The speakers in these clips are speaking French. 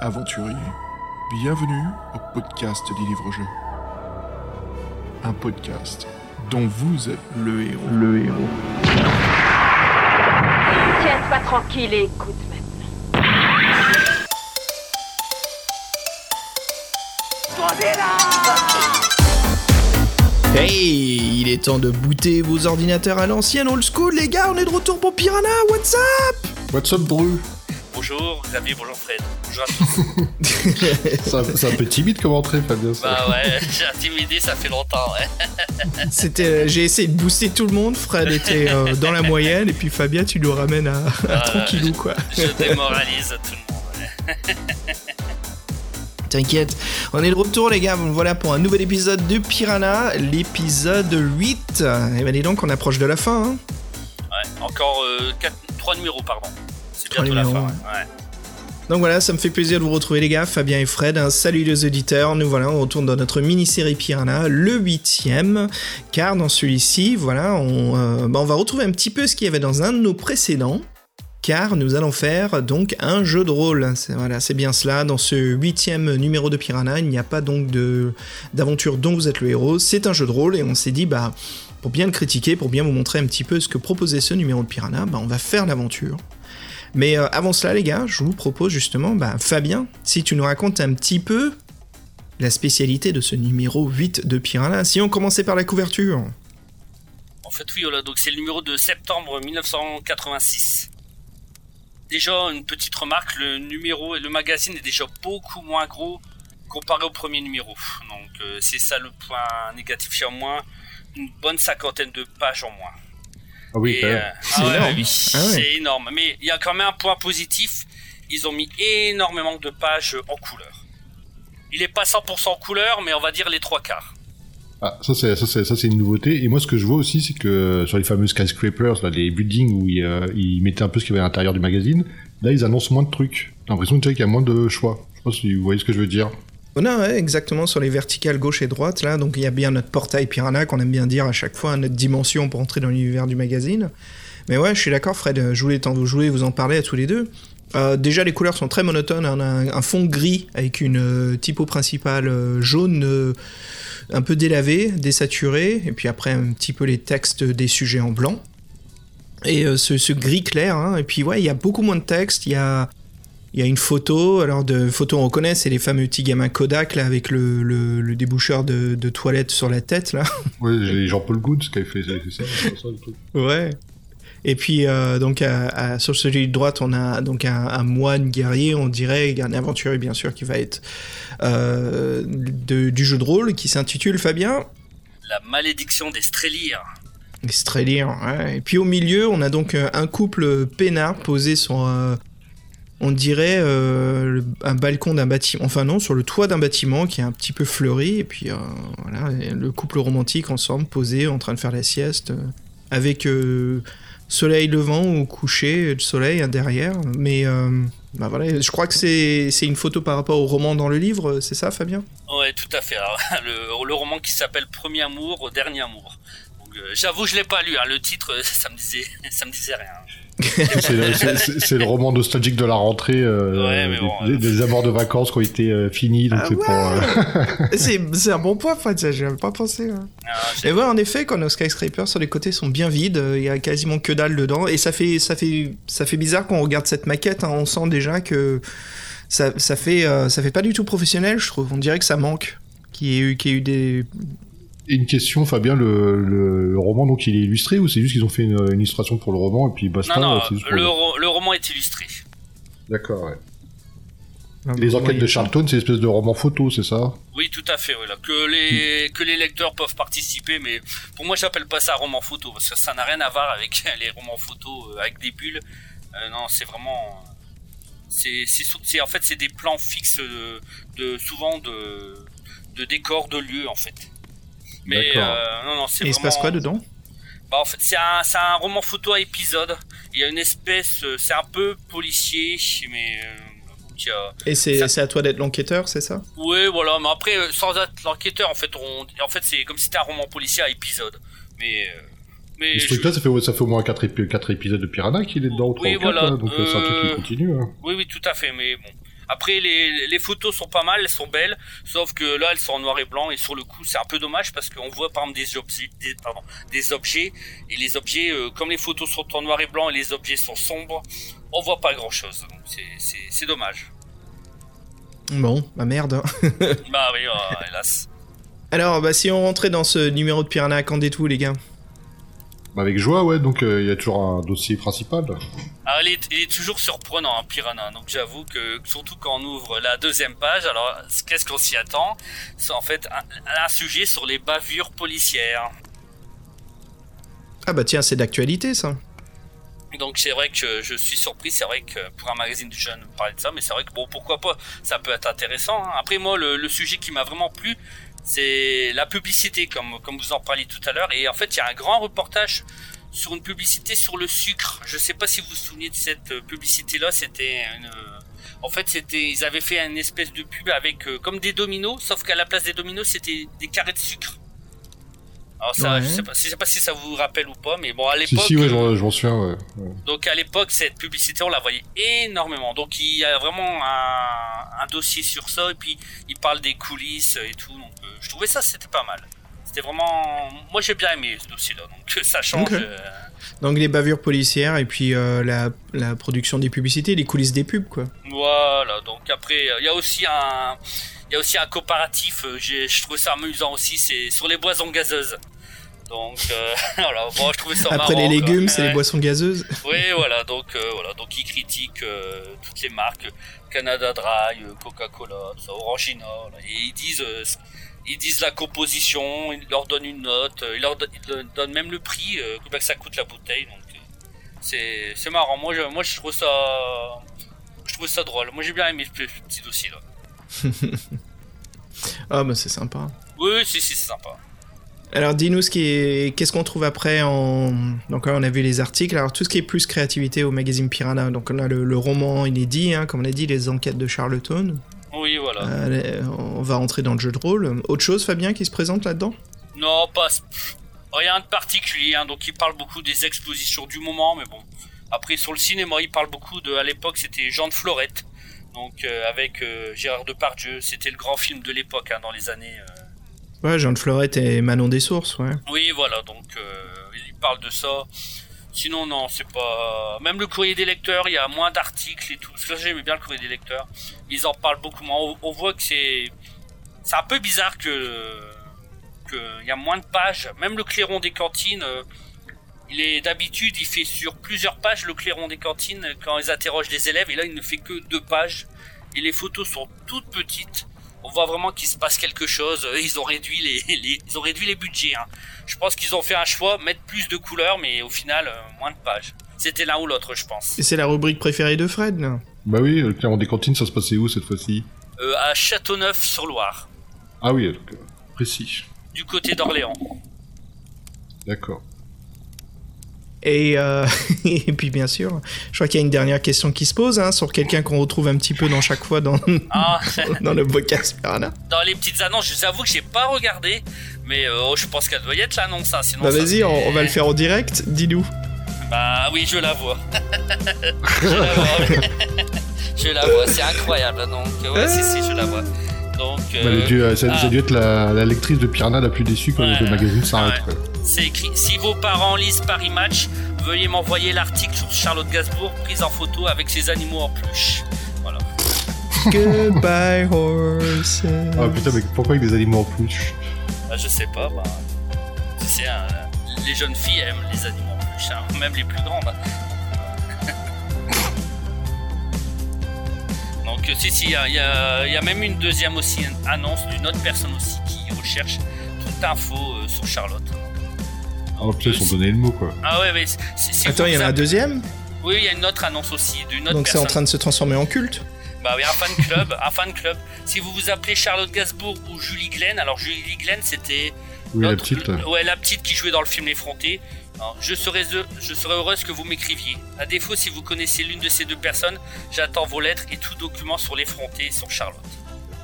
aventuriers. Bienvenue au podcast des livres-jeux. Un podcast dont vous êtes le héros. Le héros. Tiens-toi tranquille et écoute maintenant. Hey, il est temps de booter vos ordinateurs à l'ancienne old school, les gars, on est de retour pour Piranha, what's up? What's up, Bru? Bonjour Xavier, bonjour Fred. Bonjour à tous. C'est un- peu timide comme entrée, Fabien. ça. bah ouais, j'ai intimidé, ça fait longtemps, ouais. C'était, euh, j'ai essayé de booster tout le monde, Fred était euh, dans la moyenne, et puis Fabien, tu nous ramènes à, à tranquillou, quoi. Je démoralise tout le monde. ouais. T'inquiète, on est de retour les gars, voilà pour un nouvel épisode de Piranha, l'épisode 8. Et ben dis donc, on approche de la fin, hein. Ouais, encore euh, quatre- trois numéros, pardon. C'est Trois bientôt la numéros, fin. Ouais. Donc voilà, ça me fait plaisir de vous retrouver les gars, Fabien et Fred. Un salut les auditeurs. Nous voilà, on retourne dans notre mini-série Piranha, le huitième. Car dans celui-ci, voilà, on, euh, bah, on va retrouver un petit peu ce qu'il y avait dans un de nos précédents. Car nous allons faire donc un jeu de rôle. C'est, voilà, c'est bien cela. Dans ce huitième numéro de Piranha, il n'y a pas donc de, d'aventure dont vous êtes le héros. C'est un jeu de rôle et on s'est dit, bah, pour bien le critiquer, pour bien vous montrer un petit peu ce que proposait ce numéro de Piranha, bah, on va faire l'aventure. Mais euh, avant cela, les gars, je vous propose justement, bah, Fabien, si tu nous racontes un petit peu la spécialité de ce numéro 8 de Piranha. Si on commençait par la couverture. En fait, oui, voilà, donc c'est le numéro de septembre 1986. Déjà, une petite remarque, le numéro et le magazine est déjà beaucoup moins gros comparé au premier numéro. Donc, euh, c'est ça le point négatif chez moi. Une bonne cinquantaine de pages en moins. Ah oui, Et, quand même. euh, C'est ah énorme. oui, Ah ouais. c'est énorme. Mais il y a quand même un point positif. Ils ont mis énormément de pages en couleur. Il est pas 100% en couleur, mais on va dire les trois quarts. Ah, ça c'est ça c'est ça c'est une nouveauté. Et moi ce que je vois aussi c'est que sur les fameux skyscrapers, là, les buildings où ils, euh, ils mettaient un peu ce qu'il y avait à l'intérieur du magazine, là ils annoncent moins de trucs. J'ai l'impression tu sais, qu'il y a moins de choix. Je sais pas si vous voyez ce que je veux dire. Non, ouais, exactement, sur les verticales gauche et droite, là, donc il y a bien notre portail Piranha qu'on aime bien dire à chaque fois, notre dimension pour entrer dans l'univers du magazine. Mais ouais, je suis d'accord, Fred, je voulais, vous jouer, vous en parler à tous les deux. Euh, déjà, les couleurs sont très monotones. On a un, fond gris avec une euh, typo principale euh, jaune, un peu délavé, désaturé, et puis après un petit peu les textes des sujets en blanc. Et ce, ce gris clair, hein, et puis ouais, il y a beaucoup moins de texte. Il y a, il y a une photo. Alors, de photo, on reconnaît, c'est les fameux petits gamins Kodak là, avec le, le, le déboucheur de, de toilette sur la tête là. Ouais, j'ai Jean-Paul Goods qui avait fait, fait ça, ça, le truc. Ouais. Et puis, euh, donc, à- à- sur celui de droite, on a donc un, un moine guerrier, on dirait, un aventurier, bien sûr, qui va être euh, de- du jeu de rôle, qui s'intitule Fabien? La malédiction des Strélires. Strélire, ouais. Et puis au milieu, on a donc euh, un couple peinard posé sur, euh, on dirait, euh, le- un balcon d'un bâtiment, enfin non, sur le toit d'un bâtiment qui est un petit peu fleuri. Et puis euh, voilà, le couple romantique ensemble, posé, en train de faire la sieste, euh, avec soleil levant ou coucher de soleil hein, derrière. Mais bah voilà, je crois que c'est une photo par rapport au roman dans le livre, c'est ça, Fabien? Ouais, tout à fait. Le, le roman qui s'appelle Premier amour, Dernier amour. J'avoue, je l'ai pas lu. hein. Le titre, ça me me disait rien. C'est le, c'est- c'est- c'est le roman nostalgique de la rentrée, euh, Ouais, mais des, bon, des- euh, des amours de vacances qui ont été euh, finis, donc Ah c'est pour. euh, C'est c'est un bon point, Fred, ça, j'y avais pas pensé. hein. Ah, Et ouais, en effet, quand nos skyscrapers sur les côtés sont bien vides, euh, il y a quasiment que dalle dedans, et ça fait, ça fait, ça fait bizarre quand on regarde cette maquette. hein, on sent déjà que ça, ça fait, euh, ça fait pas du tout professionnel, je trouve. On dirait que ça manque, qu'il y ait eu, qu'il y ait eu des. Et une question, Fabien, le, le, le roman donc il est illustré ou c'est juste qu'ils ont fait une, une illustration pour le roman et puis basta non, non, c'est juste pour le, ro- le roman est illustré. D'accord, ouais. Les enquêtes de Charlton, c'est une espèce de roman photo, c'est ça? Oui, tout à fait. Voilà. Que les que les lecteurs peuvent participer, mais pour moi, j'appelle pas ça roman photo parce que ça n'a rien à voir avec les romans photos euh, avec des bulles. Euh, non, c'est vraiment c'est en fait c'est des plans fixes de, de souvent de de décors de lieux en fait. Mais euh, non non, c'est Et il se passe quoi dedans Bah, en fait, c'est un, c'est un roman photo à épisode. Il y a une espèce, euh, c'est un peu policier, mais euh, Et c'est à toi d'être l'enquêteur, c'est ça Ouais, voilà, mais après, sans être l'enquêteur, en fait, on... en fait, c'est comme si c'était un roman policier à épisode. Mais, mais ce je- truc-là, ça fait, ça fait au moins 4, épisodes de Piranha qu'il est dedans, ou trois Oui, ou quatre, voilà, là, donc euh, c'est un truc qui continue. hein. oui, oui, tout à fait, mais bon. Après, les, les photos sont pas mal, elles sont belles, sauf que là, elles sont en noir et blanc, et sur le coup, c'est un peu dommage parce qu'on voit par exemple des objets, des, pardon, des objets, et les objets, euh, comme les photos sont en noir et blanc et les objets sont sombres, on voit pas grand chose. Donc c'est- dommage. Bon, bah merde. bah oui, euh, hélas. Alors, bah si on rentrait dans ce numéro de Piranha, qu'en dites-vous les gars? Avec joie, ouais, donc euh, il y a toujours un dossier principal. Alors, il est, il est toujours surprenant, hein, Piranha. Donc, j'avoue que, surtout quand on ouvre la deuxième page, alors, qu'est-ce qu'on s'y attend? C'est en fait un, un sujet sur les bavures policières. Ah bah tiens, c'est d'actualité ça. Donc, c'est vrai que je suis surpris. C'est vrai que pour un magazine de jeunes, parler de ça, mais c'est vrai que bon, pourquoi pas? Ça peut être intéressant. hein. Après, moi, le, le sujet qui m'a vraiment plu, c'est la publicité, comme, comme vous en parliez tout à l'heure. Et en fait, il y a un grand reportage sur une publicité sur le sucre. Je sais pas si vous vous souvenez de cette euh, publicité-là. C'était une. euh, En fait, c'était, ils avaient fait une espèce de pub avec euh, comme des dominos, sauf qu'à la place des dominos, c'était des carrés de sucre. Alors ça, Ouais. je sais pas, je sais pas si ça vous rappelle ou pas, mais bon, à Si, l'époque. si, ouais, je euh, je m'en souviens, ouais. ouais. donc à l'époque, cette publicité, on la voyait énormément. Donc il y a vraiment un, un dossier sur ça, et puis il parle des coulisses et tout. Donc euh, je trouvais ça, c'était pas mal. C'était vraiment... Moi j'ai bien aimé ce dossier-là, donc ça change. Ok. Donc les bavures policières et puis euh, la, la production des publicités, les coulisses des pubs quoi. Voilà, donc après, euh, il y a aussi un... Il y a aussi un comparatif, euh, je trouve ça amusant aussi, c'est sur les boissons gazeuses. Donc euh, voilà, bon, je trouvais ça Après marrant, les légumes, c'est les boissons gazeuses. Oui, voilà, donc euh, voilà, donc ils critiquent euh, toutes les marques, Canada Dry, Coca-Cola, Orangina, là, et ils disent, ils disent la composition, ils leur donnent une note, euh, ils leur don- ils leur donnent même le prix, euh, que ça coûte la bouteille, donc euh, c'est c'est marrant. Moi, je, moi, je trouve ça, je trouve ça drôle. Moi, j'ai bien aimé ce petit dossier là. Ah bah c'est sympa. Oui, oui, si, si, c'est sympa. Alors dis-nous ce qui est, qu'est-ce qu'on trouve après en, donc là, on a vu les articles. Alors tout ce qui est plus créativité au magazine Piranha. Donc on a le, le roman inédit, hein, comme on a dit, les enquêtes de Charlottetown. Oui, voilà. On va rentrer dans le jeu de rôle. Autre chose, Fabien, qui se présente là-dedans? Non, pas rien de particulier. hein. Donc il parle beaucoup des expositions du moment, mais bon. Après sur le cinéma, il parle beaucoup de. À l'époque, c'était Jean de Florette, donc euh, avec euh, Gérard Depardieu. C'était le grand film de l'époque, hein, dans les années. euh, Ouais, Jean de Florette et Manon des Sources, ouais. Oui, voilà. Donc il parle de ça. Sinon, non, c'est pas. Même le courrier des lecteurs, il y a moins d'articles et tout. Parce que j'aimais bien le courrier des lecteurs. Ils en parlent beaucoup moins. On, voit que c'est. C'est un peu bizarre que. que Il y a moins de pages. Même le clairon des cantines. euh, il est d'habitude, il fait sur plusieurs pages le clairon des cantines quand ils interrogent les élèves. Et là, il ne fait que deux pages. Et les photos sont toutes petites. On voit vraiment qu'il se passe quelque chose. Euh, Ils ont réduit les, les- ils ont réduit les budgets. hein. Je pense qu'ils ont fait un choix, mettre plus de couleurs, mais au final, euh, moins de pages. C'était l'un ou l'autre, je pense. Et c'est la rubrique préférée de Fred, là. Bah oui, le clairement des cantines, ça se passait où cette fois-ci? Euh, à Châteauneuf-sur-Loire, Ah oui, donc, euh, précis. du côté d'Orléans. D'accord. Et, euh, et puis bien sûr, je crois qu'il y a une dernière question qui se pose hein, sur quelqu'un qu'on retrouve un petit peu dans chaque fois dans, Ah, dans le podcast dans les petites annonces, je vous avoue que j'ai pas regardé, mais euh, oh, je pense qu'elle doit y être l'annonce. hein, sinon Bah vas-y, on, on va le faire en direct, dis-nous. Bah oui, je la vois. je la vois. vois, c'est incroyable. Donc, euh, ouais, si, si, je la vois. Donc, euh, Bah, elle a dû- euh, ça, ça ah. a dû être la, la lectrice de Piranha la plus déçue quand Ouais. le magazine s'arrête. Ouais. c'est écrit Si vos parents lisent Paris Match, veuillez m'envoyer l'article sur Charlotte Gainsbourg, prise en photo avec ses animaux en peluche. Voilà. Goodbye horses. Ah putain, mais pourquoi avec des animaux en plus Bah, je sais pas, bah. Tu sais, hein, les jeunes filles aiment les animaux en peluche, hein, même les plus grandes. Donc, euh, si, si, il y, a- y y même une deuxième aussi une annonce d'une autre personne aussi qui recherche toute info euh, sur Charlotte. Ah putain, ils ont donné le mot quoi. Ah ouais, mais si- Attends, il y en a un deuxième? Oui, il y a une autre annonce aussi d'une autre Donc c'est en train de se transformer en culte? Bah oui, un fan club, un fan club. Si vous vous appelez Charlotte Gainsbourg ou Julie Glenn, alors Julie Glenn c'était Oui, la petite là. ouais la petite qui jouait dans le film Les Frontés. Alors, je serais je serais heureuse que vous m'écriviez. À défaut, si vous connaissez l'une de ces deux personnes, j'attends vos lettres et tout document sur et sur Charlotte.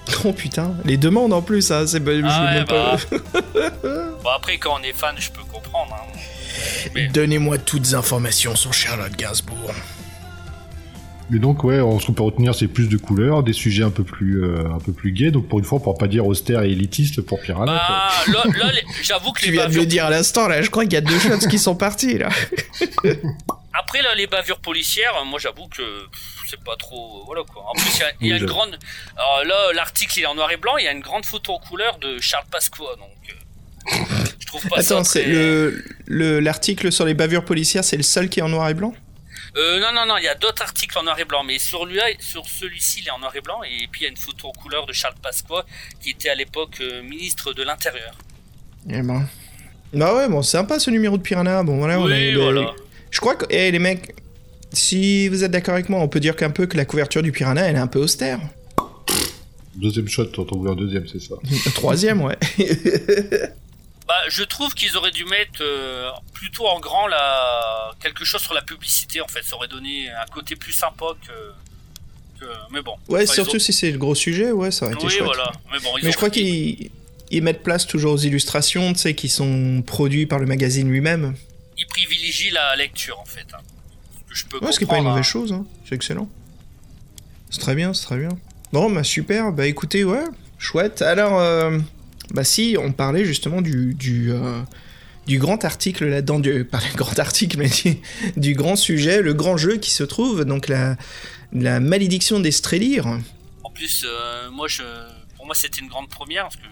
Oh putain, les demandes en plus, hein, c'est je Ah ouais, pas- Bon après, quand on est fan, je peux comprendre. hein. Mais Donnez-moi toutes les informations sur Charlotte Gainsbourg. Mais donc ouais, on- ce qu'on peut retenir, c'est plus de couleurs, des sujets un peu plus euh, un peu plus gays. Donc pour une fois, pour pas dire austère et élitiste pour Piranha. Bah, là, là, les- j'avoue que Tu les viens de bavures le dire à l'instant, là, je crois qu'il y a deux shots qui sont partis, là. Après là, les bavures policières, moi j'avoue que c'est pas trop, voilà quoi. En plus, il y a, il y a Oui, une je- grande. Alors là, l'article il est en noir et blanc. Il y a une grande photo en couleur de Charles Pasqua, donc euh, je trouve pas Attends, ça c'est très- le- l'article sur les bavures policières, c'est le seul qui est en noir et blanc? Euh, non, non, non, il y a d'autres articles en noir et blanc, mais sur lui, sur celui-ci, il est en noir et blanc, et puis il y a une photo en couleur de Charles Pasqua, qui était à l'époque euh, ministre de l'Intérieur. Eh ben. Bah ouais, bon, sympa ce numéro de Piranha. Bon, voilà, on a oui, le- voilà. Je crois que, eh les mecs, si vous êtes d'accord avec moi, on peut dire qu'un peu que la couverture du Piranha, elle est un peu austère. Deuxième shot, t'en voulais un deuxième, c'est ça. Troisième, ouais. Bah, je trouve qu'ils auraient dû mettre euh, plutôt en grand la... quelque chose sur la publicité, en fait. Ça aurait donné un côté plus sympa que. que- Mais bon. Ouais, Enfin, surtout ont- si c'est le gros sujet, ouais, ça aurait été Oui, chouette. voilà. Mais bon, ils Mais ont je crois qu'ils ils mettent place toujours aux illustrations, tu sais, qui sont produits par le magazine lui-même. ils privilégient la lecture, en fait. hein. Je peux Ouais, ce qui est pas une mauvaise hein. chose, hein. c'est excellent. C'est très bien, c'est très bien. Bon, bah super, bah écoutez, ouais, chouette. Alors, euh, bah si, on parlait justement du, du, euh, du grand article là-dedans, du, pas le grand article, mais du, du grand sujet, le grand jeu qui se trouve, donc la, la malédiction des Strélires. En plus, euh, moi, je... pour moi, c'était une grande première, parce que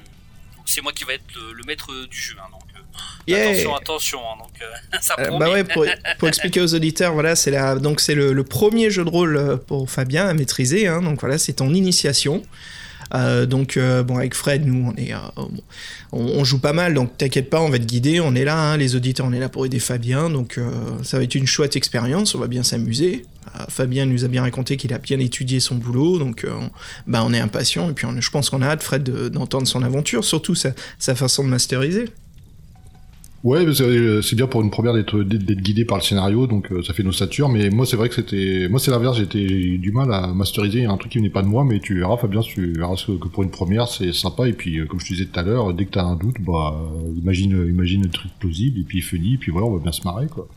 c'est moi qui va être le, le maître du jeu. hein, donc, euh, Yeah. Attention, attention. hein, donc, euh, ça Euh, bah ouais, pour, pour expliquer aux auditeurs, voilà, c'est la, donc c'est le, le premier jeu de rôle euh, pour Fabien à maîtriser. hein, donc voilà, c'est ton initiation. Euh, donc euh, bon, avec Fred, nous, on est, euh, bon, on, joue pas mal, donc t'inquiète pas, on va te guider. On est là, hein, les auditeurs, on est là pour aider Fabien. Donc ça va être une chouette expérience. On va bien s'amuser. Fabien nous a bien raconté qu'il a bien étudié son boulot, donc on, bah, on est impatient et puis je pense qu'on a hâte, Fred, de- d'entendre son aventure, surtout sa, sa façon de masteriser. Ouais, euh, c'est bien pour une première d'être guidé par le scénario, donc euh, ça fait nos satures. Mais moi, c'est vrai que c'était, moi, c'est l'inverse. J'étais eu du mal à masteriser un truc qui venait pas de moi, mais tu verras, Fabien, tu verras que, pour une première, c'est sympa. Et puis, euh, comme je te disais tout à l'heure, dès que t'as un doute, bah, imagine, imagine un truc plausible, et puis funny, et puis voilà, on va bien se marrer, quoi.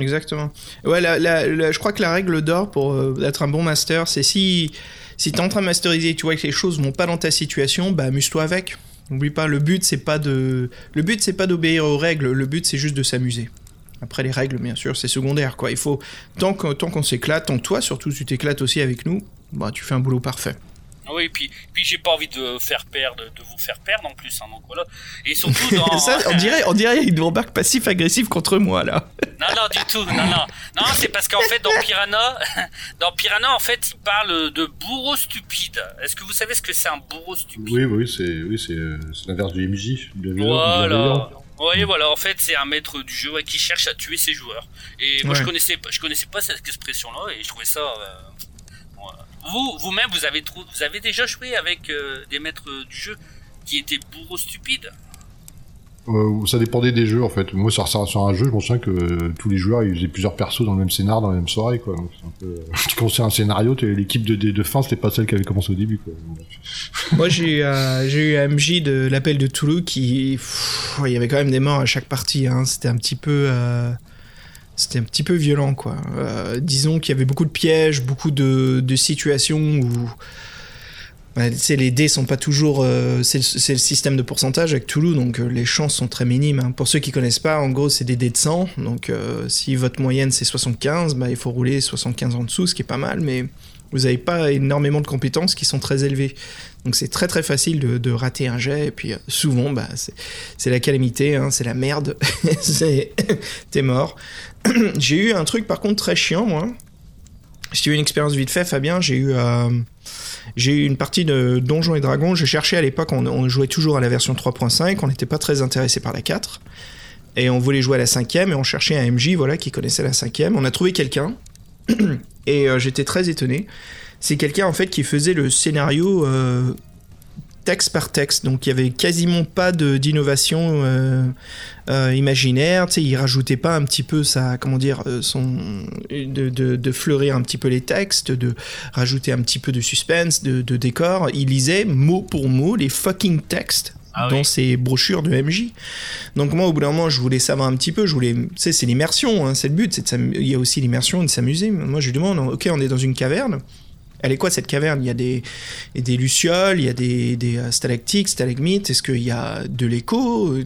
Exactement. Ouais, la, la- je crois que la règle d'or pour être un bon master, c'est si, si t'es en train de masteriser et tu vois que les choses vont pas dans ta situation, bah amuse-toi avec. N'oublie pas, le but c'est pas de, le but c'est pas d'obéir aux règles, le but c'est juste de s'amuser. Après les règles, bien sûr, c'est secondaire quoi. Faut tant qu'on s'éclate, tant toi surtout tu t'éclates aussi avec nous, bah tu fais un boulot parfait. Oui, puis, puis j'ai pas envie de faire perdre, de vous faire perdre en plus. hein, donc voilà. Et surtout dans. Ça, on dirait, on dirait une remarque passif-agressive contre moi là. Non, non, du tout. Non, non. Non, c'est parce qu'en fait, dans Piranha, dans Piranha, en fait, il parle de bourreau stupide. Est-ce que vous savez ce que c'est un bourreau stupide? Oui, oui, c'est, oui, c'est, euh, l'inverse du MJ. bienveillant, Voilà. Oui, voilà. En fait, c'est un maître du jeu ouais, qui cherche à tuer ses joueurs. Et moi, Ouais. je connaissais, pas- je connaissais pas cette expression-là et je trouvais ça. euh. Vous, vous-même, vous avez trou- vous avez déjà joué avec euh, des maîtres du jeu qui étaient bourreaux stupides. Euh, ça dépendait des jeux en fait. Moi, sur, un jeu, je me souviens que euh, tous les joueurs ils faisaient plusieurs persos dans le même scénar, dans la même soirée quoi. Donc, c'est un peu, euh, tu commençais un scénario, t'es- l'équipe de, de, de fin, c'était pas celle qui avait commencé au début quoi. Moi, j'ai eu, euh, j'ai eu un MJ de l'appel de Toulouse qui. pff, il y avait quand même des morts à chaque partie. hein. C'était un petit peu. C'était un petit peu violent, quoi. Euh, disons qu'il y avait beaucoup de pièges, beaucoup de, situations où. bah, les dés sont pas toujours. euh, c'est, le, système de pourcentage avec Toulouse, donc euh, les chances sont très minimes. hein. Pour ceux qui connaissent pas, en gros, c'est des dés de 100. Donc si votre moyenne c'est 75, bah, il faut rouler 75 en dessous, ce qui est pas mal, mais vous n'avez pas énormément de compétences qui sont très élevées. Donc c'est très très facile de, rater un jet, et puis euh, souvent, bah, c'est, la calamité, hein, c'est la merde, t'es mort. j'ai eu un truc par contre très chiant, moi. J'ai eu une expérience vite fait, Fabien, j'ai eu... euh, j'ai eu une partie de Donjons et Dragons. Je cherchais à l'époque, on, on jouait toujours à la version 3.5, on n'était pas très intéressé par la 4. Et on voulait jouer à la cinquième et on cherchait un MJ voilà, qui connaissait la cinquième. On a trouvé quelqu'un et euh, j'étais très étonné. C'est quelqu'un en fait qui faisait le scénario euh, texte par texte, donc il y avait quasiment pas d'innovation euh, imaginaire. Tu sais, il rajoutait pas un petit peu sa, comment dire, son, de fleurir un petit peu les textes, de rajouter un petit peu de suspense, de, de décor. Il lisait mot pour mot les fucking textes Ah dans oui. ces brochures de MJ. Donc moi, au bout d'un moment, je voulais savoir un petit peu. Je voulais, tu sais, c'est l'immersion, hein, c'est le but. Il y a aussi l'immersion et de s'amuser. Moi, je lui demande, ok, on est dans une caverne. Elle est quoi cette caverne? Il y a des, lucioles, il y a des, des euh, stalactites, stalagmites. Est-ce qu'il y a de l'écho?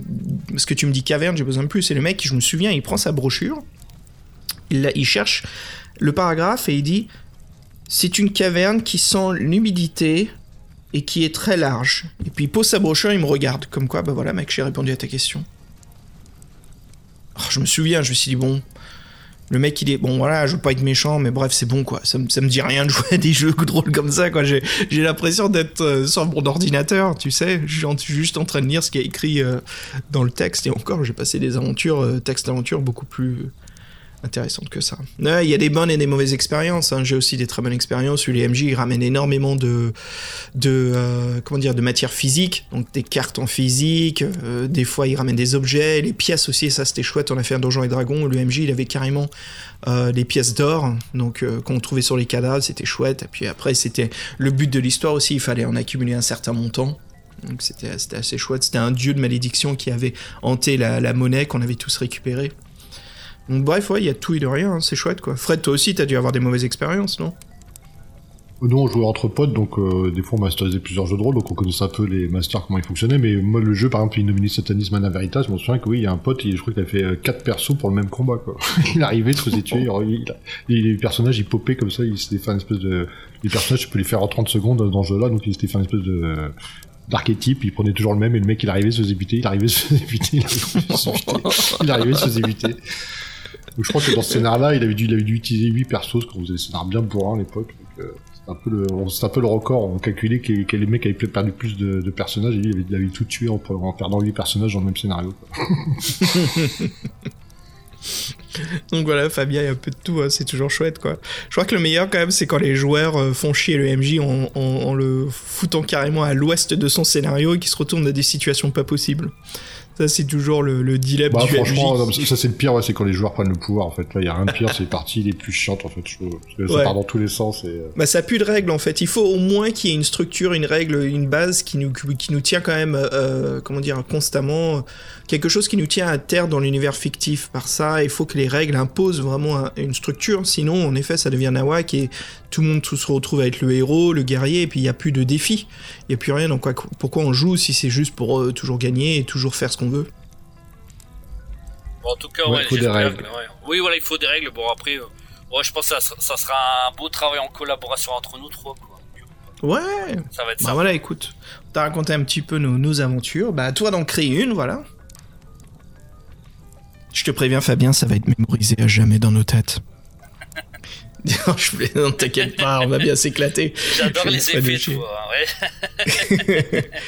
Parce que tu me dis caverne, j'ai besoin de plus. Et le mec, je me souviens, il prend sa brochure, il cherche le paragraphe et il dit c'est une caverne qui sent l'humidité et qui est très large. Et puis il pose sa brochure, il me regarde. Comme quoi, bah voilà, mec, j'ai répondu à ta question. Oh, je me souviens, je me suis dit, bon, le mec, il est. Bon, voilà, je veux pas être méchant, mais bref, c'est bon, quoi. Ça, ça me dit rien de jouer à des jeux drôles comme ça, quoi. J'ai l'impression d'être euh, sur mon ordinateur, tu sais. Je suis juste en train de lire ce qui est écrit euh, dans le texte. Et encore, j'ai passé des aventures, euh, textes d'aventures beaucoup plus intéressantes que ça. Il y a des bonnes et des mauvaises expériences. hein. J'ai aussi des très bonnes expériences où les MJ ils ramènent énormément de, de euh, comment dire, de matière physique, donc des cartes en physique. euh, des fois, ils ramènent des objets, les pièces aussi. Ça, c'était chouette. On a fait un donjon et dragon. où Le MJ, il avait carrément euh, des pièces d'or, donc euh, qu'on trouvait sur les cadavres. C'était chouette. Et puis après, c'était le but de l'histoire aussi. Il fallait en accumuler un certain montant. Donc c'était assez chouette. C'était un dieu de malédiction qui avait hanté la monnaie qu'on avait tous récupérée. Donc bref, ouais, il y a tout et de rien, hein, c'est chouette quoi. Fred, toi aussi, t'as dû avoir des mauvaises expériences, non? Nous, on jouait entre potes, donc euh, des fois on masterisait plusieurs jeux de rôle, donc on connaissait un peu les masters, comment ils fonctionnaient. Mais moi, le jeu, par exemple, Innomini Satanisme Mana Veritas, je me souviens que oui, il y a un pote, il, je crois qu'il a fait euh, quatre persos pour le même combat, quoi. il arrivait, il se faisait tuer, il, il, il- les personnages, ils popaient comme ça, il s'était fait une espèce de... Les personnages, tu peux les faire en 30 secondes dans ce jeu-là, donc il s'était fait une espèce de... d'archétype, il prenait toujours le même, et le mec, il arrivait, il se faisait buter, il arrivait, il se faisait buter, il arrivait, il se faisait il arrivait, il se faisait buter. Je crois que dans ce scénario-là, il avait dû, il avait dû utiliser 8 persos, parce qu'on faisait des scénarios bien bourrins à l'époque. euh, C'était un peu le, record. On calculait que, que les mecs avaient peut-être perdu plus de, personnages, et lui, il avait, il avait tout tué en, perdant 8 personnages dans le même scénario. Donc voilà, Fabien, il y a un peu de tout, hein, c'est toujours chouette quoi. Je crois que le meilleur quand même, c'est quand les joueurs euh, font chier le MJ en, en- le foutant carrément à l'ouest de son scénario et qui se retourne dans des situations pas possibles. Ça, c'est toujours le, le dilemme Bah, du franchement, non, ça c'est le pire, ouais, c'est quand les joueurs prennent le pouvoir, en fait. Là, il y a rien de pire, c'est les parties les plus chiantes, en fait, je ça Ouais. part dans tous les sens, et... euh, Bah ça pue de règles en fait. Il faut au moins qu'il y ait une structure, une règle, une base qui nous, qui nous tient quand même, euh, comment dire, constamment. Quelque chose qui nous tient à terre dans l'univers fictif. Par ça, il faut que les règles imposent vraiment un- une structure. Sinon, en effet, ça devient nawak et tout le monde tout se retrouve à être le héros, le guerrier, et puis il n'y a plus de défi. Il n'y a plus rien. Donc quoi- pourquoi on joue si c'est juste pour euh, toujours gagner et toujours faire ce qu'on veut? Bon, en tout cas, Ouais, ouais, faut des règles. ouais. Oui, voilà, il faut des règles. Bon, après, euh, ouais, je pense que ça, sera- ça sera un beau travail en collaboration entre nous trois. Quoi. Ouais, Ça va être Bah ça. voilà, écoute, on t'a raconté un petit peu nos, nos aventures. Bah à toi d'en créer une, voilà. Je te préviens, Fabien, ça va être mémorisé à jamais dans nos têtes. Non, je voulais- non, t'inquiète pas, on va bien s'éclater. J'adore les effets, tu vois. Ouais.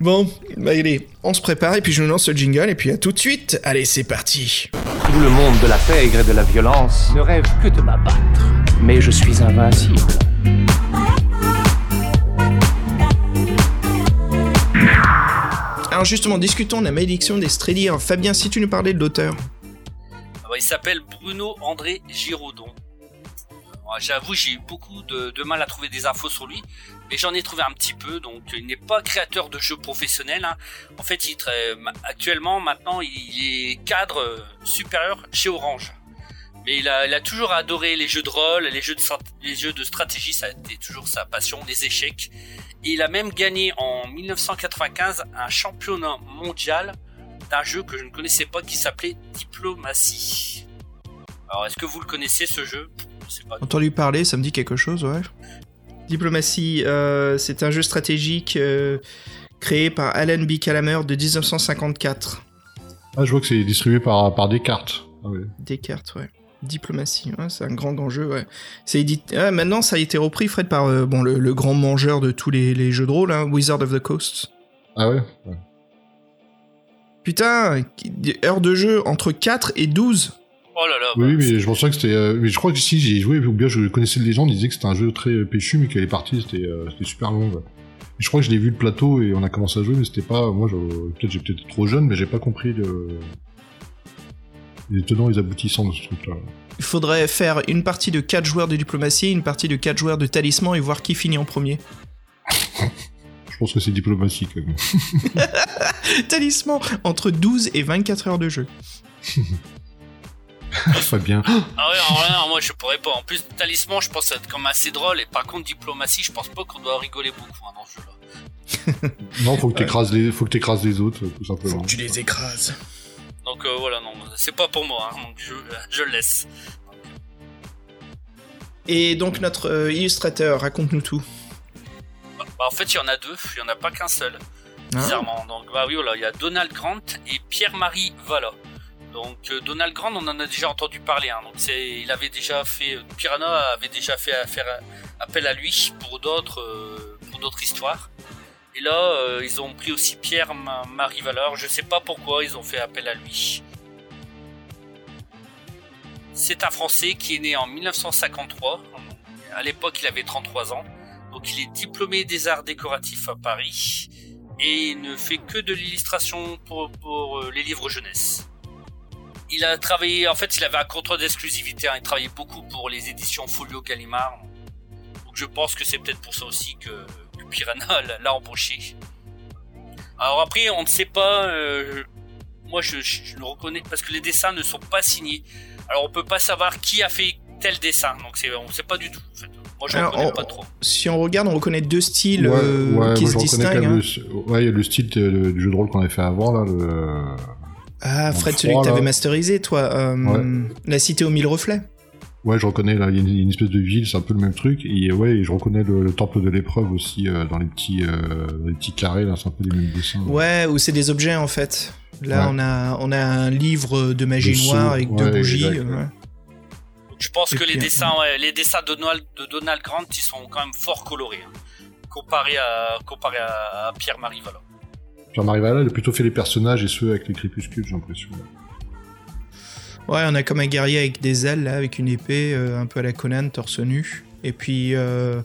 Bon, bah allez, on se prépare et puis je nous lance le jingle et puis à tout de suite. Allez, c'est parti. Tout le monde de la pègre et de la violence ne rêve que de m'abattre. Mais je suis invincible. Alors justement, discutons de la malédiction des Stréliers. Fabien, si tu nous parlais de l'auteur. Ah bah, il s'appelle Bruno André Giraudon. J'avoue, j'ai eu beaucoup de, mal à trouver des infos sur lui, mais j'en ai trouvé un petit peu. Donc, il n'est pas créateur de jeux professionnels. hein. En fait, il actuellement, maintenant, il est cadre euh, supérieur chez Orange. Mais il a, toujours adoré les jeux de rôle, les jeux de, les jeux de stratégie, ça a été toujours sa passion, les échecs. Et il a même gagné en 1995 un championnat mondial d'un jeu que je ne connaissais pas qui s'appelait Diplomatie. Alors, est-ce que vous le connaissez ce jeu? Pas. Entendu parler, ça me dit quelque chose, ouais. Diplomatie, euh, c'est un jeu stratégique euh, créé par Alan B. Calamer de 1954. Ah, je vois que c'est distribué par, par Descartes. Ah, ouais. Descartes, ouais. Diplomatie, ouais, c'est un grand grand jeu, ouais. C'est édité... ouais, maintenant, ça a été repris, Fred, par euh, bon, le, le grand mangeur de tous les, les jeux de rôle, hein, Wizard of the Coast. Ah ouais, ouais. Putain, heure de jeu entre 4 et 12. Oh là là. Oui, bah, mais je pensais que c'était. euh, mais je crois que si j'ai joué, ou bien je connaissais les gens, ils disaient que c'était un jeu très péchu, mais que les parties c'était euh, c'était super long. Et je crois que je l'ai vu le plateau et on a commencé à jouer, mais c'était pas. Moi, je- peut-être j'ai peut-être trop jeune, mais j'ai pas compris le... les tenants et les aboutissants de ce truc-là. Il faudrait faire une partie de 4 joueurs de diplomatie, une partie de 4 joueurs de talisman et voir qui finit en premier. pense que c'est diplomatie quand même. Talisman entre 12 et 24 heures de jeu. Fabien. Ah ouais, alors là, moi je pourrais pas. En plus, talisman, je pense que ça va être comme assez drôle. Et par contre, diplomatie, je pense pas qu'on doit rigoler beaucoup hein, dans ce jeu-là. Non, faut que t'écrases les, faut que t'écrases les autres, tout simplement. tu les écrases. Donc euh, voilà, non, c'est pas pour moi. hein, donc je, je le laisse. Et donc notre euh, illustrateur, raconte-nous tout. Bah, en fait, il y en a deux. Il y en a pas qu'un seul. Ah. Bizarrement. Donc bah oui, voilà, il y a Donald Grant et Pierre-Marie Valla. Donc euh, Donald Grant, on en a déjà entendu parler. Hein. Il avait déjà fait, euh, Piranha avait déjà fait euh, appel à lui pour d'autres, euh, pour d'autres histoires. Et là, ils ont pris aussi Pierre-Marie Valeur. Je sais pas pourquoi ils ont fait appel à lui. C'est un Français qui est né en 1953. À l'époque, il avait 33 ans. Donc il est diplômé des arts décoratifs à Paris et il ne fait que de l'illustration pour, pour, les livres jeunesse. Il a travaillé, en fait, il avait un contrat d'exclusivité. hein, il travaillait beaucoup pour les éditions Folio Gallimard. Donc je pense que c'est peut-être pour ça aussi que, que Piranha l'a- embauché. Alors après, on ne sait pas. euh, moi, je, je- je le reconnais parce que les dessins ne sont pas signés. Alors on peut pas savoir qui a fait tel dessin. Donc c'est, on ne sait pas du tout. En fait. Moi, je ne Alors, reconnais on- pas trop. Si on regarde, on reconnaît deux styles Ouais, euh, ouais, qui moi, se distinguent. hein. le, ouais, il y a le style du jeu de rôle qu'on avait fait avant, là, le, Ah, Fred, celui que t'avais masterisé, toi. euh, Ouais. La cité aux mille reflets. Ouais, je reconnais, là, il y a une, une espèce de ville, c'est un peu le même truc. Et ouais, et je reconnais le, le temple de l'épreuve aussi, euh, dans les petits, euh, les petits carrés, là, c'est un peu les mêmes dessins. Ouais, où c'est des objets en fait. Là, Ouais. on, a, on a un livre de magie De noire avec deux bougies. exact, ouais. ouais. Je pense Et que les dessins, ouais, les dessins de Donald, de Donald Grant, ils sont quand même fort colorés, hein, comparé à, comparé à, Pierre-Marie Vallon. Pierre-Marie Valla, il a plutôt fait les personnages et ceux avec les crépuscules, j'ai l'impression. Ouais, on a comme un guerrier avec des ailes, là, avec une épée, euh, un peu à la Conan, torse nu. Et puis, euh,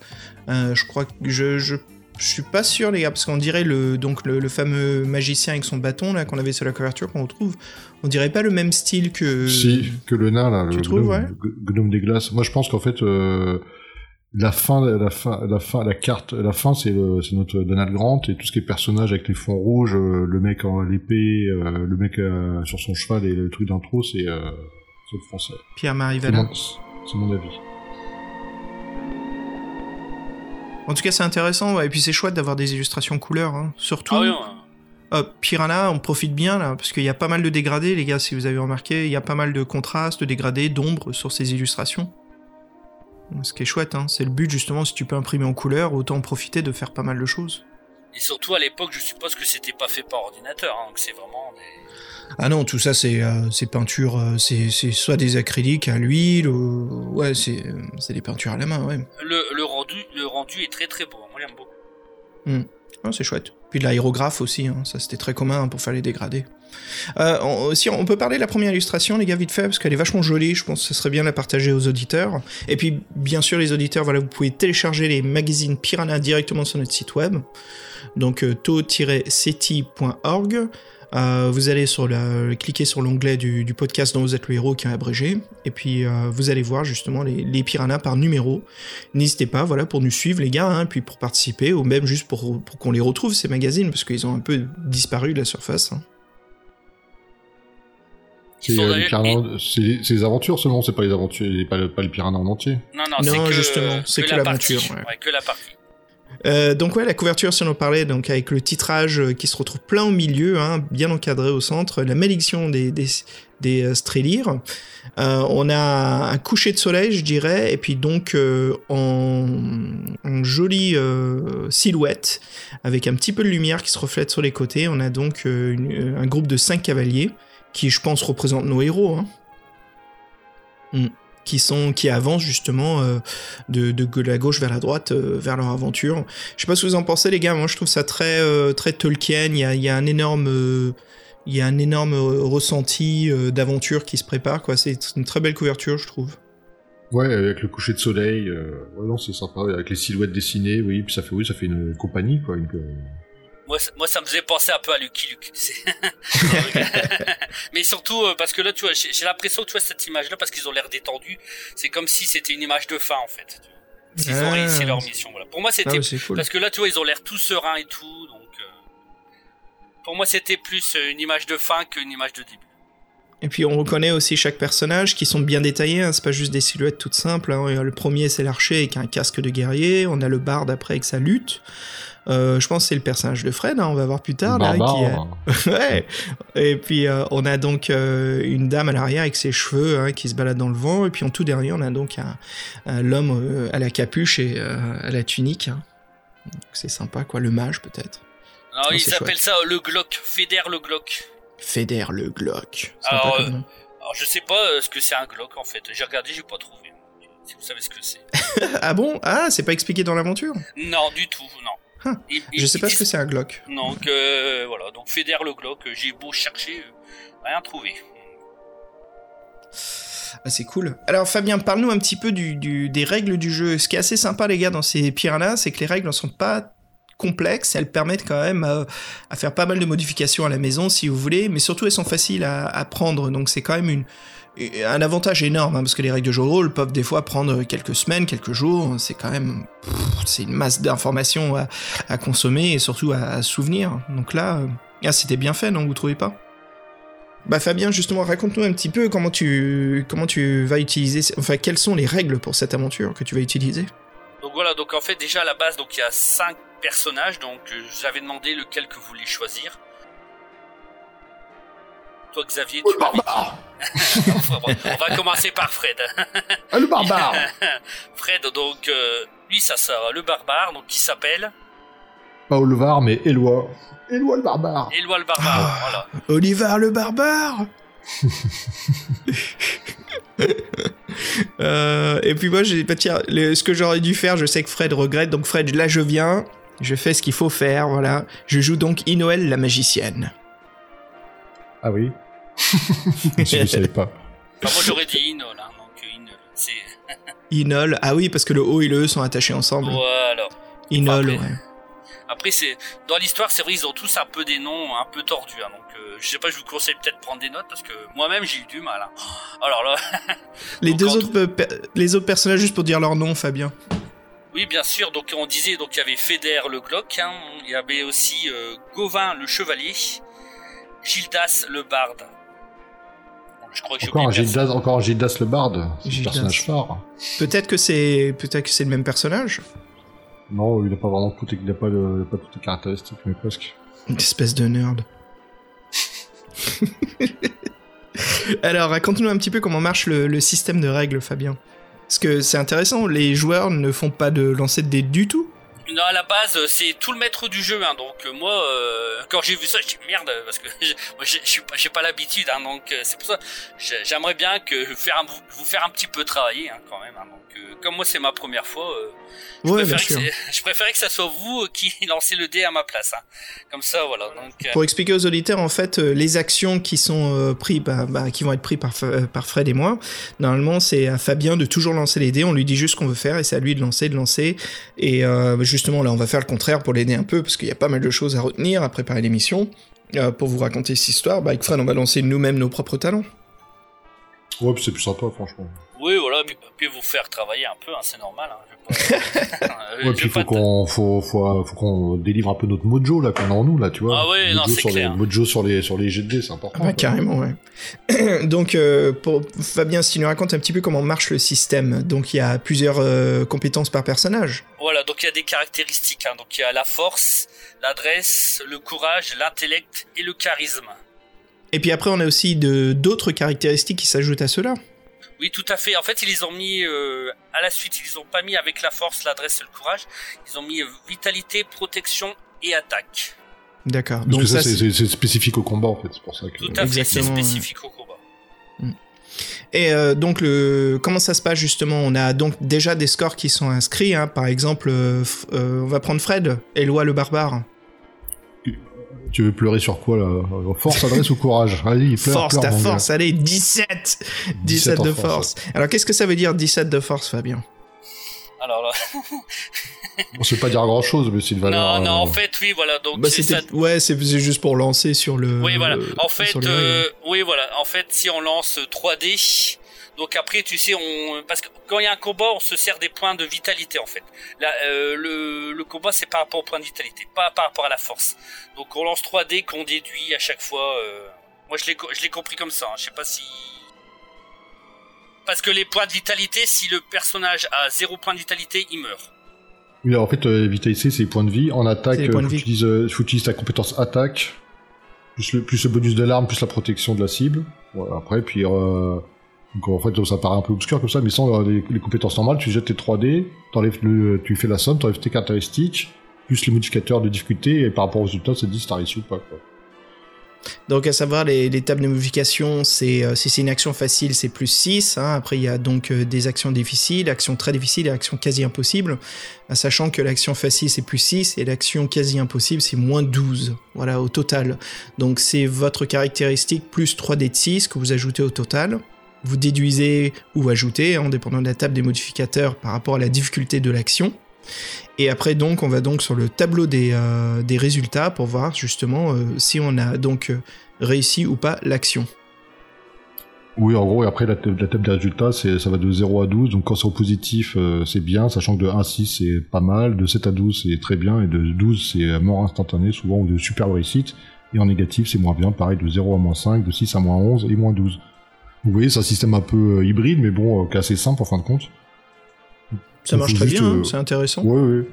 je crois que je, je, je suis pas sûr, les gars, parce qu'on dirait le, donc le, le fameux magicien avec son bâton, là, qu'on avait sur la couverture, qu'on retrouve. On dirait pas le même style que. Si, que le nain, là, tu le trouves, gnome, ouais le gnome des glaces. Moi, je pense qu'en fait, euh, la fin, la fin, la fin, la carte, la fin, c'est le- c'est notre Donald Grant et tout ce qui est personnage avec les fonds rouges, euh, le mec en l'épée, euh, le mec euh, sur son cheval et le truc d'intro, c'est euh, le français. Pierre-Marie mon, c'est mon avis. En tout cas, c'est intéressant, ouais. et puis c'est chouette d'avoir des illustrations couleurs, hein. surtout. Ah oui. Euh, Piranha, on profite bien là, parce qu'il y a pas mal de dégradés, les gars, si vous avez remarqué, il y a pas mal de contrastes, de dégradés, d'ombres sur ces illustrations. Ce qui est chouette, hein. c'est le but justement, si tu peux imprimer en couleur, autant en profiter de faire pas mal de choses. Et surtout à l'époque, je suppose que c'était pas fait par ordinateur, hein, donc c'est vraiment des... Ah non, tout ça c'est euh, c'est peinture, euh, c'est soit des acryliques à l'huile, ou... ouais, c'est euh, c'est des peintures à la main, ouais. le, le rendu, le rendu est très très beau. Moi j'aime beaucoup. Ah, c'est chouette. Puis de l'aérographe aussi, hein, ça c'était très commun pour faire les dégradés. Euh, on, si on peut parler de la première illustration, les gars, vite fait, parce qu'elle est vachement jolie, je pense que ce serait bien la partager aux auditeurs. Et puis, bien sûr, les auditeurs, vous pouvez télécharger les magazines Piranha directement sur notre site web, donc euh, to-ceti.org. Euh, vous allez sur la, cliquer sur l'onglet du, du podcast dont vous êtes le héros qui est abrégé, et puis euh, vous allez voir justement les, les piranhas par numéro. N'hésitez pas, voilà, pour nous suivre les gars, hein, puis pour participer, ou même juste pour, pour qu'on les retrouve ces magazines, parce qu'ils ont un peu disparu de la surface. hein. C'est euh, les piranhas- c'est- c'est les aventures seulement, c'est pas les aventures, pas, le- pas le piranha en entier. Non, non, Non, c'est que, justement, c'est que la l'aventure, partie. ouais. Ouais, que la partie. Euh, donc ouais, la couverture, si on en parlait, donc avec le titrage qui se retrouve plein au milieu, hein, bien encadré au centre, la malédiction des, des, euh. Euh, on a un coucher de soleil, je dirais, et puis donc en, jolie silhouette, avec un petit peu de lumière qui se reflète sur les côtés, on a donc un groupe de cinq cavaliers, qui je pense représentent nos héros, hein. Mm. Qui sont qui avancent justement euh, de, de la gauche vers la droite euh, vers leur aventure. Je sais pas ce que vous en pensez les gars, moi je trouve ça très euh, très Tolkien, il y a, y a un énorme il y a un énorme euh, ressenti d'aventure qui se prépare quoi, c'est une très belle couverture je trouve. Ouais, avec le coucher de soleil, non, c'est sympa, avec les silhouettes dessinées, oui, puis ça fait, oui, ça fait une compagnie, quoi. Moi, ça- moi, ça me faisait penser un peu à Lucky Luke. Mais surtout euh, parce que là, tu vois, j'ai j'ai l'impression que tu vois cette image-là parce qu'ils ont l'air détendus. C'est comme si c'était une image de fin en fait. s'ils ont Ah. réussi leur mission. Voilà. Pour moi, Ah c'était cool. parce que là, tu vois, ils ont l'air tout sereins et tout, donc euh, pour moi, c'était plus euh, une image de fin qu'une image de début. Et puis on reconnaît aussi chaque personnage qui sont bien détaillés, hein, c'est pas juste des silhouettes toutes simples. hein. Le premier c'est l'archer avec un casque de guerrier, on a le barde après avec sa lutte. Euh, je pense que c'est le personnage de Fred, hein, on va voir plus tard. là, qui est- ouais. Et puis euh, on a donc euh, une dame à l'arrière avec ses cheveux hein, qui se balade dans le vent. Et puis en tout dernier, on a donc un, un- l'homme euh, à la capuche et euh, à la tunique. hein. Donc, C'est sympa, quoi. Le mage peut-être. Alors, Oh, ils appellent ça le Glock, Fédère le Glock. Feder le Glock. Sympa Alors, comme euh. Alors, je sais pas ce que c'est un Glock en fait. J'ai regardé, j'ai pas trouvé. Si vous savez ce que c'est. Ah bon? Ah, c'est pas expliqué dans l'aventure? Non, du tout, non. Ils- Je sais pas ce que c'est un Glock. Donc euh, voilà, donc Fédère le Glock, euh, j'ai beau chercher, euh, rien trouvé. Ah, c'est cool. Alors Fabien, parle-nous un petit peu du, du- des règles du jeu. Ce qui est assez sympa les gars dans ces piranhas, c'est que les règles ne sont pas complexes, elles permettent quand même euh, à faire pas mal de modifications à la maison si vous voulez, mais surtout elles sont faciles à, à prendre, donc c'est quand même une, un avantage énorme, hein, parce que les règles de jeu rôle peuvent des fois prendre quelques semaines, quelques jours, c'est quand même c'est une masse d'informations à, consommer et surtout à, souvenir. Donc là, euh, ah, c'était bien fait, non, vous trouvez pas? Bah Fabien, justement, raconte-nous un petit peu comment tu comment tu vas utiliser, enfin quelles sont les règles pour cette aventure que tu vas utiliser? Donc voilà, donc en fait déjà à la base, donc il y a cinq personnages, donc euh, j'avais demandé lequel que vous voulez choisir. Toi Xavier, tu m'avais dit- Enfin, bon, On va commencer par Fred. Ah, le barbare Fred, donc euh, lui ça sera le barbare, donc qui s'appelle Pas Olvar, mais Éloi. Éloi le barbare Éloi le barbare. Voilà. Oliver le barbare Euh, Et puis moi, j'ai bah, tiens, le- ce que j'aurais dû faire, je sais que Fred regrette, donc Fred, là je viens, je fais ce qu'il faut faire, voilà. Je joue donc Inoël la magicienne. Ah oui Si vous savez pas. Enfin, moi j'aurais dit Inol, hein, donc euh, Inol, c'est Inol, ah oui, parce que le O et le E sont attachés ensemble. voilà. Inol, Après. ouais. Après, c'est dans l'histoire, c'est vrai, ils ont tous un peu des noms un peu tordus. hein, donc, euh, je sais pas, je vous conseille peut-être de prendre des notes parce que moi-même j'ai eu du mal. hein. Alors là, Les Donc, deux autres, per- les autres personnages, juste pour dire leur nom, Fabien. oui, bien sûr. Donc, on disait, donc il y avait Fédère le Glock, hein, il y avait aussi euh, Gauvin le Chevalier, Gildas le Barde. Bon, Je crois que j'ai Encore. Gildas, encore Gildas le barde. C'est le personnage phare. Peut-être que c'est peut-être que c'est le même personnage. Non, il n'a pas vraiment tout, il a pas, le- pas toutes les caractéristiques, mais presque. Une espèce de nerd. Alors, raconte-nous un petit peu comment marche le, le système de règles, Fabien. Parce que c'est intéressant, les joueurs ne font pas de lancer de dés du tout. Non, à la base, euh, c'est tout le maître du jeu. Hein, donc, euh, moi, euh, quand j'ai vu ça, j'ai dit merde, parce que moi, j'ai- pas, pas l'habitude. Hein, donc, euh, c'est pour ça. j'ai- J'aimerais bien que faire un- vous, vous faire un petit peu travailler, hein, quand même. Hein, donc, euh, comme moi, c'est ma première fois. euh, je, Ouais, bien préférais que je préférais que ça soit vous qui lancez le dé à ma place. Hein. Comme ça, voilà. Donc, euh, Pour expliquer aux auditeurs, en fait, euh, les actions qui sont euh, prises, bah, bah, qui vont être prises par, Fred et moi, normalement, c'est à Fabien de toujours lancer les dés. On lui dit juste ce qu'on veut faire et c'est à lui de lancer, de lancer. Et euh, justement, là, on va faire le contraire pour l'aider un peu parce qu'il y a pas mal de choses à retenir à préparer l'émission. Euh, pour vous raconter cette histoire, bah, avec Fred, on va lancer nous-mêmes nos propres talents. Ouais, puis c'est plus sympa, franchement. Oui, voilà. Puis, puis vous faire travailler un peu, hein, c'est normal. Hein, je vais pas- Euh, Ouais, je puis faut qu'on, faut, faut, faut qu'on délivre un peu notre mojo, là, qu'on a en nous, là, tu vois. Ah ouais, non, mojo c'est sur clair. Les, mojo sur les, sur les GD, c'est important. Ah, carrément, ouais. Donc, euh, pour Fabien, si tu nous racontes un petit peu comment marche le système. Donc, il y a plusieurs euh, compétences par personnage. Voilà, donc il y a des caractéristiques. Hein. Donc il y a la force, l'adresse, le courage, l'intellect et le charisme. Et puis après, on a aussi de d'autres caractéristiques qui s'ajoutent à cela. Oui, tout à fait. En fait, ils les ont mis euh, à la suite. Ils les ont pas mis avec la force, l'adresse et le courage. Ils ont mis euh, vitalité, protection et attaque. D'accord. Parce Donc que ça, ça, c'est, spécifique au combat, en fait, c'est pour ça que. Tout à fait, c'est spécifique au combat. Et euh, donc, le... comment ça se passe justement? On a donc déjà des scores qui sont inscrits. hein. Par exemple, euh, on va prendre Fred, Éloi le barbare. Tu veux pleurer sur quoi, là Force, adresse ou courage? Allez, pleure, force, pleure, ta gars. force, allez, 17 17 en de force, force. Alors, qu'est-ce que ça veut dire 17 de force, Fabien? Alors là, On sait pas dire grand chose, mais c'est une valeur. non, non, en euh, fait, oui, voilà. Donc Bah, ça. Ouais, c'est juste pour lancer sur le... Oui, voilà. En fait, euh, oui, voilà. En fait, si on lance 3 dés, Donc après, tu sais, on parce que quand il y a un combat, on se sert des points de vitalité en fait. Là, euh, le, le combat c'est par rapport aux points de vitalité, pas par rapport à la force. Donc on lance 3 dés qu'on déduit à chaque fois. euh. Moi je l'ai co- je l'ai compris comme ça. hein. Je sais pas si parce que les points de vitalité, si le personnage a 0 point de vitalité, il meurt. Oui, alors, en fait, euh, vitalité, c'est les points de vie. En attaque, euh, points faut utiliser, euh, faut utiliser ta compétence attaque, plus le, plus le bonus de l'arme, plus la protection de la cible. Voilà, après, puis... Euh, donc en fait, ça paraît un peu obscur comme ça, mais sans euh, les, compétences normales, tu jettes tes 3D, t'enlèves le, tu fais la somme, t'enlèves tes caractéristiques, plus les modificateurs de difficulté, et par rapport au résultat, ça te dit si t'as réussi ou pas. Quoi. Donc à savoir les, les tables de modification, euh, si c'est une action facile, c'est plus 6. hein. Après il y a donc euh, des actions difficiles, actions très difficiles et actions quasi impossibles. Euh, sachant que l'action facile c'est plus 6 et l'action quasi impossible c'est moins 12. Voilà au total. Donc c'est votre caractéristique plus 3d de 6 que vous ajoutez au total. Vous déduisez ou ajoutez, en dépendant de la table des modificateurs par rapport à la difficulté de l'action. Et après donc on va donc sur le tableau des, euh, des résultats pour voir justement euh, si on a donc euh, réussi ou pas l'action. Oui, en gros, et après, la, ta- la table des résultats, ça va de 0 à 12, donc quand c'est au positif, c'est bien, sachant que de 1 à 6, c'est pas mal, de 7 à 12, c'est très bien, et de 12, c'est mort instantanée, souvent, ou de super réussite, et en négatif, c'est moins bien, pareil, de 0 à moins 5, de 6 à moins 11, et moins 12. Vous voyez, c'est un système un peu euh, hybride, mais bon, euh, qui est assez simple en fin de compte. Ça marche très bien, hein, euh, c'est intéressant. Ouais, ouais.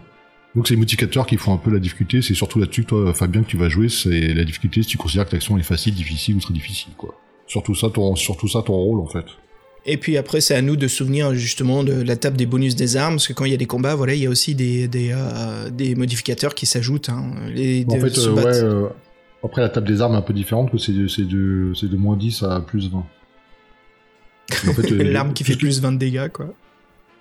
Donc c'est les modificateurs qui font un peu la difficulté, c'est surtout là-dessus, toi, Fabien, que tu vas jouer, c'est la difficulté si tu considères que l'action est facile, difficile ou très difficile, quoi. Surtout ça, ton, surtout ça, ton rôle, en fait. Et puis après, c'est à nous de souvenir justement de la table des bonus des armes, parce que quand il y a des combats, voilà, il y a aussi des, des, euh, des modificateurs qui s'ajoutent. hein. Les, En fait, euh, ouais, euh, après la table des armes est un peu différente, que c'est de, de, c'est de moins 10 à plus 20. En fait, euh, L'arme qui fait plus- plus 20 de dégâts, quoi.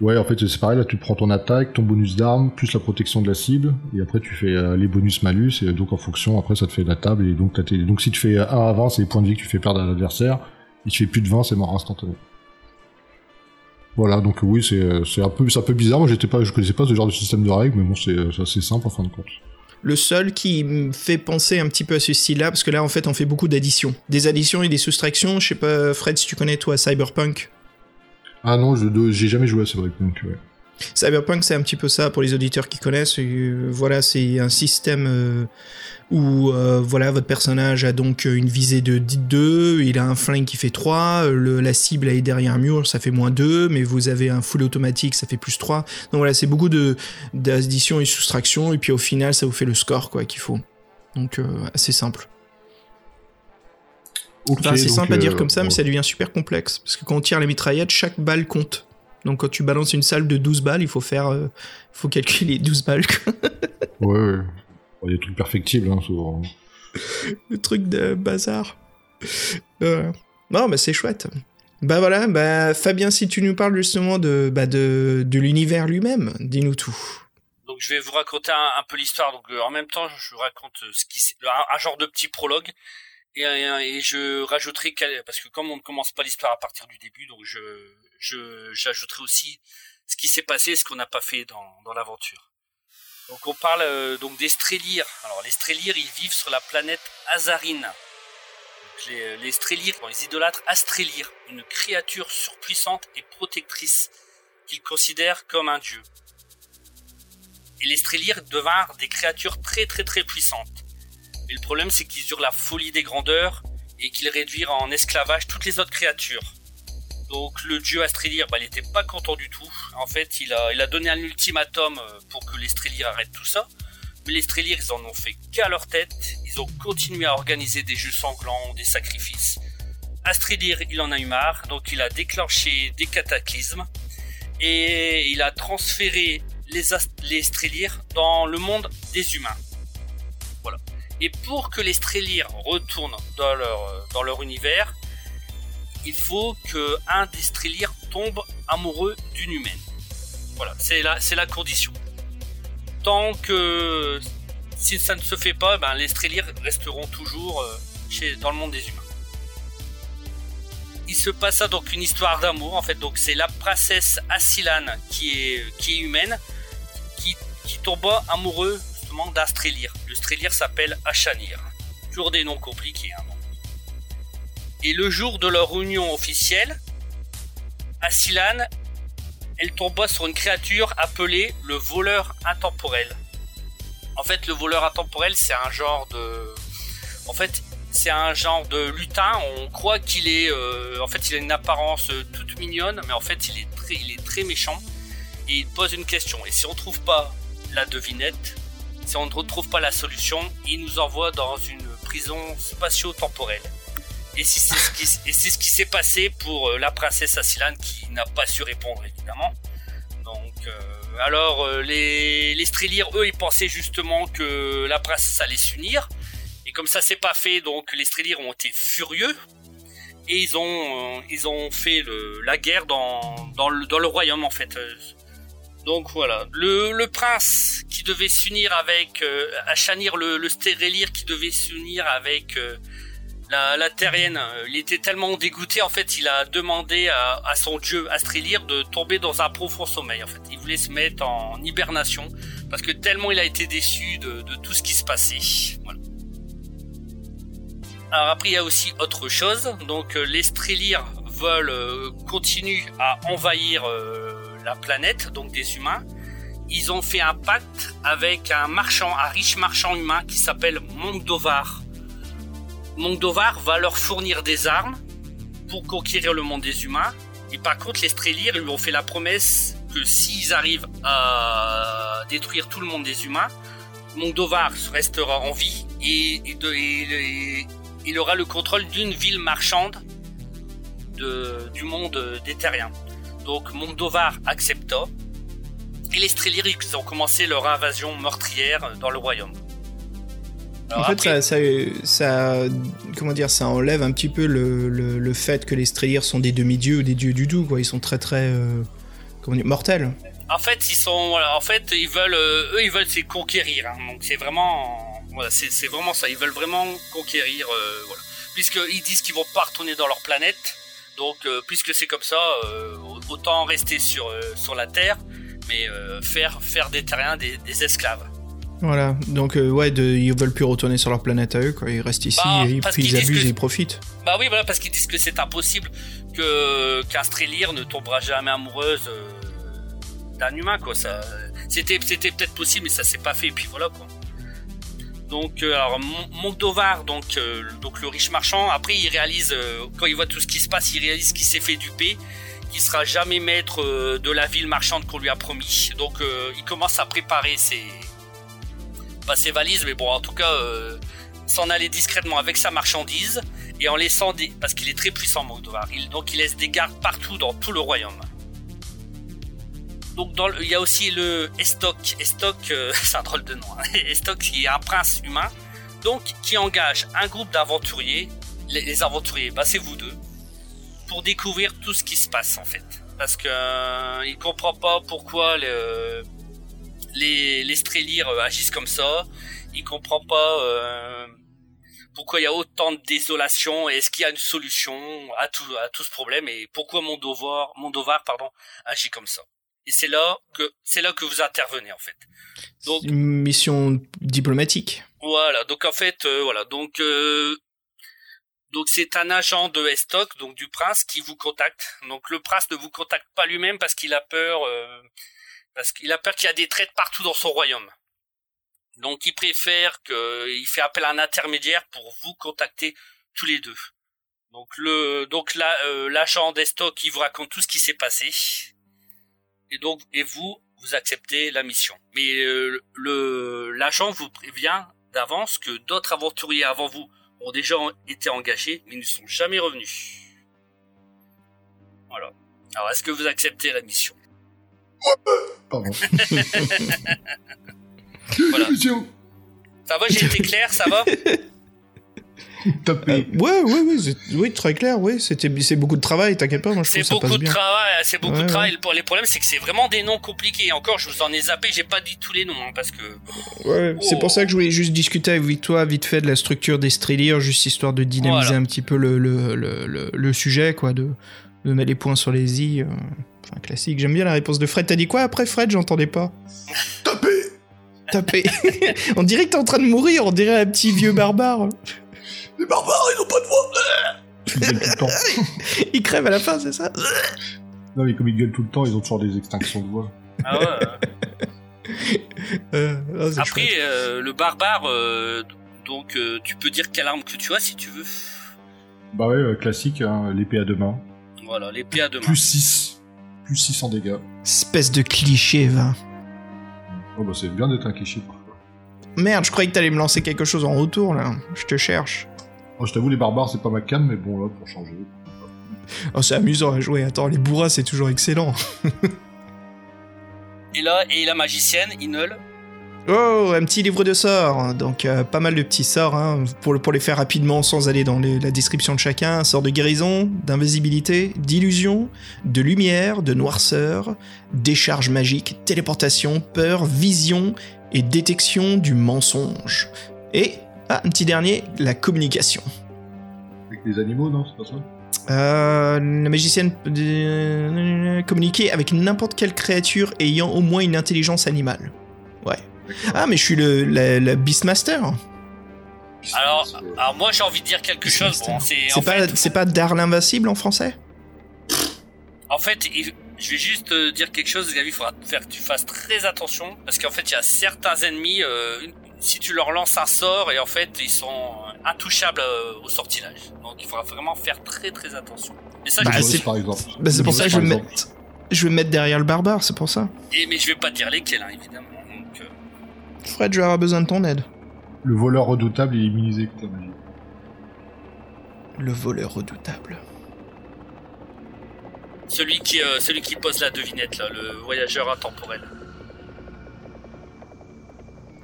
Ouais, en fait, c'est pareil, là tu prends ton attaque, ton bonus d'arme, plus la protection de la cible, et après tu fais euh, les bonus malus, et donc en fonction, après ça te fait la table, et donc, tes- donc si tu fais 1 à 20, c'est les points de vie que tu fais perdre à l'adversaire, et tu fais plus de 20, c'est mort instantané. Voilà, donc oui, c'est euh, un peu, c'est un peu bizarre, moi j'étais pas, je connaissais pas ce genre de système de règles, mais bon, c'est assez simple en fin de compte. Le seul qui me fait penser un petit peu à ce style-là, parce que là, en fait, on fait beaucoup d'additions. Des additions et des soustractions. Je sais pas, Fred, si tu connais, toi, Cyberpunk? Ah non, j'ai jamais joué à Cyberpunk, ouais. Cyberpunk, c'est un petit peu ça pour les auditeurs qui connaissent. Euh, voilà, c'est un système euh, où euh, voilà, votre personnage a donc une visée de 2, il a un flingue qui fait 3, le, la cible est derrière un mur, ça fait moins 2, mais vous avez un full automatique, ça fait plus 3. Donc voilà, c'est beaucoup d'addition et soustraction, et puis au final, ça vous fait le score quoi qu'il faut. Donc euh, assez simple. Enfin, c'est simple à dire comme ça, mais ça devient super complexe. Parce que quand on tire les mitraillettes, chaque balle compte. Donc quand tu balances une salle de 12 balles, il faut faire, euh, faut calculer 12 balles. quoi. Ouais, ouais. Il y a des trucs perfectibles, hein, souvent. Le truc de bazar. Euh, Non, bah c'est chouette. Bah voilà, bah Fabien, si tu nous parles justement de, bah, de, de l'univers lui-même, dis-nous tout. Donc je vais vous raconter un, un peu l'histoire. Donc euh, en même temps, je vous raconte ce qui, un, un genre de petit prologue et, et je rajouterai parce que comme on ne commence pas l'histoire à partir du début, donc je je j'ajouterai aussi ce qui s'est passé, ce qu'on n'a pas fait dans dans l'aventure. Donc on parle euh, donc des Strélires. Alors les Strélires, ils vivent sur la planète Azarine. Donc, les, les Strélires, ils idolâtrent Astrélir, une créature surpuissante et protectrice qu'ils considèrent comme un dieu et les Strélires devinrent des créatures très très très puissantes. Mais le problème c'est qu'ils eurent la folie des grandeurs et qu'ils réduirent en esclavage toutes les autres créatures. Donc le dieu Astrélir, bah, il était pas content du tout. En fait, il a, donné un ultimatum euh, pour que les Strélires arrêtent tout ça. Mais les Strélires, ils en ont fait qu'à leur tête. Ils ont continué à organiser des jeux sanglants, des sacrifices. Astrélir, il en a eu marre, donc il a déclenché des cataclysmes et il a transféré les, dans le monde des humains. Voilà. Et pour que les Strélires retournent dans leur, dans leur univers, il faut que un des Strélires tombe amoureux d'une humaine. Voilà, c'est la, condition. Tant que si ça ne se fait pas, ben, les Strélires resteront toujours euh, chez, dans le monde des humains. Il se passa donc une histoire d'amour en fait. Donc c'est la princesse Asilan qui est qui est humaine qui, qui tomba amoureux justement d'un Strélir. Le Strélir s'appelle Achanir. Toujours des noms compliqués. Hein. Et le jour de leur union officielle, Asilan, elle tomba sur une créature appelée le voleur intemporel. En fait, le voleur intemporel, c'est un genre de. En fait, c'est un genre de lutin. On croit qu'il est. euh, En fait, il a une apparence euh, toute mignonne, mais en fait, il est très, il est très méchant. Et il pose une question. Et si on trouve pas la devinette, si on ne retrouve pas la solution, il nous envoie dans une prison spatio-temporelle. Et c'est ce qui, c'est s'est passé pour euh, la princesse Asilan qui n'a pas su répondre évidemment. Donc, euh, alors euh, les les Strellirs, eux, ils pensaient justement que la princesse allait s'unir. Et comme ça s'est pas fait, donc les Strellirs ont été furieux et ils ont ils ont fait la guerre dans dans le dans le royaume en fait. Donc voilà, le, prince qui devait s'unir avec euh, Achanir, le, le Stérélir qui devait s'unir avec la, la terrienne, euh, il était tellement dégoûté en fait, il a demandé à, à son dieu Astrélir de tomber dans un profond sommeil en fait. Il voulait se mettre en hibernation parce que tellement il a été déçu de, de tout ce qui se passait. Voilà. Alors après il y a aussi autre chose, donc euh, les Strélirs veulent euh, à envahir euh, la planète, donc des humains. Ils ont fait un pacte avec un marchand, un riche marchand humain qui s'appelle Mondovar. Mondovar va leur fournir des armes pour conquérir le monde des humains. Et par contre, les Strélirs lui ont fait la promesse que s'ils arrivent à détruire tout le monde des humains, Mondovar restera en vie et, il aura le contrôle d'une ville marchande de- du monde des terriens. Donc Mondovar accepta et les Strélirs ils ont commencé leur invasion meurtrière dans le royaume. Alors en fait, après- ça, ça, ça- comment dire, ça enlève un petit peu le, le, le fait que les Strellirs sont des demi-dieux ou des dieux du doux, quoi. Ils sont très très, euh, comment dire, mortels. En fait, ils sont, voilà, en fait, ils veulent, euh, eux, ils veulent c'est conquérir. hein. donc c'est vraiment, voilà, c'est c'est vraiment ça. Ils veulent vraiment conquérir, euh, voilà. Puisqu'ils disent qu'ils vont pas retourner dans leur planète. Donc, euh, puisque c'est comme ça, autant rester sur sur la Terre, mais faire faire des terriens des, des esclaves. Voilà. Donc euh, ouais, de, ils veulent plus retourner sur leur planète à eux, quoi. Ils restent ici Bah, et parce puis ils abusent que- et ils profitent. Bah oui, voilà, parce qu'ils disent que c'est impossible que qu'un Strélir ne tombera jamais amoureuse euh, d'un humain, quoi. Ça, c'était c'était peut-être possible, mais ça s'est pas fait. Et puis voilà, quoi. Donc, euh, alors Mon- Mondovar, donc euh, donc le riche marchand, après il réalise quand il voit tout ce qui se passe, il réalise qu'il s'est fait duper, qu'il sera jamais maître de la ville marchande qu'on lui a promis. Donc euh, il commence à préparer ses pas ses valises, mais bon, en tout cas, euh, s'en aller discrètement avec sa marchandise et en laissant des parce qu'il est très puissant donc il laisse des gardes partout dans tout le royaume. Donc dans le- il y a aussi le Estok. Estok, euh, c'est un drôle de nom. hein. Qui est un prince humain, donc qui engage un groupe d'aventuriers. Les, aventuriers, bah c'est vous deux, pour découvrir tout ce qui se passe en fait. Parce que euh, comprend pas pourquoi le- les les euh, agissent comme ça. Il comprend pas. euh, pourquoi il y a autant de désolation et est-ce qu'il y a une solution à tout, à tout ce problème et pourquoi Mondovar, Mondovar pardon, agit comme ça. Et c'est là que c'est là que vous intervenez en fait. Donc Une mission diplomatique. voilà, donc en fait euh, voilà, donc euh, donc c'est un agent de Estoc, donc du prince qui vous contacte. Donc le prince ne vous contacte pas lui-même parce qu'il a peur euh, parce qu'il a peur qu'il y a des traites partout dans son royaume. Donc il préfère que il fait appel à un intermédiaire pour vous contacter tous les deux. Donc le donc euh, l'agent d'Estoc qui vous raconte tout ce qui s'est passé. Et donc et vous vous acceptez la mission. Mais euh, le l'agent vous prévient d'avance que d'autres aventuriers avant vous ont déjà été engagés mais ne sont jamais revenus. Voilà. Alors est-ce que vous acceptez la mission? Pardon. Voilà. Ça va, j'ai été clair, ça va. Euh, ouais, ouais, ouais, oui, très clair, oui. C'était, c'est beaucoup de travail, t'inquiète pas, moi je trouve C'est que ça beaucoup passe de bien. travail, c'est beaucoup Ouais, de ouais. travail. Le- Les problèmes, c'est que c'est vraiment des noms compliqués. Et encore, je vous en ai zappé, j'ai pas dit tous les noms, hein, parce que Ouais, c'est Oh. pour ça que je voulais juste discuter avec toi vite fait de la structure des Strellirs, juste histoire de dynamiser Voilà. un petit peu le, le, le, le, le sujet, quoi, de, de mettre les points sur les i. euh, enfin, classique. J'aime bien la réponse de Fred. T'as dit quoi après, Fred? J'entendais pas. Tapé Taper. on dirait que t'es en train de mourir, on dirait un petit vieux barbare. Les barbares, ils ont pas de voix Il gueule tout le temps. Il crève à la fin, c'est ça? Non, mais comme ils gueulent tout le temps, ils ont toujours des extinctions de voix. Ah ouais. euh. Oh, c'est Après, euh, le barbare, euh, donc euh, tu peux dire quelle arme que tu as si tu veux. Bah ouais, classique, hein, l'épée à deux mains. Voilà, l'épée à deux mains. Plus 6. Plus 6 en dégâts. Espèce de cliché, va. Oh bah c'est bien d'être un cliché parfois. Merde, je croyais que t'allais me lancer quelque chose en retour, là. Je te cherche. Moi je t'avoue, les barbares c'est pas ma cam, mais bon là, pour changer. Oh, c'est amusant à jouer. Attends, les bourras, c'est toujours excellent. Et là, et la magicienne, Inol. Oh, un petit livre de sorts. Donc, euh, pas mal de petits sorts, hein, pour, le- pour les faire rapidement sans aller dans les- la description de chacun. Un sort de guérison, d'invisibilité, d'illusion, de lumière, de noirceur, décharge magique, téléportation, peur, vision et détection du mensonge. Et, ah, un petit dernier, la communication. Avec les animaux, non, c'est pas ça? Euh, la magicienne peut communiquer avec n'importe quelle créature ayant au moins une intelligence animale. Ah, mais je suis le, la, la Beastmaster. Alors, alors moi j'ai envie de dire quelque chose. Bon, c'est pas, fait, c'est pas Dar l'invincible en français? En fait, il- je vais juste euh, dire quelque chose, Gabi. Il faudra faire que tu fasses très attention parce qu'en fait, il y a certains ennemis. euh, si tu leur lances un sort et en fait, ils sont intouchables euh, au sortilage. Donc, il faudra vraiment faire très très attention. Et ça, Bah, c'est- par exemple. Bah, c'est pour ça que je par vais, mettre, je vais me mettre derrière le barbare, c'est pour ça. et, mais je vais pas te dire lesquels, hein, évidemment. Fred, je vais avoir besoin de ton aide. Le voleur redoutable il est immunisé contre la magie. Le voleur redoutable. celui qui euh, celui qui pose la devinette là, le voyageur intemporel.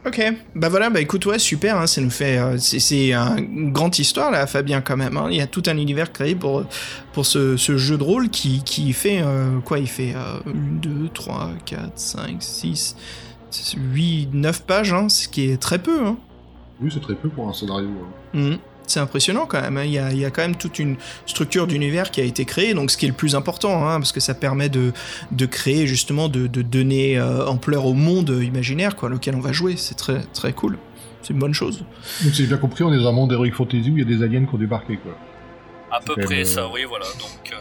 Ok, bah voilà, bah écoute, ouais, super, hein, ça nous fait. euh, c'est- c'est une grande histoire là, Fabien, quand même. hein. Il y a tout un univers créé pour, pour ce, ce jeu de rôle qui, qui fait. euh, quoi Il fait 1, 2, 3, 4, 5, 6, 8, 9 pages, hein, ce qui est très peu. Hein. Oui, c'est très peu pour un scénario. hein. Mhm. C'est impressionnant quand même. hein. Il, y a, il y a quand même toute une structure d'univers qui a été créée, donc ce qui est le plus important, hein, parce que ça permet de, de créer justement, de, de donner euh, ampleur au monde imaginaire quoi, auquel on va jouer. C'est très, très cool. C'est une bonne chose. Donc si j'ai bien compris, on est dans un monde Heroic Fantasy où il y a des aliens qui ont débarqué quoi. À peu près ça, oui, voilà. Donc, euh,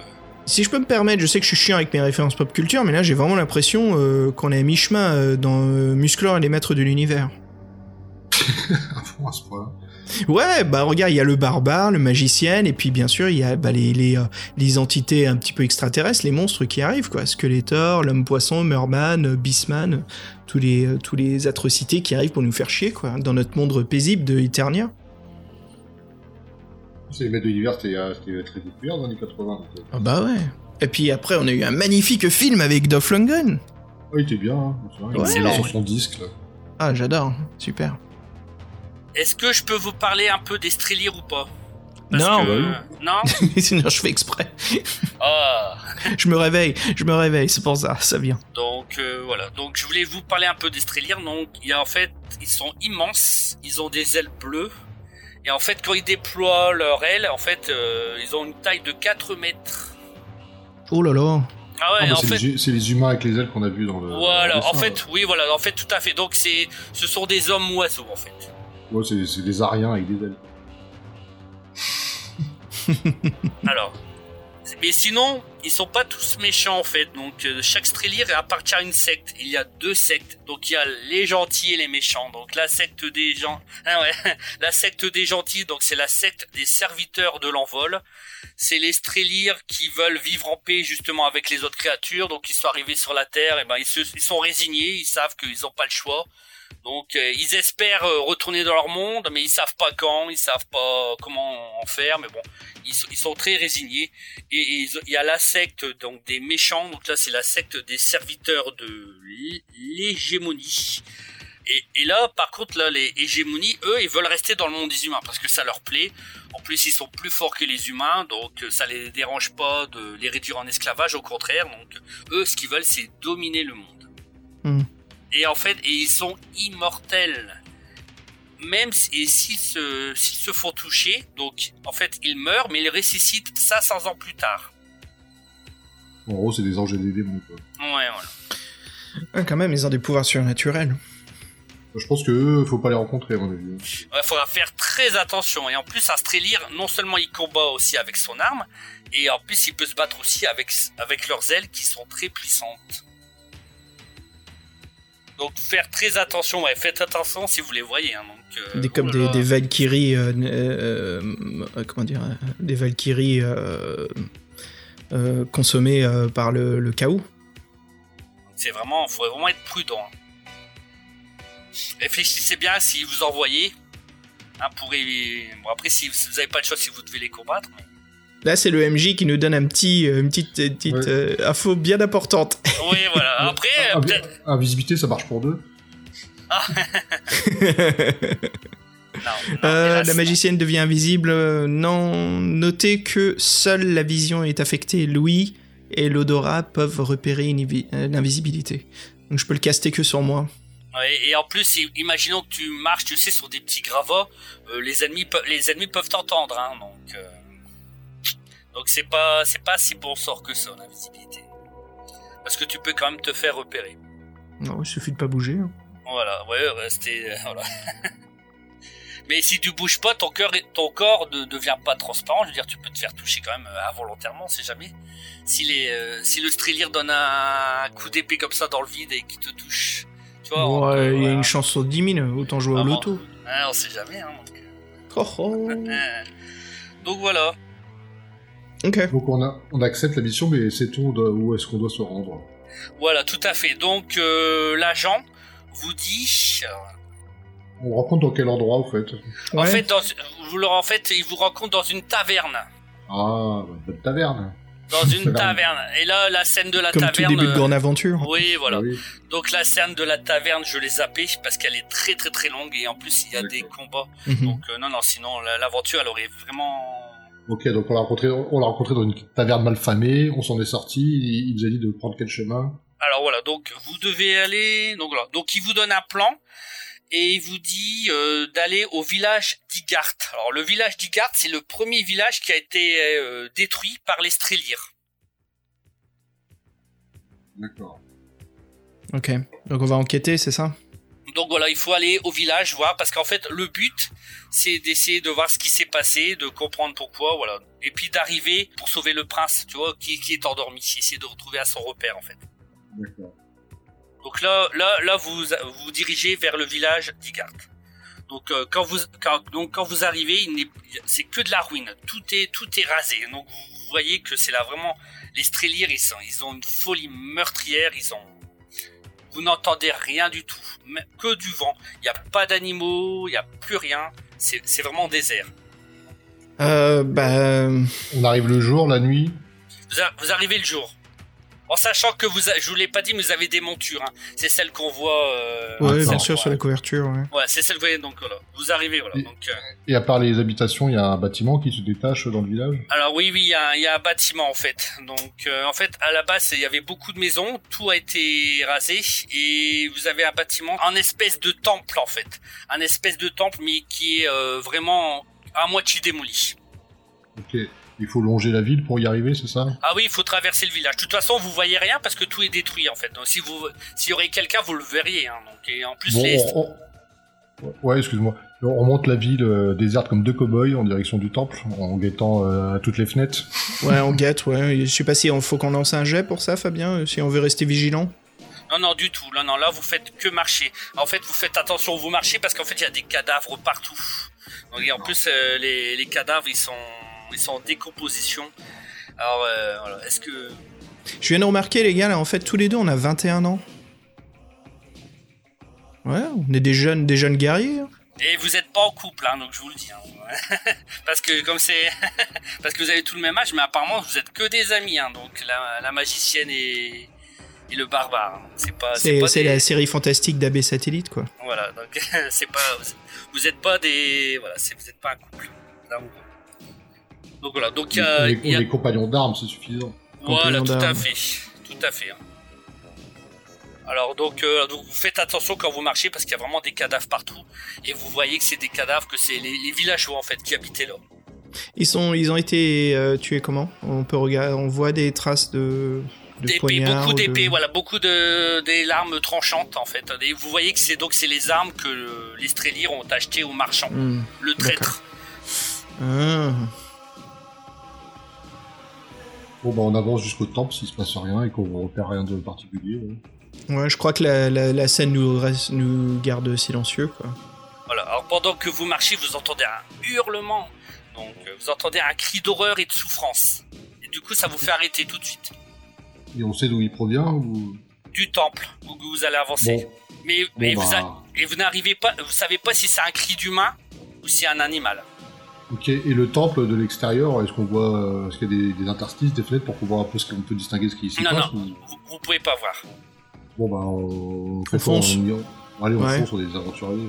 Si je peux me permettre, je sais que je suis chiant avec mes références pop culture, mais là j'ai vraiment l'impression euh, qu'on est à mi-chemin euh, dans euh, Musclor et les maîtres de l'univers. À ce point. Ouais, bah regarde, il y a le barbare, le magicien, et puis bien sûr il y a bah, les, les, euh, les entités un petit peu extraterrestres, les monstres qui arrivent, quoi. Skeletor, l'homme-poisson, Merman, Beastman, tous les, tous les atrocités qui arrivent pour nous faire chier, quoi, dans notre monde paisible de Eternia. C'est les maîtres de l'univers, c'était euh, c'était très populaire dans les années 80. donc, euh, Ah bah ouais. Et puis après on a eu un magnifique film avec Dolph Lundgren. Ouais, il était bien, hein. c'est vrai, il Ouais. Excellent, sur son disque là. Ah j'adore, super. est-ce que je peux vous parler un peu des Strelier ou pas? Parce Non. que- bah non? Sinon je fais exprès. Ah. Je me réveille, je me réveille, c'est pour ça, ça vient. Donc euh, voilà. Donc je voulais vous parler un peu des Strelier. Donc il y a en fait, ils sont immenses. Ils ont des ailes bleues. Et en fait, quand ils déploient leurs ailes, en fait, euh, ils ont une taille de 4 mètres. Oh là là. Ah ouais, Ah, bah, en c'est fait. les, c'est les humains avec les ailes qu'on a vu dans le. Voilà, le en fait, oui, voilà, en fait, tout à fait. Donc c'est, ce sont des hommes oiseaux, en fait. Ouais, c'est c'est des ariens avec des ailes. Alors, mais sinon, ils sont pas tous méchants en fait. Donc euh, chaque Strelier appartient à une secte. Il y a deux sectes. Donc il y a les gentils et les méchants. Donc la secte des gens, ah la secte des gentils. Donc c'est la secte des serviteurs de l'envol. C'est les Strelier qui veulent vivre en paix justement avec les autres créatures. Donc ils sont arrivés sur la Terre. Et ben ils, ils sont résignés. Ils savent qu'ils n'ont pas le choix. Donc euh, ils espèrent euh, retourner dans leur monde, mais ils savent pas quand, ils savent pas comment en faire. Mais bon, ils, sont- très résignés. Et, il y a la secte donc des méchants. Donc là, c'est la secte des serviteurs de l'hé- l'hégémonie. Et, et là, par contre, là, les hégémonies, eux, ils veulent rester dans le monde des humains parce que ça leur plaît. En plus, ils sont plus forts que les humains, donc euh, ça les dérange pas de les réduire en esclavage. Au contraire, donc eux, ce qu'ils veulent, c'est dominer le monde. Hmm. Et en fait, et ils sont immortels. Même si, et s'ils se, s'ils se font toucher, donc en fait, ils meurent, mais ils ressuscitent 500 ans plus tard. En gros, c'est des anges et des démons quoi. Ouais, voilà. Ah, quand même, ils ont des pouvoirs surnaturels. Je pense que eux, faut pas les rencontrer, à mon avis. Il faudra faire très attention. Et en plus, un Strelir, non seulement il combat aussi avec son arme, et en plus, il peut se battre aussi avec, avec leurs ailes qui sont très puissantes. Donc, faire très attention, ouais, faites attention si vous les voyez. Hein, donc, euh, Des, comme oh des, Valkyries. euh, euh, euh, comment dire Des Valkyries euh, euh, consommées euh, par le, le chaos. C'est vraiment, faut vraiment être prudent. hein. Réfléchissez bien si vous envoyez. Hein, pour y- Bon, après, si vous n'avez pas le choix, si vous devez les combattre. mais- Là, c'est le MJ qui nous donne un petit, euh, une petite, une petite Ouais. euh, info bien importante. Oui, voilà. Après, euh, Invi- peut-être. Invisibilité, ça marche pour deux. Non, non, Euh, hélas, la magicienne devient invisible. euh, Non, notez que seule la vision est affectée. Louis et l'odorat peuvent repérer euh, l'invisibilité. Donc je peux le caster que sur moi. Ouais, et en plus, imaginons que tu marches, tu sais, sur des petits gravats, euh, les ennemis, les ennemis peuvent t'entendre, hein, donc. euh, Donc c'est pas, c'est pas si bon sort que ça l'invisibilité, parce que tu peux quand même te faire repérer. Non, il suffit de pas bouger. hein. Voilà, ouais, rester, euh, voilà. Mais si tu bouges pas, ton cœur, ton corps ne devient pas transparent. Je veux dire, tu peux te faire toucher quand même euh, involontairement, on sait jamais. Si les, euh, si le Strelir donne un coup d'épée comme ça dans le vide et qu'il te touche, tu vois. on Ouais, peut- il y a voilà. une chance sur 10 000, autant jouer au Vraiment. loto. Hein, on sait jamais, hein, donc. Oh, oh. donc voilà. Ok. Donc on, a, on accepte la mission, mais sait-on de- où est-ce qu'on doit se rendre Voilà, tout à fait. Donc euh, l'agent vous dit, On rencontre dans quel endroit, au fait en Ouais. fait, dans, vous leur- en fait, il vous rencontre dans une taverne, Ah, bonne taverne. dans une Taverne. Et là, la scène de la Comme tout taverne. début de euh, grande aventure. Oui, voilà. Ah oui. Donc la scène de la taverne, je l'ai zappée parce qu'elle est très très très longue et en plus il y a des combats. Mhm. Donc euh, non non, sinon la- l'aventure elle aurait vraiment. Ok, donc on l'a rencontré, on l'a rencontré dans une taverne mal famée, on s'en est sorti, il il nous a dit de prendre quel chemin Alors voilà, donc vous devez aller. Donc voilà, donc il vous donne un plan et il vous dit euh, d'aller au village d'Igart. Alors le village d'Igart, c'est le premier village qui a été euh, détruit par les Strélires. D'accord. Ok. Donc on va enquêter, c'est ça? Donc voilà, il faut aller au village voir parce qu'en fait le but c'est d'essayer de voir ce qui s'est passé, de comprendre pourquoi, voilà. Et puis d'arriver pour sauver le prince, tu vois, qui, qui est endormi, essayer de retrouver à son repère en fait. D'accord. Donc là, là, là, vous vous dirigez vers le village d'Igart. Donc euh, quand vous quand, donc quand vous arrivez, il c'est que de la ruine. Tout est tout est rasé. Donc vous voyez que c'est là vraiment les Strélires, ils sont ils ont une folie meurtrière. Ils ont vous n'entendez rien du tout, que du vent. Il n'y a pas d'animaux, il n'y a plus rien. C'est vraiment désert. Euh, bah... On arrive le jour, la nuit Vous, a- vous arrivez le jour. En sachant que vous, a- je vous l'ai pas dit, mais vous avez des montures. hein. C'est celle qu'on voit. euh, Attends. bien sûr, sur la couverture, ouais. Ouais, c'est celle que vous voyez, donc voilà. Vous arrivez, voilà. Et- Donc, euh, Et à part les habitations, il y a un bâtiment qui se détache dans le village? Alors oui, oui, il y, a un- il y a un bâtiment en fait. Donc euh, en fait, à la base, il y avait beaucoup de maisons, tout a été rasé et vous avez un bâtiment, un espèce de temple en fait, un espèce de temple mais qui est euh, vraiment à moitié démoli. Ok. Il faut longer la ville pour y arriver, c'est ça Ah oui, il faut traverser le village. De toute façon, vous voyez rien parce que tout est détruit en fait. Donc si vous, s'il y aurait quelqu'un, vous le verriez. Hein. Donc et en plus Bon, les, on- Ouais, excuse-moi. On remonte la ville euh, déserte comme deux cow-boys en direction du temple, en guettant euh, à toutes les fenêtres. Ouais, on guette, ouais. Je sais pas si on faut qu'on lance un jet pour ça, Fabien, euh, si on veut rester vigilant. Non, non, du tout. Non, non, là, vous faites que marcher. En fait, vous faites attention où vous marchez parce qu'en fait, il y a des cadavres partout. Donc, et en plus, euh, les, les cadavres, ils sont, ils sont en décomposition. Alors, euh. Est-ce que. Je viens de remarquer, les gars, là, en fait, tous les deux, on a 21 ans. Ouais, on est des jeunes, des jeunes guerriers. hein. Et vous êtes pas en couple, hein, donc je vous le dis. hein. parce que, comme c'est. parce que vous avez tout le même âge, mais apparemment, vous êtes que des amis. Hein, donc, la, la magicienne et. et le barbare. C'est pas. C'est pas c'est des- la série fantastique d'AB Satellite, quoi. Voilà, donc c'est pas, vous êtes pas des, voilà, vous êtes pas un couple d'amoureux. Donc voilà, donc il y a, y est compagnons d'armes, c'est suffisant. voilà, tout à fait, tout à fait. hein. Alors donc, euh, donc vous faites attention quand vous marchez parce qu'il y a vraiment des cadavres partout et vous voyez que c'est des cadavres que c'est les, les villageois en fait qui habitaient là. Ils sont, ils ont été euh, tués comment? On peut regarder, on voit des traces de, de D'épée, poignards beaucoup de- d'épées, voilà, beaucoup de des larmes tranchantes en fait. Et vous voyez que c'est donc c'est les armes que euh, les Strellir ont achetées aux marchands. Hmm. Le traître. Ah. Bon, bah, on avance jusqu'au temple s'il se passe rien et qu'on repère rien de particulier. ouais. Ouais, je crois que la, la- la scène nous, reste, nous garde silencieux, quoi. Voilà. Alors pendant que vous marchez, vous entendez un hurlement. Donc euh, vous entendez un cri d'horreur et de souffrance. Et du coup, ça vous fait arrêter tout de suite. Et on sait d'où il provient ou... Du temple où vous allez avancer. Bon, Mais, bon, mais vous, bah, a- et vous n'arrivez pas, vous savez pas si c'est un cri d'humain ou si c'est un animal. Ok. Et le temple de l'extérieur, est-ce qu'on voit, euh, est-ce qu'il y a des, des interstices, des fenêtres pour pouvoir un peu ce qu'on peut distinguer ce qui s'y Non, passe non. ou- Vous, vous pouvez pas voir. Bon, bah, on, fait On quoi, fonce. on Allez, on Ouais. fonce, on est des aventuriers.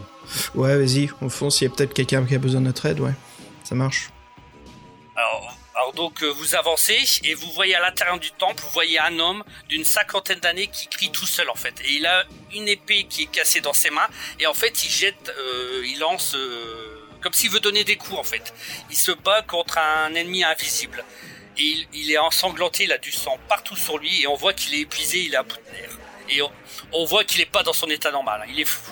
Ouais, vas-y, on fonce, il y a peut-être quelqu'un qui a besoin de notre aide, ouais. Ça marche. Alors, alors donc euh, vous avancez et vous voyez à l'intérieur du temple, vous voyez un homme d'une cinquantaine d'années qui crie tout seul en fait. Et il a une épée qui est cassée dans ses mains et en fait il jette, euh, il lance euh, comme s'il veut donner des coups en fait. Il se bat contre un ennemi invisible. Et il, il est ensanglanté, il a du sang partout sur lui et on voit qu'il est épuisé, il est à bout de nerfs. Et on, on voit qu'il est pas dans son état normal, hein. il est fou.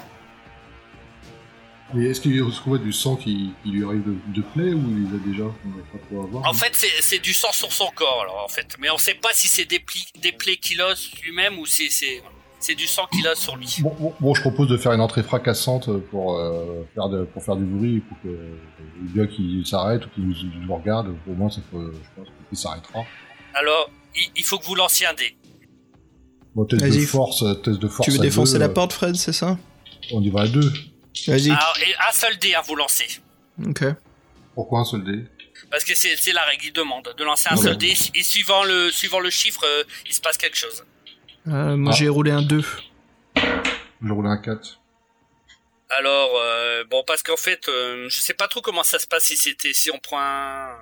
Et est-ce qu'il voit du sang qui, qui lui arrive de, de plaie ou il les a déjà On va pas trop avoir. En fait, c'est- du sang sur son corps, alors, en fait. Mais on sait pas si c'est des, plaies qu'il a lui-même ou si c'est c'est du sang qu'il a sur lui. Bon, bon, bon, je propose de faire une entrée fracassante pour, euh, faire, de, pour faire du bruit, pour que le gars qui s'arrête ou qui nous, nous regarde, au moins ça peut, je pense qu'il s'arrêtera. Alors, il, il faut que vous lanciez un dé. Bon, test de force, euh, test de force. tu veux à défoncer deux, la euh, porte, Fred, c'est ça? On y va à deux. Vas-y. Alors, et un seul dé à vous lancer. Ok. Pourquoi un seul dé? Parce que c'est la règle, il demande de lancer un seul dé. Et suivant le, suivant le chiffre, euh, il se passe quelque chose. Euh, moi, Ah. j'ai roulé un 2. Je roule un 4. Alors, euh, bon, parce qu'en fait, euh, je sais pas trop comment ça se passe si c'était, si on prend un...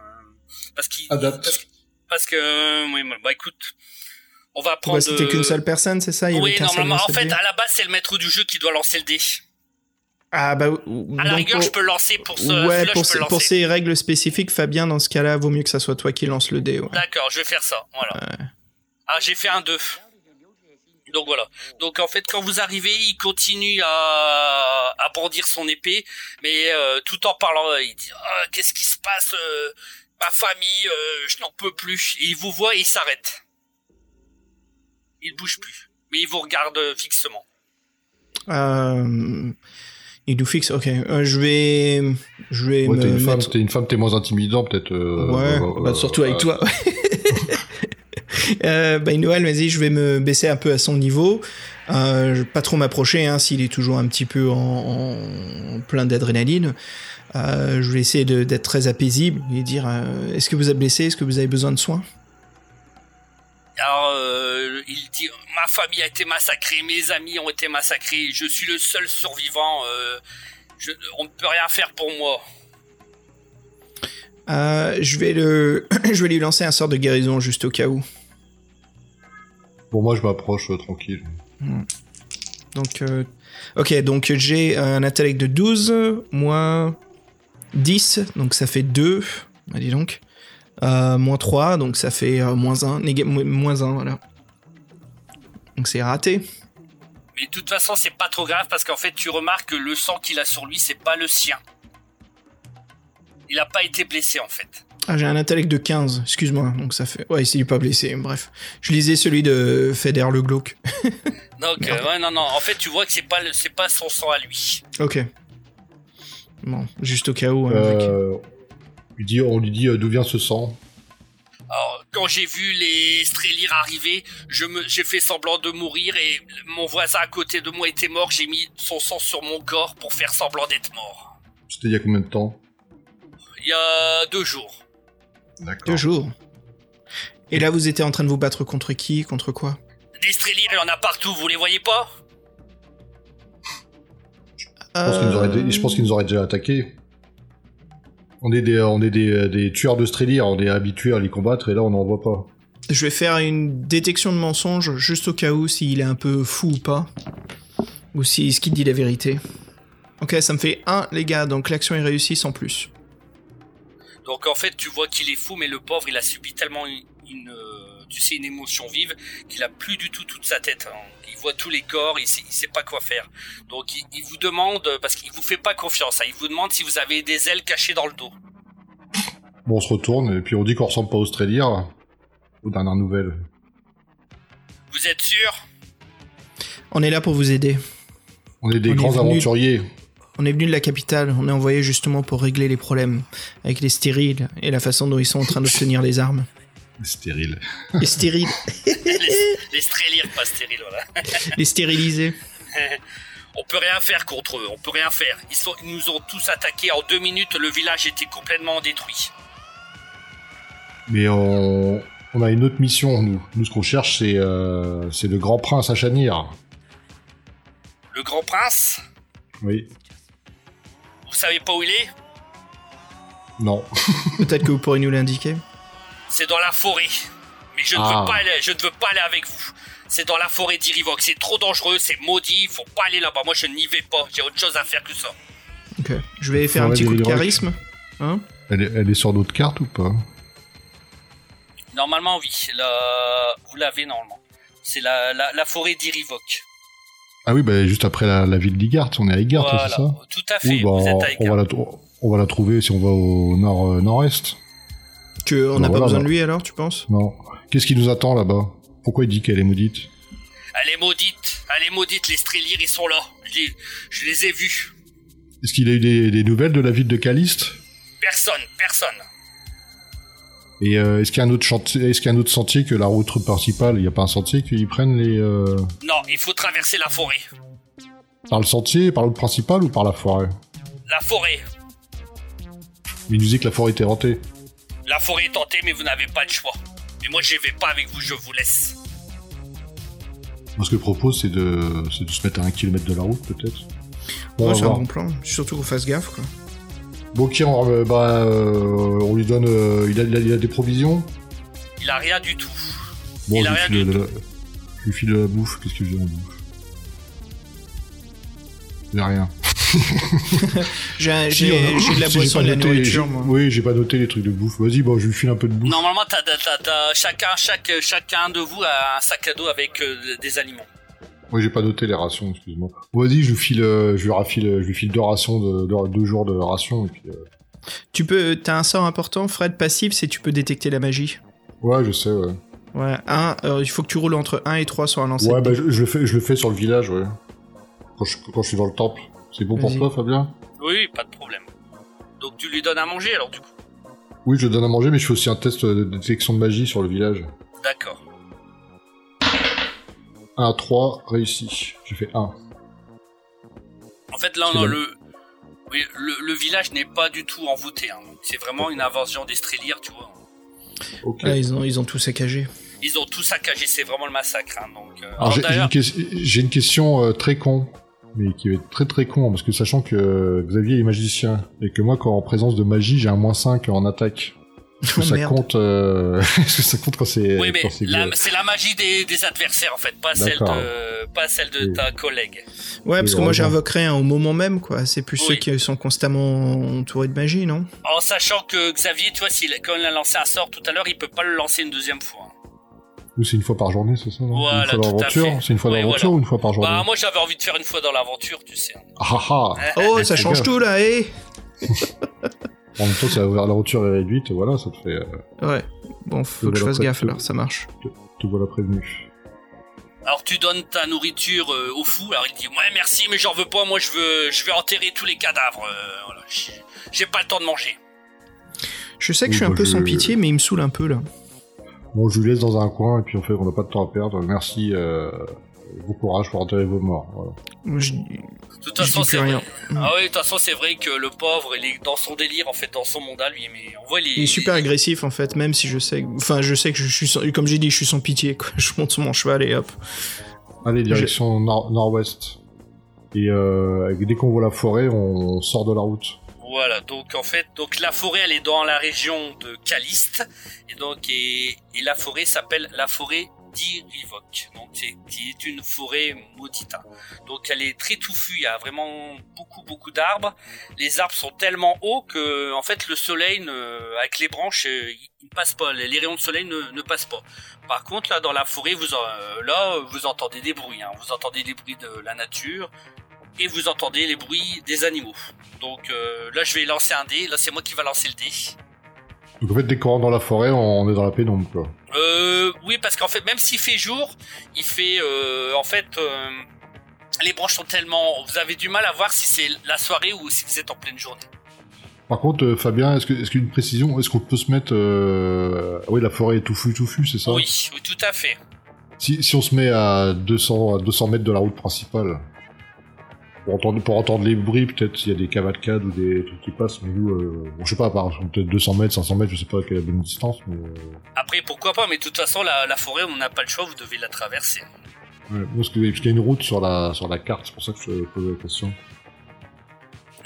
Parce qu'il... Adapte. Parce que, parce que, euh, oui, bah écoute, on va prendre... Ouais, C'était qu'une seule personne, c'est ça? Il y Oui, normalement, en fait, à la base, c'est le maître du jeu qui doit lancer le dé. Ah, bah. À la donc, rigueur, pour- je peux lancer pour ce. Ouais, pour, je pour ces règles spécifiques, Fabien, dans ce cas-là, vaut mieux que ça soit toi qui lance le dé. Ouais. D'accord, je vais faire ça. Voilà. Ah, j'ai fait un 2. Donc voilà. Donc en fait, quand vous arrivez, il continue à, à brandir son épée, mais euh, tout en parlant, euh, il dit Ah, Qu'est-ce qui se passe euh, Ma famille, euh, je n'en peux plus. Et il vous voit et il s'arrête. Il bouge plus. Mais il vous regarde fixement. Euh, il nous fixe, ok. Euh, je vais. Je vais Ouais, me t'es une, femme, mettre- t'es une femme, t'es moins intimidant peut-être. euh, Ouais, euh, bah, surtout avec euh, toi. euh, bah, Noël, vas-y, je vais me baisser un peu à son niveau. Euh, pas trop m'approcher, hein, s'il est toujours un petit peu en, en plein d'adrénaline. Euh, je vais essayer d'être très apaisible et dire euh, Est-ce que vous êtes blessé? Est-ce que vous avez besoin de soins? Alors, euh, il dit Ma famille a été massacrée, mes amis ont été massacrés, je suis le seul survivant, euh, je- on ne peut rien faire pour moi. Euh, je, vais le... je vais lui lancer un sort de guérison juste au cas où. Bon, moi je m'approche euh, tranquille. Donc, euh, ok, donc j'ai un intellect de 12, moins 10, donc ça fait 2. Ah, dis donc. Euh, moins 3, donc ça fait euh, moins 1. néga- mo- moins 1, voilà. Donc c'est raté. Mais de toute façon, c'est pas trop grave parce qu'en fait, tu remarques que le sang qu'il a sur lui, c'est pas le sien. Il a pas été blessé en fait. Ah, j'ai un intellect de 15, excuse-moi. Donc ça fait. Ouais, il s'est pas blessé, bref. Je lisais celui de Feder le glauque. Donc, euh, ouais, non, non, en fait, tu vois que c'est pas, le- c'est pas son sang à lui. ok. Bon, juste au cas où. hein, Euh, lui dit, on lui dit euh, d'où vient ce sang. Alors, quand j'ai vu les Strellir arriver, je me, j'ai fait semblant de mourir et mon voisin à côté de moi était mort. J'ai mis son sang sur mon corps pour faire semblant d'être mort. C'était il y a combien de temps? Il y a deux jours. D'accord. Deux jours. Et là, vous étiez en train de vous battre contre qui? Contre quoi? Des Strellir, il y en a partout, vous les voyez pas? Je pense qu'ils nous auraient dé- je pense qu'ils nous auraient déjà attaqués. On est des, on est des, des tueurs de Strelier, on est habitués à les combattre et là on n'en voit pas. Je vais faire une détection de mensonge juste au cas où s'il est un peu fou ou pas. Ou si ce qu'il dit la vérité. Ok, ça me fait 1 les gars, donc l'action est réussie sans plus. Donc en fait, tu vois qu'il est fou, mais le pauvre, il a subi tellement une, une, euh, tu sais, une émotion vive, qu'il a plus du tout toute sa tête. hein. Il voit tous les corps, il sait, il sait pas quoi faire. Donc il, il vous demande, parce qu'il vous fait pas confiance, hein, il vous demande si vous avez des ailes cachées dans le dos. Bon, on se retourne et puis on dit qu'on ressemble pas aux Strelier. Aux dernières nouvelles. Vous êtes sûr? On est là pour vous aider. On est des On est grands venu- aventuriers. On est venu de la capitale, on est envoyé justement pour régler les problèmes avec les stériles et la façon dont ils sont en train d'obtenir les armes. Les stériles, les, les strélires, pas stériles, voilà. les stérilisés. On peut rien faire contre eux, on peut rien faire. Ils, sont, ils nous ont tous attaqués en deux minutes, le village était complètement détruit. Mais on, on a une autre mission, nous. Nous, ce qu'on cherche, c'est euh, c'est le grand prince à Chanir. Le grand prince, Oui. Vous savez pas où il est Non. Peut-être que vous pourrez nous l'indiquer. C'est dans la forêt. Mais je ne, Ah. veux pas aller, je ne veux pas aller avec vous. C'est dans la forêt d'Irivox. C'est trop dangereux, c'est maudit. Faut pas aller là-bas. Moi, je n'y vais pas. J'ai autre chose à faire que ça. Ok. Je vais faire un petit coup de charisme. Hein Elle est, elle est sur d'autres cartes ou pas Normalement, oui. La- Vous l'avez normalement. C'est la, la, la forêt d'Irivox. Ah oui, bah, juste après la, la ville d'Igart. On est à Igart, Voilà. c'est ça? Tout à fait. Oui, bah, vous êtes on, va la, trou- on va la trouver si on va au nord, euh, nord-est. Que on Bah n'a pas voilà, besoin bah. de lui alors, tu penses? Non. Qu'est-ce qui nous attend là-bas? Pourquoi il dit qu'elle est maudite? Elle est maudite. Elle est maudite. Les Strélires, ils sont là. Je les, je les ai vus. Est-ce qu'il a eu des, des nouvelles de la ville de Caliste? Personne. Personne. Et euh, est-ce qu'il y a un autre chantier, est-ce qu'il y a un autre sentier que la route principale? Il n'y a pas un sentier qu'ils prennent les euh, Non, il faut traverser la forêt. par le sentier, par la route principale ou par la forêt? La forêt. Il nous dit que la forêt était hantée. La forêt est tentée, mais vous n'avez pas de choix. Mais moi, je vais pas avec vous. Je vous laisse. Moi, ce que je propose, c'est de, c'est de se mettre à un kilomètre de la route, peut-être. Bon, on Ouais, va c'est un voir. bon plan. Surtout qu'on fasse gaffe, quoi. Bon, ok, on, euh, bah, euh, on lui donne. euh, il, a, il, a, il a des provisions. Il a rien du tout. Bon, Il je a lui, rien file du de la, je lui file de la bouffe. Qu'est-ce que j'ai en bouffe J'ai rien. J'ai Si, a- de la si, boisson de la noté- nourriture, j'ai- moi. Oui, j'ai pas noté les trucs de bouffe. Vas-y, bon, je lui file un peu de bouffe. Normalement, t'as- chacun, chaque, chacun de vous a un sac à dos avec euh, des aliments. Oui, j'ai pas noté les rations, excuse-moi. Bon, Vas-y, je lui file, euh, je lui rafile, je lui file deux rations de, de- deux jours de rations et puis. euh, Tu peux, t'as un sort important, Fred, passif, c'est tu peux détecter la magie. Ouais, je sais, ouais. Ouais, un, euh, il faut que tu roules entre 1 et 3 sur un lancer. Ouais, bah je, je le fais, je le fais sur le village, ouais. Quand je, quand je suis dans le temple. C'est bon pour toi, Fabien? Oui, pas de problème. Donc tu lui donnes à manger alors du coup? Oui, je le donne à manger, mais je fais aussi un test de détection de magie sur le village. D'accord. 1 à 3, réussi. J'ai fait 1. En fait, là, on a le, oui, le, le village n'est pas du tout envoûté. hein. C'est vraiment une invasion des Strélires, tu vois. Ouais, ils, ont, ils ont tout saccagé. Ils ont tout saccagé, c'est vraiment le massacre. hein. Donc, euh, Alors, alors, j'ai une, ques- j'ai une question euh, très con, mais qui va être très très con, parce que sachant que euh, Xavier est magicien, et que moi, quand en présence de magie, j'ai un moins 5 en attaque. Est-ce que Oh, ça compte euh, Est-ce que ça compte quand c'est oui, mais c'est la- que- c'est la magie des, des adversaires en fait, pas celle de, pas celle de Oui. ta collègue. Ouais, parce que moi j'invoquerai un au moment même, quoi. C'est plus ceux qui sont constamment entourés de magie, non? En sachant que Xavier, tu vois, s'il, quand il a lancé un sort tout à l'heure, il peut pas le lancer une deuxième fois. Ou c'est une fois par journée, c'est ça Voilà, Une fois dans l'aventure. C'est une fois dans l'aventure voilà. ou une fois par journée? Bah, moi, j'avais envie de faire une fois dans l'aventure, tu sais. Ah ah ah Oh, ça c'est change bien. tout là, hé En même temps, ça ouvrir l'aventure est réduite, voilà, ça te fait... euh, Ouais. Bon, faut Te que je fasse gaffe te- alors, ça marche. te voilà prévenu. Alors, tu donnes ta nourriture euh, au fou. Alors, il dit, ouais, merci, mais j'en veux pas. Moi, je veux, je vais enterrer tous les cadavres. euh, voilà. J'ai- pas le temps de manger. Je sais que Oui, je suis un bah, peu je- sans pitié, mais il me saoule un peu là. Bon, je vous laisse dans un coin, et puis on fait qu'on n'a pas de temps à perdre. Merci, euh, bon courage pour enterrer vos morts. Voilà. Je, De toute façon, c'est rien. vrai. Ah oui, de toute façon, c'est vrai que le pauvre, il est dans son délire, en fait, dans son monde à lui. Mais on voit, il est, Il est super agressif en fait, même si je sais. Enfin, je sais que je suis. sans- Comme j'ai dit, je suis sans pitié, quoi. Je monte sur mon cheval et hop. Allez, direction nord- nord-ouest. Et euh, dès qu'on voit la forêt, on sort de la route. Voilà, donc en fait, donc la forêt elle est dans la région de Caliste et donc et, et la forêt s'appelle la forêt d'Irivok, donc qui est une forêt maudite. hein. Donc elle est très touffue, il y a vraiment beaucoup beaucoup d'arbres. Les arbres sont tellement hauts que en fait le soleil ne- avec les branches euh, il ne passe pas, les, rayons de soleil ne, passent pas. Par contre là dans la forêt vous euh, là vous entendez des bruits, hein. vous entendez des bruits de la nature et vous entendez les bruits des animaux. Donc euh, là je vais lancer un dé, là c'est moi qui va lancer le dé. Donc en fait, dès qu'on rentre dans la forêt, on est dans la pénombre, quoi. Euh, oui, parce qu'en fait, même s'il fait jour, il fait, euh, en fait, euh, les branches sont tellement, vous avez du mal à voir si c'est la soirée ou si vous êtes en pleine journée. Par contre, euh, Fabien, est-ce qu'une précision, est-ce qu'on peut se mettre, euh... ah oui, la forêt est touffue, touffue, c'est ça? Oui, oui, tout à fait. Si, si on se met à 200, à 200 mètres de la route principale, pour entendre, pour entendre les bruits, peut-être s'il y a des cavalcades ou des trucs qui passent, mais nous, euh, bon, je sais pas, par exemple, peut-être 200 mètres, 500 mètres, je sais pas quelle est la bonne distance, mais euh, Après, pourquoi pas, mais de toute façon, la, la forêt, on n'a pas le choix, vous devez la traverser. ouais, parce qu'il y a une route sur la, sur la carte, c'est pour ça que je pose la question.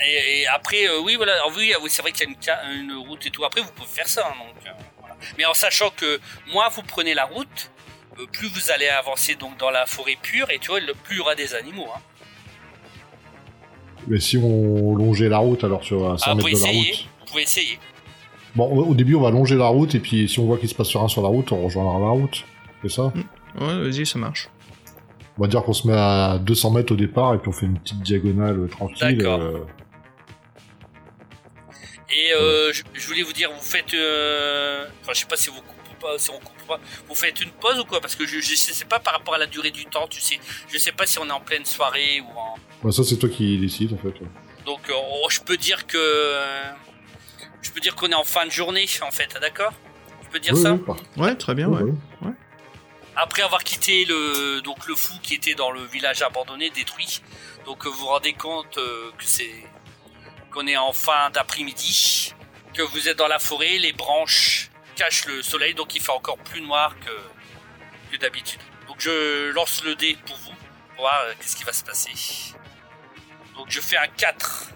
Et, et après, euh, oui, voilà, alors oui, oui, c'est vrai qu'il y a une, une route et tout. Après, vous pouvez faire ça, hein, donc, euh, voilà. Mais en sachant que moins vous prenez la route, plus vous allez avancer donc dans la forêt pure, et tu vois, le plus il y aura des animaux. Hein. Mais si on longeait la route, alors sur à 100 Ah, mètres de la essayer, route. vous pouvez essayer. Bon, au début, on va longer la route, et puis si on voit qu'il se passe rien sur la route, on rejoindra la route. C'est ça? Ouais, vas-y, ça marche. On va dire qu'on se met à 200 mètres au départ, et puis on fait une petite diagonale euh, tranquille. D'accord. euh, Et euh, je, je voulais vous dire, vous faites, euh, enfin, je sais pas si vous pas, si on coupe pas, vous faites une pause ou quoi? Parce que je, je sais pas par rapport à la durée du temps, tu sais, je sais pas si on est en pleine soirée ou en. bah, ça, c'est toi qui décides, en fait. Donc, euh, oh, je peux dire que, je peux dire qu'on est en fin de journée, en fait, d'accord? Je peux dire Oui, ça? oui, Ouais, très bien, oui, ouais. oui. Après avoir quitté le donc le fou qui était dans le village abandonné, détruit. Donc euh, vous vous rendez compte euh, que c'est qu'on est en fin d'après-midi, que vous êtes dans la forêt, les branches cachent le soleil, donc il fait encore plus noir que que d'habitude. Donc je lance le dé pour vous, pour voir euh, qu'est-ce qui va se passer. Donc je fais un 4.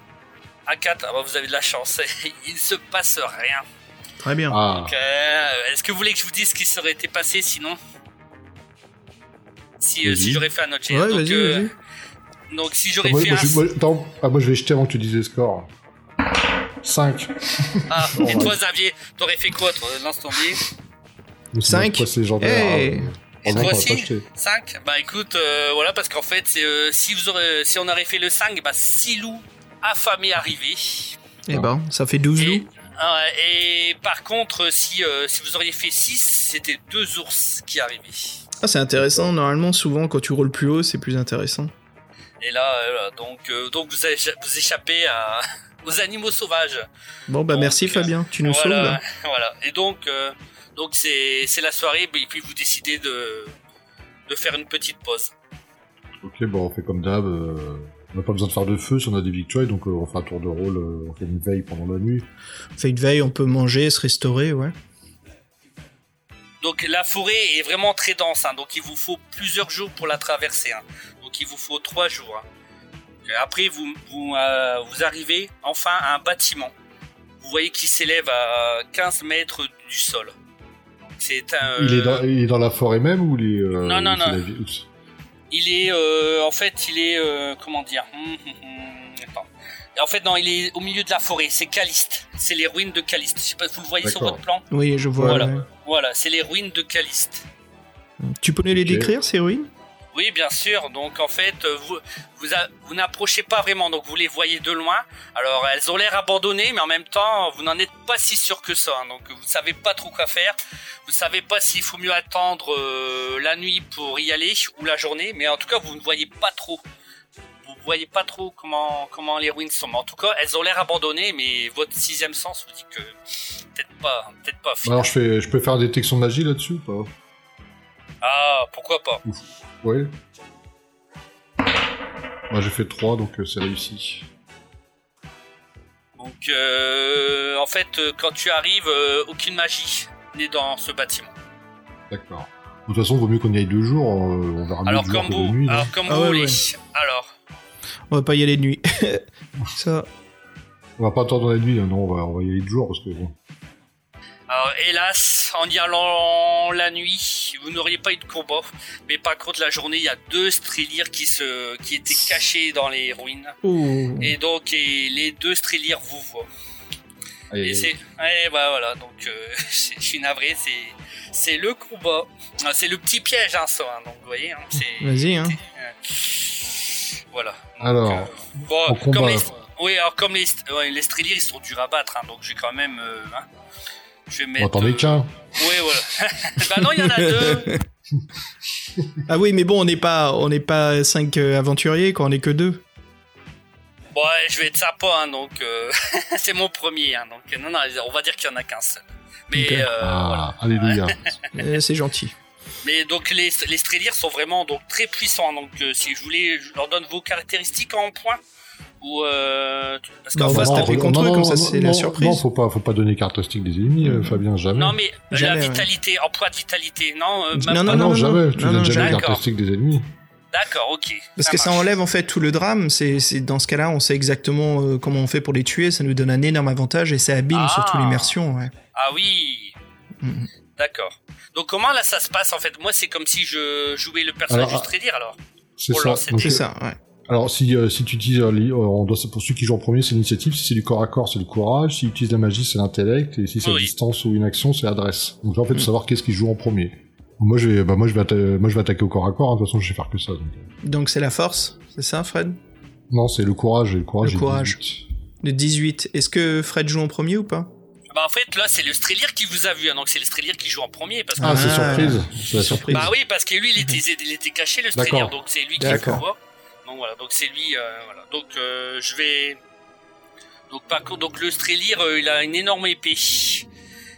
Un 4, ah bah, vous avez de la chance, il ne se passe rien. Très bien. Ah, Donc, euh, Est-ce que vous voulez que je vous dise ce qui serait été passé sinon? Si, euh, si j'aurais fait un autre jet. ouais, donc, vas-y, euh, vas-y. donc si Ah, j'aurais moi, fait moi, un... je, moi, attends, ah, moi, je vais jeter avant que tu dises les scores. 5. Ah, Oh, et ouais. toi Xavier, t'aurais fait quoi toi Lance ton dé. Cinq. légendaire. Hey. Et toi aussi pas jeté. 5 Bah écoute, euh, voilà, parce qu'en fait, euh, si, vous aurez, si on aurait fait le 5, bah 6 loups affamés arrivaient. Eh ben, ça fait 12 Et, loups. ouais, et par contre, si, euh, si vous auriez fait 6, c'était deux ours qui arrivaient. Ah, c'est intéressant. Normalement, souvent, quand tu roules plus haut, c'est plus intéressant. Et là, euh, voilà, donc, euh, donc vous, avez- vous échappez à, aux animaux sauvages. Bon, bah Donc, merci euh, Fabien, tu nous voilà, sauves là. voilà. Et donc, euh, donc c'est, c'est la soirée, et puis vous décidez de, de faire une petite pause. Ok, bon, on fait comme d'hab. euh, on n'a pas besoin de faire de feu si on a des victoires, donc euh, on fera un tour de rôle, euh, on fait une veille pendant la nuit. Fait de veille, on peut manger, se restaurer, ouais. Donc la forêt est vraiment très dense, hein, donc il vous faut plusieurs jours pour la traverser. hein. Donc il vous faut trois jours. hein. Et Après, vous, vous, euh, vous arrivez enfin à un bâtiment. Vous voyez qu'il s'élève à 15 mètres du sol. C'est un. Il, est dans, il est dans la forêt même ou il est. euh, Non, non, non. la ville Oups. Il est, euh, en fait, il est, euh, comment dire? Hum, hum, hum, attends. En fait, non, il est au milieu de la forêt. C'est Caliste. C'est les ruines de Caliste. Je sais pas, vous le voyez sur votre plan? Oui, je vois. Voilà. ouais. Voilà, c'est les ruines de Caliste. Tu peux nous les décrire, ces ruines? Oui, bien sûr. Donc, en fait, euh, vous, vous, a- vous n'approchez pas vraiment. Donc, vous les voyez de loin. Alors, elles ont l'air abandonnées, mais en même temps, vous n'en êtes pas si sûr que ça. hein. Donc, vous savez pas trop quoi faire. Vous savez pas s'il faut mieux attendre euh, la nuit pour y aller ou la journée. Mais en tout cas, vous ne voyez pas trop. Vous voyez pas trop comment, comment les ruines sont. Mais en tout cas, elles ont l'air abandonnées, mais votre sixième sens vous dit que peut-être pas, peut-être pas. Alors, je, fais, je peux faire détection de magie là-dessus ou pas? Ah, pourquoi pas Ouais. Moi, j'ai fait 3, donc euh, c'est réussi. Donc, euh, en fait, euh, quand tu arrives, euh, aucune magie n'est dans ce bâtiment. D'accord. De toute façon, vaut mieux qu'on y aille deux jours, euh, on verra mieux Alors, de jour comme que de nuit. alors, comme Ah vous ouais, voulez. ouais. Alors, On va pas y aller de nuit. Ça. On va pas attendre la nuit, hein, non, on va, on va y aller de jour parce que bon. Alors, Alors, hélas, en y allant la nuit, vous n'auriez pas eu de combat. Mais par contre, la journée, il y a deux Strelirs qui se, qui étaient cachés dans les ruines. Ouh. Et donc, et les deux Strelirs vous voient. Et- Et c'est, ouais, bah voilà, donc euh, je suis navré, c'est, c'est le combat. Ah, C'est le petit piège, hein, ça. hein, donc, vous voyez, hein, c'est. Vas-y, hein. Voilà. Donc, Alors, euh, bon, combat. les, oui, alors comme les, ouais, les Strelirs, ils sont durs à battre, hein, donc je vais quand même, euh, hein, je vais mettre. euh, qu'un. Oui, voilà. bah non, il y en a deux. Ah oui, mais bon, on n'est pas, on n'est pas cinq euh, aventuriers, quoi. On est que deux. Bon, ouais, je vais être sympa, hein, donc euh, c'est mon premier, hein, donc non, non, on va dire qu'il y en a qu'un seul. Mais Ok. euh, Ah, alléluia. Euh, c'est gentil. Mais donc les, les Strelirs sont vraiment donc très puissants. Donc euh, si je voulais, je leur donne vos caractéristiques en points ou euh, parce qu'en on va fait- se taper contre eux, comme ça, c'est la non, surprise. Non, faut pas, faut pas donner caractéristiques des ennemis, euh, Fabien, jamais. non mais Jamais, la ouais. vitalité, en poids de vitalité, non, euh, Non, même non, ah pas. non, non, jamais. Tu non, donnes non, jamais jamais. caractéristiques des ennemis. D'accord, ok. Parce que ça enlève en fait tout le drame. C'est, c'est dans ce cas-là, on sait exactement euh, comment on fait pour les tuer. Ça nous donne un énorme avantage et ça abîme Ah. surtout l'immersion. Ouais. Ah oui. Mhm. D'accord. Donc comment là ça se passe en fait? Moi c'est comme si je jouais le personnage Alors, du Strelir alors. C'est Pour ça. C'est euh, ça. Ouais. Alors, si, euh, si tu utilises, euh, euh, on doit, pour celui qui joue en premier, c'est l'initiative. Si c'est du corps à corps, c'est le courage. Si utilise la magie, c'est l'intellect. Et si c'est Oui. à distance ou une action, c'est l'adresse. Donc là, en fait, faut savoir qu'est-ce qui joue en premier. Moi, je vais, bah, moi, je vais, atta- moi, je vais attaquer au corps à corps. hein. De toute façon, je vais faire que ça. donc. Donc c'est la force, c'est ça, Fred? Non, c'est le courage. Le courage, Le courage. 18. De 18. Est-ce que Fred joue en premier ou pas? Bah en fait là c'est le Strelir qui vous a vu, hein, donc c'est le Strelir qui joue en premier parce que. Ah, c'est Ah. surprise. C'est la surprise. Bah oui parce que lui il était, il était caché le Strelir, D'accord. donc c'est lui qui D'accord. vous voit. Donc voilà, donc c'est lui, euh, voilà. Donc euh, je vais. Donc par contre, donc le Strelir euh, il a une énorme épée.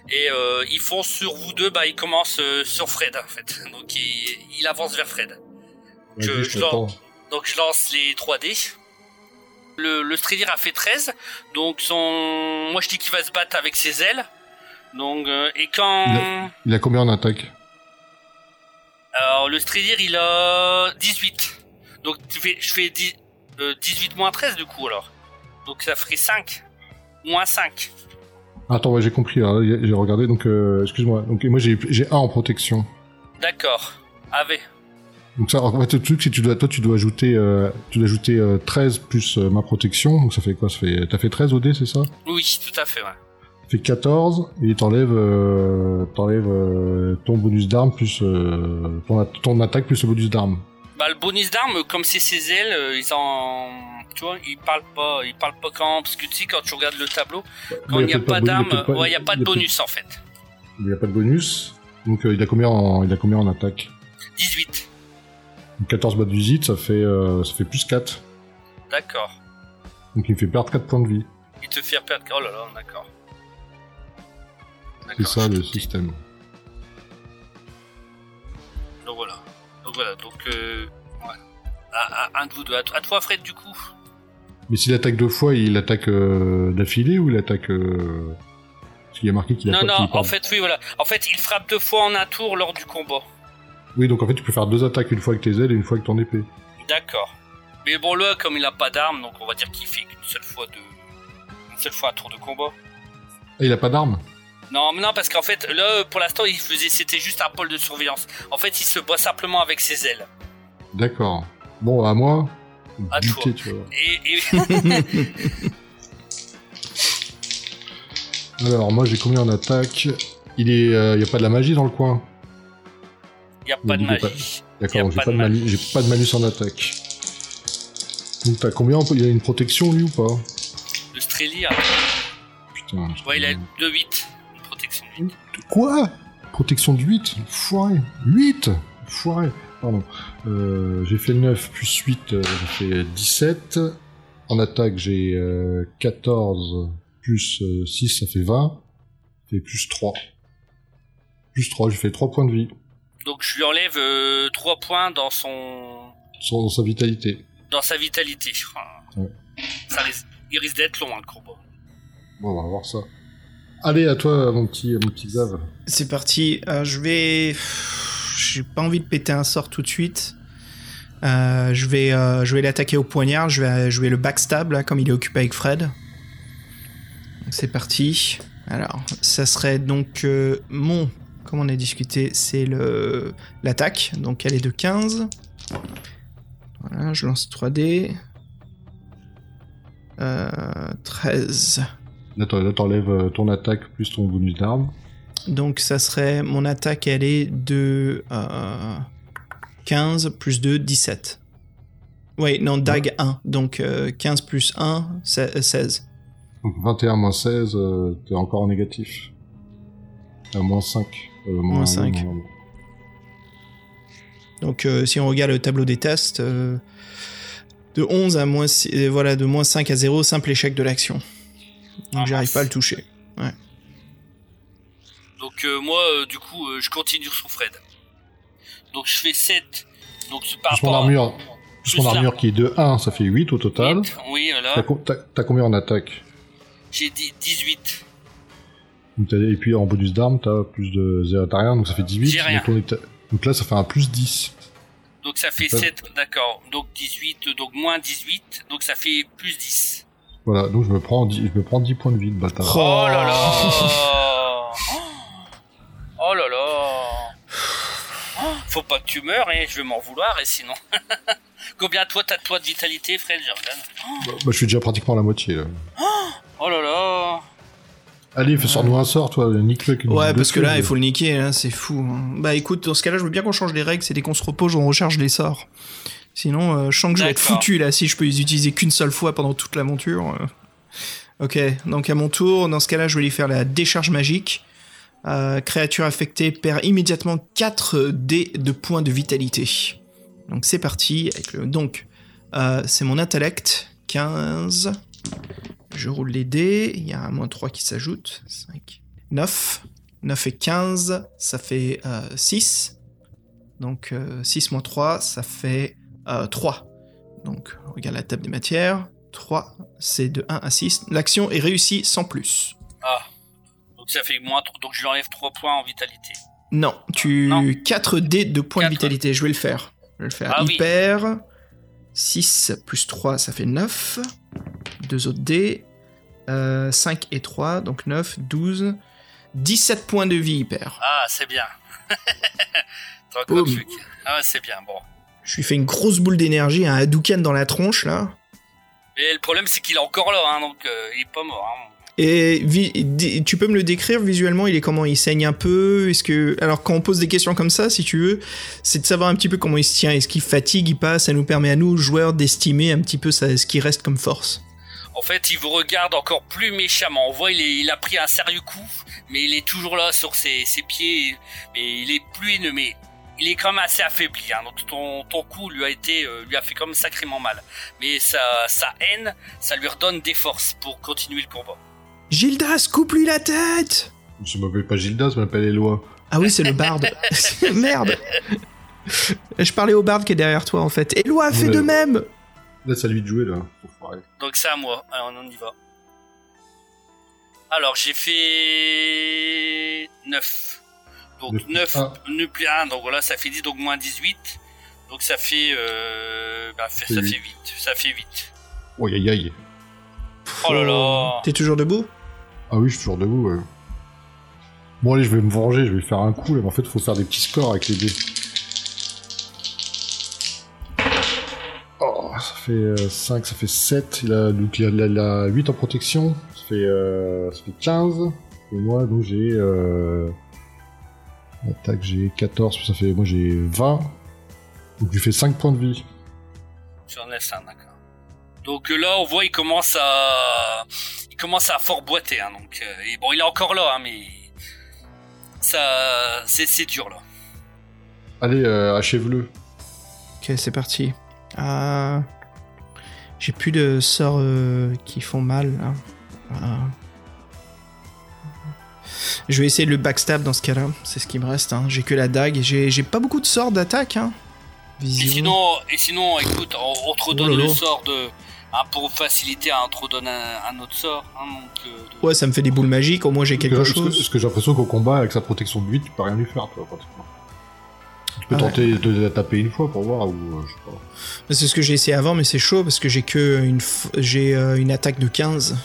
Et euh, il fonce sur vous deux, bah il commence euh, sur Fred en fait. Donc il, il avance vers Fred. Je. Donc je lance les 3D. Le, le Strelir a fait 13. Donc son. Moi je dis qu'il va se battre avec ses ailes. Donc et quand. Il a combien en attaque? Alors le Strelir il a 18. Donc tu fais, je fais 10, euh, 18 moins 13 du coup alors. Donc ça ferait 5. Moins 5. Attends, ouais, j'ai compris. J'ai regardé. Donc, euh, excuse-moi. Donc, moi, j'ai, j'ai un en protection. D'accord. Avec. Donc ça, en fait, le truc, c'est que tu dois, toi, tu dois ajouter, euh, tu dois ajouter euh, 13 plus euh, ma protection. Donc ça fait quoi? Ça fait, t'as fait 13 au dé, c'est ça? Oui, tout à fait, ouais. Ça fait 14 et t'enlèves, euh, t'enlèves euh, ton bonus d'arme plus euh, ton, ton attaque plus le bonus d'arme. Bah le bonus d'arme, comme c'est ses ailes, euh, ils en. Tu vois, ils parlent pas, ils parlent pas quand. Parce que tu sais, quand tu regardes le tableau, quand il n'y a, pas de- d'arme, peut-être pas- ouais, il n'y a pas de il bonus en fait. Il n'y a pas de bonus. Donc euh, il a combien en, il a combien en attaque? 18. Donc, 14 bottes visite, ça fait, euh, ça fait plus 4. D'accord. Donc il me fait perdre 4 points de vie. Il te fait perdre. Oh là là, d'accord. C'est ça le système. Donc voilà. Donc voilà, donc. Euh... Ouais. Un de vous deux. À, à toi, Fred, du coup. Mais s'il attaque deux fois, il attaque euh, d'affilée ou il attaque... Euh... Parce qu'il y a marqué qu'il a Non, pas- non, en fait, oui, voilà. En fait, il frappe deux fois en un tour lors du combat. Oui, donc en fait tu peux faire deux attaques, une fois avec tes ailes et une fois avec ton épée. D'accord. Mais bon, là, comme il n'a pas d'arme, donc on va dire qu'il fait qu'une seule fois de. Une seule fois un tour de combat. Ah, il a pas d'arme Non, mais non, parce qu'en fait, là, pour l'instant, il faisait, c'était juste un pôle de surveillance. En fait, il se bat simplement avec ses ailes. D'accord. Bon, à moi. À buter, toi. tu vois. Et, et... Alors, moi j'ai combien en attaque Il est, euh, y a pas de la magie dans le coin? il n'y a pas de y pas- magie. Y D'accord, donc j'ai pas de malus, j'ai pas de malus en attaque. Donc t'as combien? En- Il a une protection lui ou pas? Le Strelia, Putain. je- ouais, il a 2-8. Quoi? Protection de 8 Foiré 8 Foiré Pardon. Euh, j'ai fait 9 plus 8, euh, j'ai fait 17. En attaque, j'ai euh, 14 plus euh, 6, ça fait 20. Ça fait plus 3. Plus 3, j'ai fait 3 points de vie. Donc, je lui enlève 3 points dans son. Sur sa vitalité. dans sa vitalité. Enfin, Ouais. ça risque, il risque d'être long, hein, le combat. Bon, on va voir ça. Allez, à toi, mon petit, mon petit Xav. C'est parti. Euh, je vais. J'ai pas envie de péter un sort tout de suite. Euh, je vais, euh, je vais l'attaquer au poignard. Je vais, je vais le backstab là, comme il est occupé avec Fred. C'est parti. Alors, ça serait donc mon. Comme on a discuté, c'est le l'attaque. Donc elle est de 15. Voilà, je lance 3D. Euh, 13. Là, t'en- là, t'enlèves euh, ton attaque plus ton bonus d'arme. Donc ça serait. Mon attaque, elle est de euh, 15 plus 2, 17. Oui, non, DAG 1. Donc euh, 15 plus 1, c'est- euh, 16. Donc 21 moins 16, euh, t'es encore en négatif. Euh, moins 5. Euh, Moins oui, 5. moins- Donc euh, si on regarde le tableau des tests, euh, de 11 à moins, six- euh, voilà, de moins 5 à 0, simple échec de l'action. Donc Ah, j'arrive pas à le toucher. Donc euh, moi, euh, du coup, euh, je continue sur Fred. Donc je fais 7. Donc c'est par Plus mon rapport à- armure, plus Plus mon armure qui est de 1, ça fait 8 au total. Huit. Oui, T'as voilà. co- T'as t'as combien en attaque? J'ai dit 18. Donc, t'as- Et puis en bonus d'arme, t'as plus de 0, t'as rien, donc ça fait 18. J'ai rien. Donc, donc là, ça fait un plus 10. Donc ça fait Ouais. 7, d'accord. Donc 18, donc moins 18. Donc ça fait plus 10. Voilà, donc je me prends 10, je me prends 10 points de vie, le bâtard. Oh là là Oh là là Oh, Faut pas que tu meurs, et je vais m'en vouloir, et sinon... Combien toi t'as de toi de vitalité, Fred, je regarde. Bah, bah, je suis déjà pratiquement à la moitié là. Oh là là Allez, fais sors-nous un sort, toi, nique-le. Ouais, parce de que là, il faut le niquer, hein, c'est fou. hein. Bah écoute, dans ce cas-là, je veux bien qu'on change les règles, c'est dès qu'on se repose, on recharge les sorts. Sinon, euh, je sens que je vais être foutu là si je peux les utiliser qu'une seule fois pendant toute l'aventure. euh. Ok, donc à mon tour, dans ce cas-là, je vais lui faire la décharge magique. Euh, créature affectée perd immédiatement 4 dés de points de vitalité. Donc c'est parti. Avec le... Donc, euh, c'est mon intellect. 15. Je roule les dés. Il y a un moins 3 qui s'ajoute. 5. 9. 9 et 15, ça fait euh, 6. Donc euh, 6 moins 3, ça fait euh, 3. Donc on regarde la table des matières. 3, c'est de 1 à 6. L'action est réussie sans plus. Ah Donc ça fait moins... tro- Donc je lui enlève 3 points en vitalité. Non, tu Non. 4 dés de points de Quatre. vitalité. Je vais le faire. Je vais le faire. Ah oui. Hyper. 6 plus 3, ça fait 9. Deux autres dés. Euh, 5 et 3, donc 9, 12. 17 points de vie hyper. Ah, c'est bien. Truc. Ah, c'est bien, bon. Je lui fais une grosse boule d'énergie, un Hadouken dans la tronche là. Mais le problème, c'est qu'il est encore là, hein, donc euh, il est pas mort. Hein. Et tu peux me le décrire visuellement Il est comment Il saigne un peu Est-ce que alors quand on pose des questions comme ça, si tu veux, c'est de savoir un petit peu comment il se tient. Est-ce qu'il fatigue Il passe Ça nous permet à nous joueurs d'estimer un petit peu ça, ce qui reste comme force. En fait, il vous regarde encore plus méchamment. On voit, il, est- il a pris un sérieux coup, mais il est toujours là sur ses, ses pieds. Mais il est plus mais il est quand même assez affaibli. Hein. Donc ton, ton coup lui a été, euh, lui a fait quand même sacrément mal. Mais sa, sa haine, ça lui redonne des forces pour continuer le combat. Gildas, coupe-lui la tête Je m'appelle pas Gildas, je m'appelle Eloi. Ah oui, c'est le barde. Merde Je parlais au barde qui est derrière toi en fait. Eloi fait Ouais. de même Laisse à lui de jouer là. Donc c'est à moi. Alors, on y va. Alors j'ai fait 9. Donc Neuf. 9, Ah. 9 plus 1, donc voilà, ça fait 10, donc moins 18. Donc ça fait, euh, bah, ça fait 8. Ça fait 8. Oh, aïe aïe. Oh là là. T'es toujours debout? Ah oui, je suis toujours debout. ouais. Bon, allez, je vais me venger, je vais faire un coup. Là, mais en fait, faut faire des petits scores avec les dés. Oh, ça fait 5, ça fait 7. Il a, donc, il a, il a- il a 8 en protection. Ça fait, euh, ça fait 15. Et moi, donc, j'ai. Attaque, j'ai 14. Ça fait. Moi, j'ai 20. Donc, je lui fais 5 points de vie. J'en ai 5, d'accord. Donc euh, là, on voit, il commence à, il commence à fort boiter, hein, donc, euh, et bon, il est encore là, hein, mais ça, c'est, c'est dur là. Allez, euh, achève-le. Ok, c'est parti. Ah, J'ai plus de sorts euh, qui font mal. là. Je vais essayer de le backstab dans ce cas-là. C'est ce qui me reste. hein. J'ai que la dague. J'ai j'ai pas beaucoup de sorts d'attaque. Hein. Et sinon, et sinon, écoute, on, on te redonne Oh le sort de, hein, pour faciliter, on te redonne un, un autre sort, hein, donc, euh, de- Ouais, ça me fait des boules magiques. Au moins, j'ai quelque Parce que- chose. Parce que j'ai l'impression qu'au combat, avec sa protection de 8, tu peux rien lui faire, toi, pratiquement. Tu peux Ah tenter de la taper une fois pour voir, ou euh, je sais pas. C'est ce que j'ai essayé avant, mais c'est chaud parce que j'ai que une, f- j'ai euh, une attaque de 15.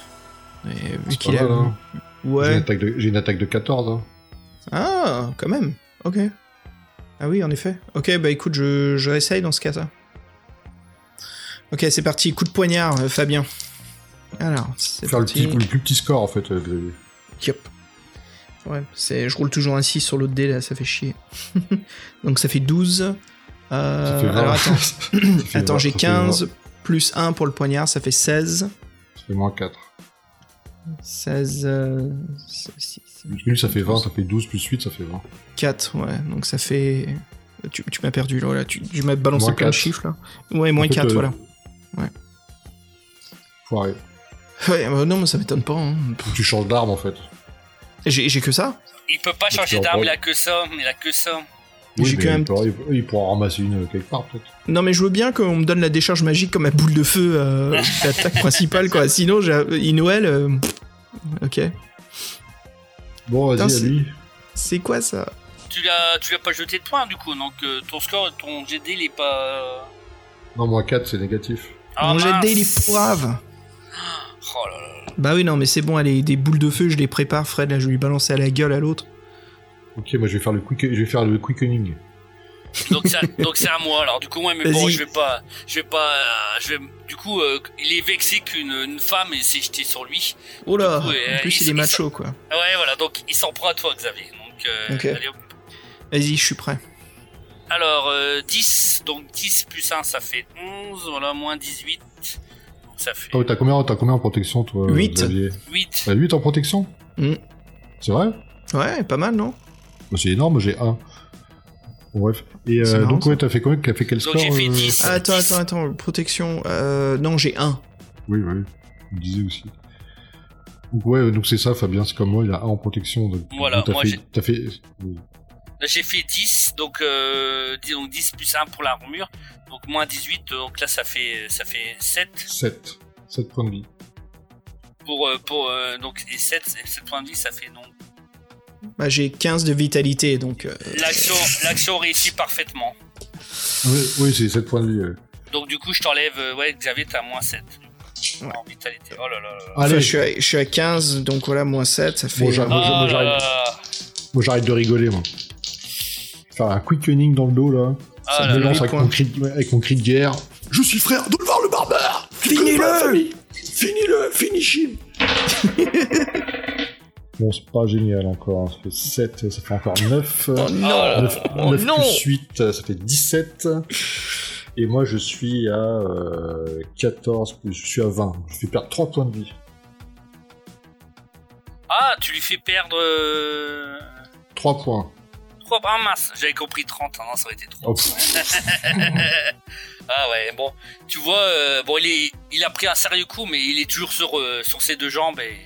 Et vu C'est qu'il pas a, mal, hein. J'ai une, Ouais. attaque de, j'ai une attaque de 14. Hein. Ah, quand même. Ok. Ah oui, en effet. Ok, bah écoute, je, je réessaye dans ce cas-là. Ok, c'est parti. Coup de poignard, euh, Fabien. Alors, c'est Faire le, parti. petit, le plus petit score en fait. euh, Yup. Ouais, c'est, je roule toujours un 6 sur l'autre dé, là, ça fait chier. Donc ça fait 12. Euh, Ça fait 20. alors attends, attends 20, j'ai ça fait 20. 15 plus 1 pour le poignard, ça fait 16. Ça fait moins 4. 16. Euh, 6, Lui, ça fait 20, ça fait 12 plus 8, ça fait 20. 4, ouais, donc ça fait. Tu, tu m'as perdu là, là. Tu, tu m'as balancé Moins plein de 4. chiffres là. Ouais, moins En fait, 4, euh, voilà. Foiré. Ouais, bah non, mais ça m'étonne pas. hein. Faut que tu changes d'arme en fait. J'ai, j'ai que ça Il peut pas changer d'arme, il a que ça, il a que ça. J'ai mais quand même- il, pourra, il- ramasser une euh, quelque part peut-être. Non, mais je veux bien qu'on me donne la décharge magique comme ma boule de feu euh, d'attaque principale, quoi. Sinon, j'ai Inoël. euh, Ok. Bon, vas-y, à c'est- lui. C'est quoi ça Tu l'as, tu l'as pas jeté de points du coup, donc euh, ton score, ton GD il est pas. Non, moins 4, c'est négatif. Ah, Mon jet de dés, il est pourrave. Oh là là. Bah oui, non, mais c'est bon, allez, des boules de feu, je les prépare, Fred, là, je vais lui balancer à la gueule à l'autre. Ok, moi je vais faire le quick, je vais faire le quickening. Donc c'est, donc c'est à moi. Alors du coup, ouais, mais bon, je vais pas, je vais pas, euh, je vais. Du coup, euh, il est vexé qu'une une femme s'est jetée sur lui. Oh là, coup, euh, en plus, il il est macho, quoi. Ah Ouais, voilà. Donc il s'en prend à toi, Xavier. Donc euh. Vas-y, je suis prêt. Alors euh, 10, donc 10 plus 1, ça fait 11. Voilà, moins 18. Donc ça fait Oh, t'as combien, t'as combien en protection toi Huit. Xavier? 8. T'as 8 en protection? Mm. C'est vrai? Ouais, pas mal, non? C'est énorme, j'ai 1. Bon, bref. Et euh, marrant, donc ouais, t'as fait combien T'as fait quel Donc, score j'ai fait euh 10. Ah, Attends, attends, attends, protection. Euh, non, j'ai un. Oui, oui. Je me disais aussi. Donc ouais, donc c'est ça, Fabien, c'est comme moi, il a 1 en protection. Donc, Voilà, donc, t'as moi, fait, j'ai- t'as fait, oui. J'ai fait 10, donc, euh, donc 10 plus 1 pour l'armure. Donc moins 18, donc là ça fait, ça fait 7. 7. 7 points de vie. Pour, euh, pour, euh, donc, et 7, 7 points de vie, ça fait non. Bah, j'ai 15 de vitalité, donc. euh, L'action, l'action réussit parfaitement. Oui, oui c'est 7 points de vie. ouais. Donc du coup je t'enlève, euh, ouais Xavier t'as moins 7. Ouais. En vitalité. Oh là là là. enfin, Allez, je, suis à, je suis à 15, donc voilà, moins 7, ça fait. Bon, Oh j'arrête de rigoler, moi. Faire un quickening dans le dos, là. Ah Ça là me lance avec mon, cri de, avec mon cri de guerre. Je suis le frère d'Olvar le barbare Finis-le Finis-le Finish him Bon, c'est pas génial encore. hein. Ça fait 7, ça fait encore 9. Oh non 9, Oh non plus 8, ça fait 17. Et moi, je suis à euh, 14, plus, je suis à 20. Je fais perdre 3 points de vie. Ah, tu lui fais perdre. Euh... 3 points. 3 ah mince, j'avais compris 30, non, ça aurait été trop. Oh, pff. ah ouais, bon, tu vois, euh, bon, il, est, il a pris un sérieux coup, mais il est toujours sur, euh, sur ses deux jambes et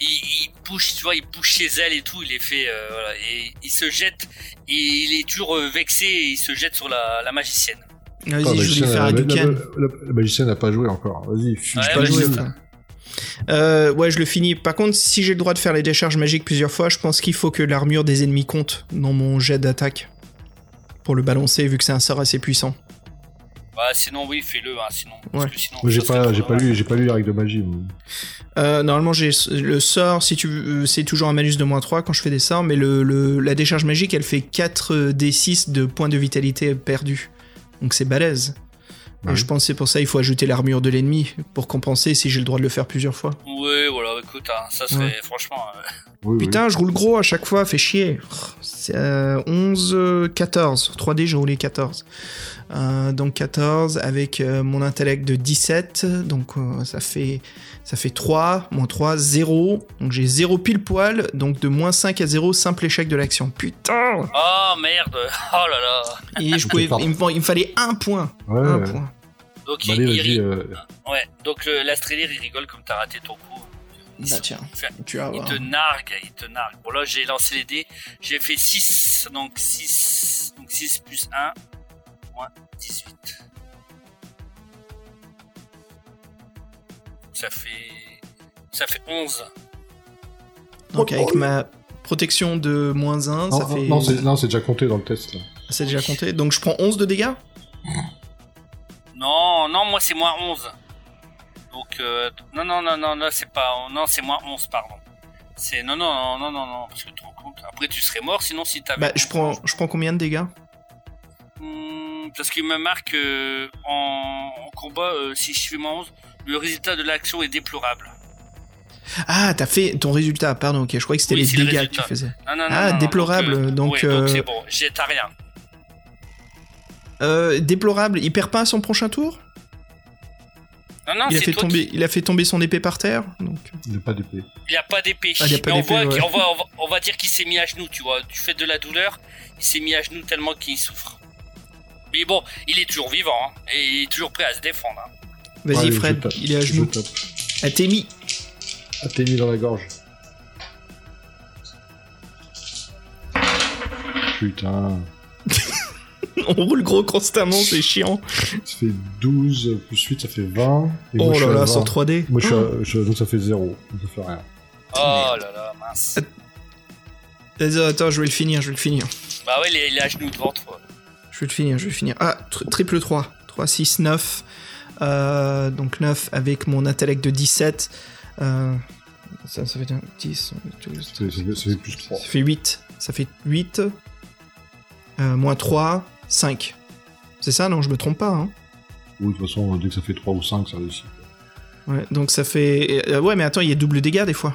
il, il bouge, tu vois, il bouge ses ailes et tout, il est fait, euh, voilà, et il se jette, et il est toujours euh, vexé et il se jette sur la, la magicienne. Vas-y, Ah, je magicienne, faire la- un Duken. la- magicienne n'a pas joué encore. Vas-y, fuis. Ouais, Pas vas-y. joué, frère. Euh, ouais, je le finis. Par contre, si j'ai le droit de faire les décharges magiques plusieurs fois, je pense qu'il faut que l'armure des ennemis compte dans mon jet d'attaque. Pour le balancer, vu que c'est un sort assez puissant. Bah, sinon, oui, fais-le, hein, sinon. parce Ouais. que sinon, Moi, j'ai pas, j'ai pas lu, j'ai pas lu les règles de magie. Euh, normalement, j'ai le sort, si tu veux, c'est toujours un malus de moins 3 quand je fais des sorts, mais le, le- la décharge magique, elle fait 4 d6 de points de vitalité perdus. Donc c'est balèze. Ouais. je pense que c'est pour ça il faut ajouter l'armure de l'ennemi pour compenser si j'ai le droit de le faire plusieurs fois. Ouais, voilà, écoute, hein, ça serait, Ouais. franchement, euh, Oui, oui. Putain, je roule gros à chaque fois, fait chier. C'est euh, 11, euh, 14. 3D, j'ai roulé 14. Euh, donc 14 avec euh, mon intellect de 17. Donc euh, ça, fait, ça fait 3, moins 3, 0. Donc j'ai 0 pile poil. Donc de moins 5 à 0, simple échec de l'action. Putain oh merde, oh là là. Et je pouvais, il, me, il me fallait un point. Ouais, Un ouais. point. Donc, Bah, il, allez, il euh, ouais, donc le- l'Astrélire, il rigole comme t'as raté ton coup. Il Bah tiens, fait- tu vas Il te nargue, il te nargue. Bon là j'ai lancé les dés, j'ai fait 6, donc 6, donc 6 plus 1, moins 18. Ça fait... Ça fait 11. Donc avec ma protection de moins 1, Non, ça fait... non, c'est, non, c'est déjà compté dans le test. Là. C'est déjà compté. Donc je prends 11 de dégâts? Non, non, moi c'est moins 11. Donc, euh, non, non, non, non, non, c'est pas... Non, c'est moins 11, pardon. C'est non, non, non, non, non, parce que tu te rends compte. Après, tu serais mort, sinon si t'avais. Bah, je prends, je prends combien de dégâts? Hmm, parce qu'il me marque euh, en, en combat, euh, si je mon 11, le résultat de l'action est déplorable. Ah, t'as fait ton résultat, pardon, ok, je croyais que c'était Oui, les le dégâts que tu faisais. Non, non, non, Ah, non, non, déplorable, euh, donc, ouais, euh, c'est bon, j'ai t'as rien. Euh, déplorable, il perd pas à son prochain tour? Non, non, il, a c'est fait toi tomber, qui- il a fait tomber son épée par terre, donc... Il n'a pas d'épée. Il a pas d'épée. Ah, on, d'épée, voit ouais. qu'il- on, va, on, va, on va dire qu'il s'est mis à genoux, tu vois. Du fait de la douleur, il s'est mis à genoux tellement qu'il souffre. Mais bon, il est toujours vivant, hein, et il est toujours prêt à se défendre. hein. Vas-y Fred, il est à genoux. t'es mis dans la gorge. Putain. On roule gros constamment, c'est chiant. Ça fait 12 plus 8, ça fait 20. Et moi, Oh là là, 20. sans 3D. Moi, je suis Oh. à- je- donc ça fait 0. Donc ça fait rien. Oh là là, mince. Vas-y, attends, je vais le finir, je vais le finir. Bah ouais, il est à genoux devant toi. Je vais le finir, je vais le finir. Ah, tri- triple 3. 3, 6, 9. Euh, donc 9 avec mon intellect de 17. Euh, ça, ça fait un 10, 12, Ça fait, ça plus 3. Ça fait 8. Ça fait 8. Euh, moins 3, 5. C'est ça, non, je me trompe pas. Hein. Oui, de toute façon, dès que ça fait 3 ou 5, ça réussit. Ouais, donc ça fait. euh, ouais, mais attends, il y a double dégâts des fois.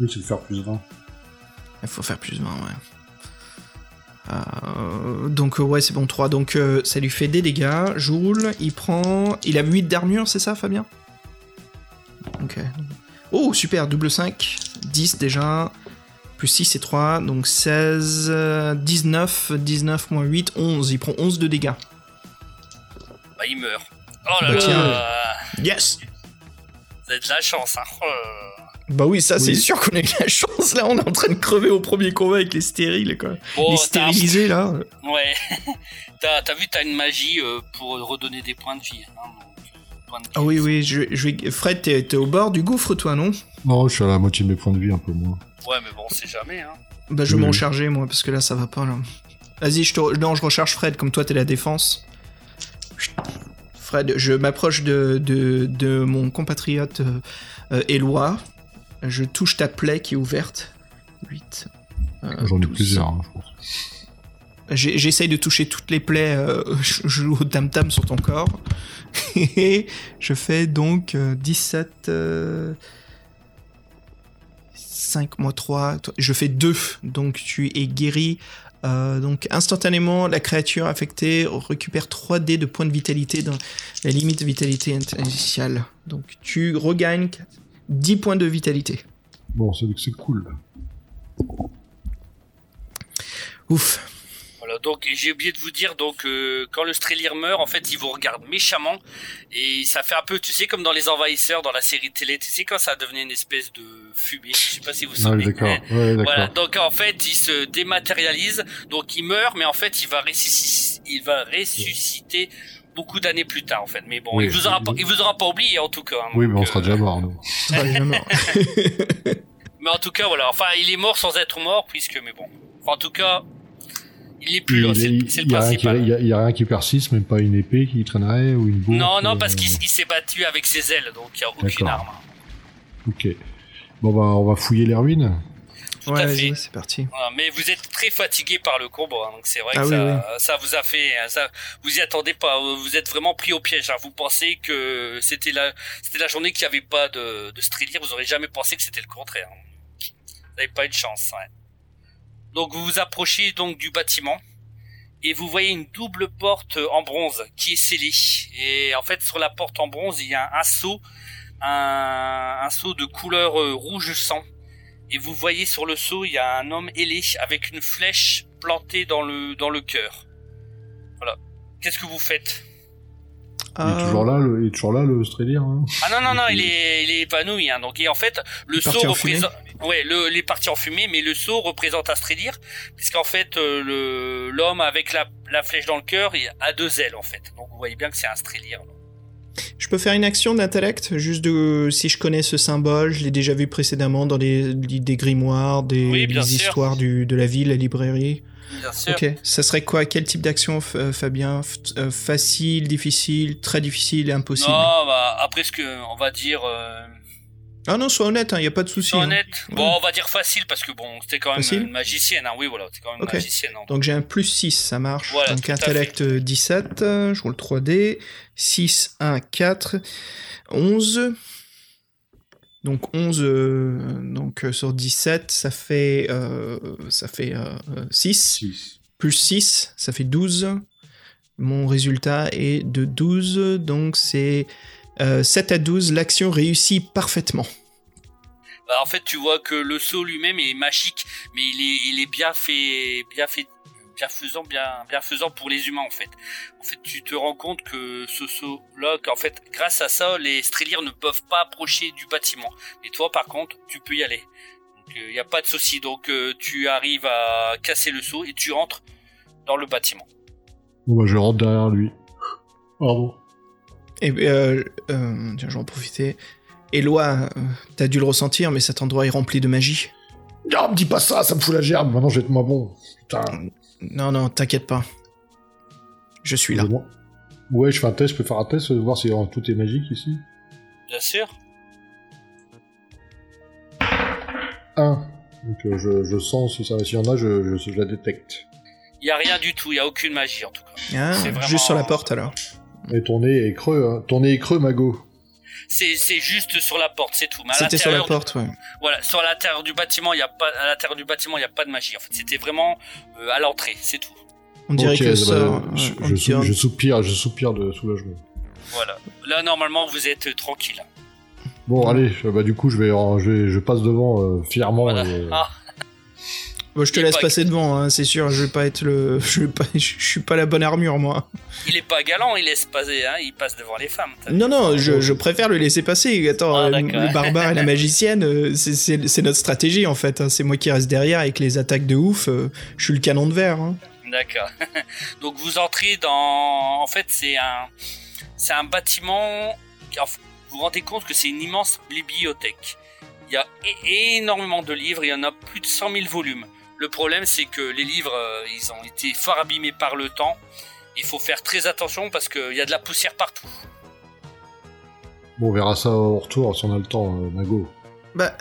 Oui, c'est de faire plus 20. Il faut faire plus 20, ouais. Euh, donc, ouais, c'est bon, 3. Donc, euh, ça lui fait des dégâts. Joule, il prend. Il a 8 d'armure, c'est ça, Fabien? Ok. Oh, super, double 5. 10 déjà. Plus 6 et 3. Donc 16. euh, 19. 19 moins 8, 11. Il prend 11 de dégâts. Bah il meurt. Oh là Bah, là. Yes vous avez de la chance, hein. Oh. Bah oui, ça, c'est sûr qu'on a de la chance. Là, on est en train de crever au premier combat avec les stériles, quoi. Bon, les stérilisés, là. Ouais. t'as vu, t'as une magie euh, pour redonner des points de vie. hein, donc, euh, points de Ah oui, oui, je, je vais... Fred, t'es au bord du gouffre, toi, non? Non, je suis à la moitié de mes points de vie, un peu moins. Ouais, mais bon, c'est jamais, hein. Bah, je vais Oui, m'en charger, moi, parce que là, ça va pas, là. Vas-y, je te... Non, je recharge Fred, comme toi, t'es la défense. Fred, je m'approche de, de, de mon compatriote euh, Éloi. Je touche ta plaie qui est ouverte. 8. J'en ai plusieurs, hein, J'essaye de toucher toutes les plaies. euh, je joue au tam-tam sur ton corps. Et je fais donc euh, 17. euh, 5 moins 3. Je fais 2. Donc tu es guéri. Euh, donc instantanément, la créature affectée récupère 3 dés de points de vitalité dans la limite de vitalité initiale. Donc tu regagnes 10 points de vitalité. Bon, c'est cool. Ouf. Voilà, donc et j'ai oublié de vous dire, donc euh, quand le Strelier meurt, en fait, il vous regarde méchamment et ça fait un peu, tu sais, comme dans les envahisseurs, dans la série télé, tu sais quand ça devenait une espèce de fumée. Je sais pas si vous Ah mais- Ouais, d'accord. Voilà, donc en fait, il se dématérialise, donc il meurt, mais en fait, il va ressusciter, il va ressusciter beaucoup d'années plus tard, en fait. Mais bon, Oui. il vous aura pas, il vous aura pas oublié en tout cas. hein, Oui, mais on sera euh, déjà mort, nous. Mort. Mais en tout cas, voilà. Enfin, il est mort sans être mort, puisque, mais bon. Enfin, en tout cas, il est plus là. Il- C'est il- c'est il le y a rien qui- principal. Il y a- il y a rien qui persiste, même pas une épée qui traînerait ou une bourre. Non, non, euh, parce qu'il s- il s'est battu avec ses ailes, donc il n'y a aucune D'accord. arme. Ok. Bon, bah, on va fouiller les ruines. Tout ouais, à fait. c'est parti. Voilà, mais vous êtes très fatigué par le combat, hein, donc c'est vrai Ah que oui, ça, ça vous a fait, ça, vous y attendez pas, vous êtes vraiment pris au piège. hein. Vous pensez que c'était la, c'était la journée qu'il n'y avait pas de, de Street League, vous aurez jamais pensé que c'était le contraire. Vous n'avez pas eu de chance. Ouais. Donc vous vous approchez donc du bâtiment et vous voyez une double porte en bronze qui est scellée. Et en fait sur la porte en bronze il y a un sceau, un, un sceau de couleur euh, rouge sang. Et vous voyez sur le sceau, il y a un homme ailé avec une flèche plantée dans le dans le cœur. Voilà. Qu'est-ce que vous faites? Il est toujours là, le, il est toujours là, le Strelier. Hein. Ah non non non, il est il est épanoui. Hein. Donc et en fait, le est parti fumée représente ouais le les parties en fumée, mais le sceau représente Astrélir, puisqu'en fait euh, le l'homme avec la la flèche dans le cœur il a deux ailes en fait. Donc vous voyez bien que c'est un Astrélir. Je peux faire une action d'intellect, juste de si je connais ce symbole, je l'ai déjà vu précédemment dans des, des grimoires, des, Oui, histoires du, de la ville, la librairie. Bien sûr. Ok, ça serait quoi? Quel type d'action, euh, Fabien? Euh, Facile, difficile, très difficile impossible? Non, bah après ce que on va dire. euh, Ah non, sois honnête, il n'y a pas de souci. C'est hein. honnête. Ouais. Bon, on va dire facile parce que bon, c'était quand même Facile une magicienne. Hein. Oui, voilà, c'est quand même Ok. une magicienne. hein. Donc j'ai un plus 6, ça marche. Voilà, Donc intellect euh, 17, euh, je roule 3D. 6, 1, 4, 11. Donc 11 euh, donc, euh, sur 17, ça fait, euh, ça fait euh, 6. 6. Plus 6, ça fait 12. Mon résultat est de 12, donc c'est euh, 7 à 12. L'action réussit parfaitement. Bah, en fait, tu vois que le saut lui-même est magique, mais il est, il est bien fait, bien fait, bien faisant, bien, bien faisant pour les humains en fait. En fait, tu te rends compte que ce saut-là, qu'en fait, grâce à ça, les Streliers ne peuvent pas approcher du bâtiment. Mais toi, par contre, tu peux y aller. Donc, il n'y a pas de souci. Donc, euh, tu arrives à casser le saut et tu rentres dans le bâtiment. Bon, bah, je rentre derrière lui. Pardon. Et euh, euh, tiens, je vais en profiter. Eloi, t'as dû le ressentir, mais cet endroit est rempli de magie. Ah, me dis pas ça, ça me fout la gerbe. Maintenant, je vais être moins bon. Putain. Non, non, t'inquiète pas. Je suis là. Bon. Ouais, je fais un test, je peux faire un test, voir si euh, tout est magique ici. Bien sûr. 1. Donc euh, je, je sens si ça s'il y en a, je, je, je la détecte. Il y a rien du tout. Il y a aucune magie en tout cas. Ah, C'est vraiment- Juste sur la porte alors. Et ton nez est creux, hein. Ton nez est creux, Mago. C'est, c'est juste sur la porte, c'est tout. Mais à C'était sur la porte, ouais. Voilà, sur l'intérieur du bâtiment, il y a pas à l'intérieur du bâtiment, il y a pas de magie. En fait, c'était vraiment euh, à l'entrée, c'est tout. On dirait Ok, que bah, ça. je, je, sou- je soupire, je soupire de soulagement. Voilà. Là, normalement, vous êtes euh, tranquille. Bon, allez, euh, bah du coup, je vais, je, je passe devant euh, fièrement. Voilà. et- Ah, Bon, je te laisse pas- passer devant, hein, c'est sûr. Je vais pas être le. Je, vais pas... je suis pas la bonne armure, moi. il est pas galant, il laisse passer, hein, il passe devant les femmes. Non, non, je, je préfère le laisser passer. Attends, Ah, euh, le barbare et la magicienne, euh, c'est- notre stratégie en fait. hein. C'est moi qui reste derrière avec les attaques de ouf. euh, je suis le canon de verre. D'accord. Donc vous entrez dans, en fait, c'est un, c'est un bâtiment. Vous vous rendez compte que c'est une immense bibliothèque. Il y a énormément de livres, il y en a plus de 100 000 volumes. Le problème, c'est que les livres, euh, ils ont été fort abîmés par le temps. Il faut faire très attention parce qu'il y a de la poussière partout. Bon, on verra ça au retour si on a le temps, euh, Mago. Bah,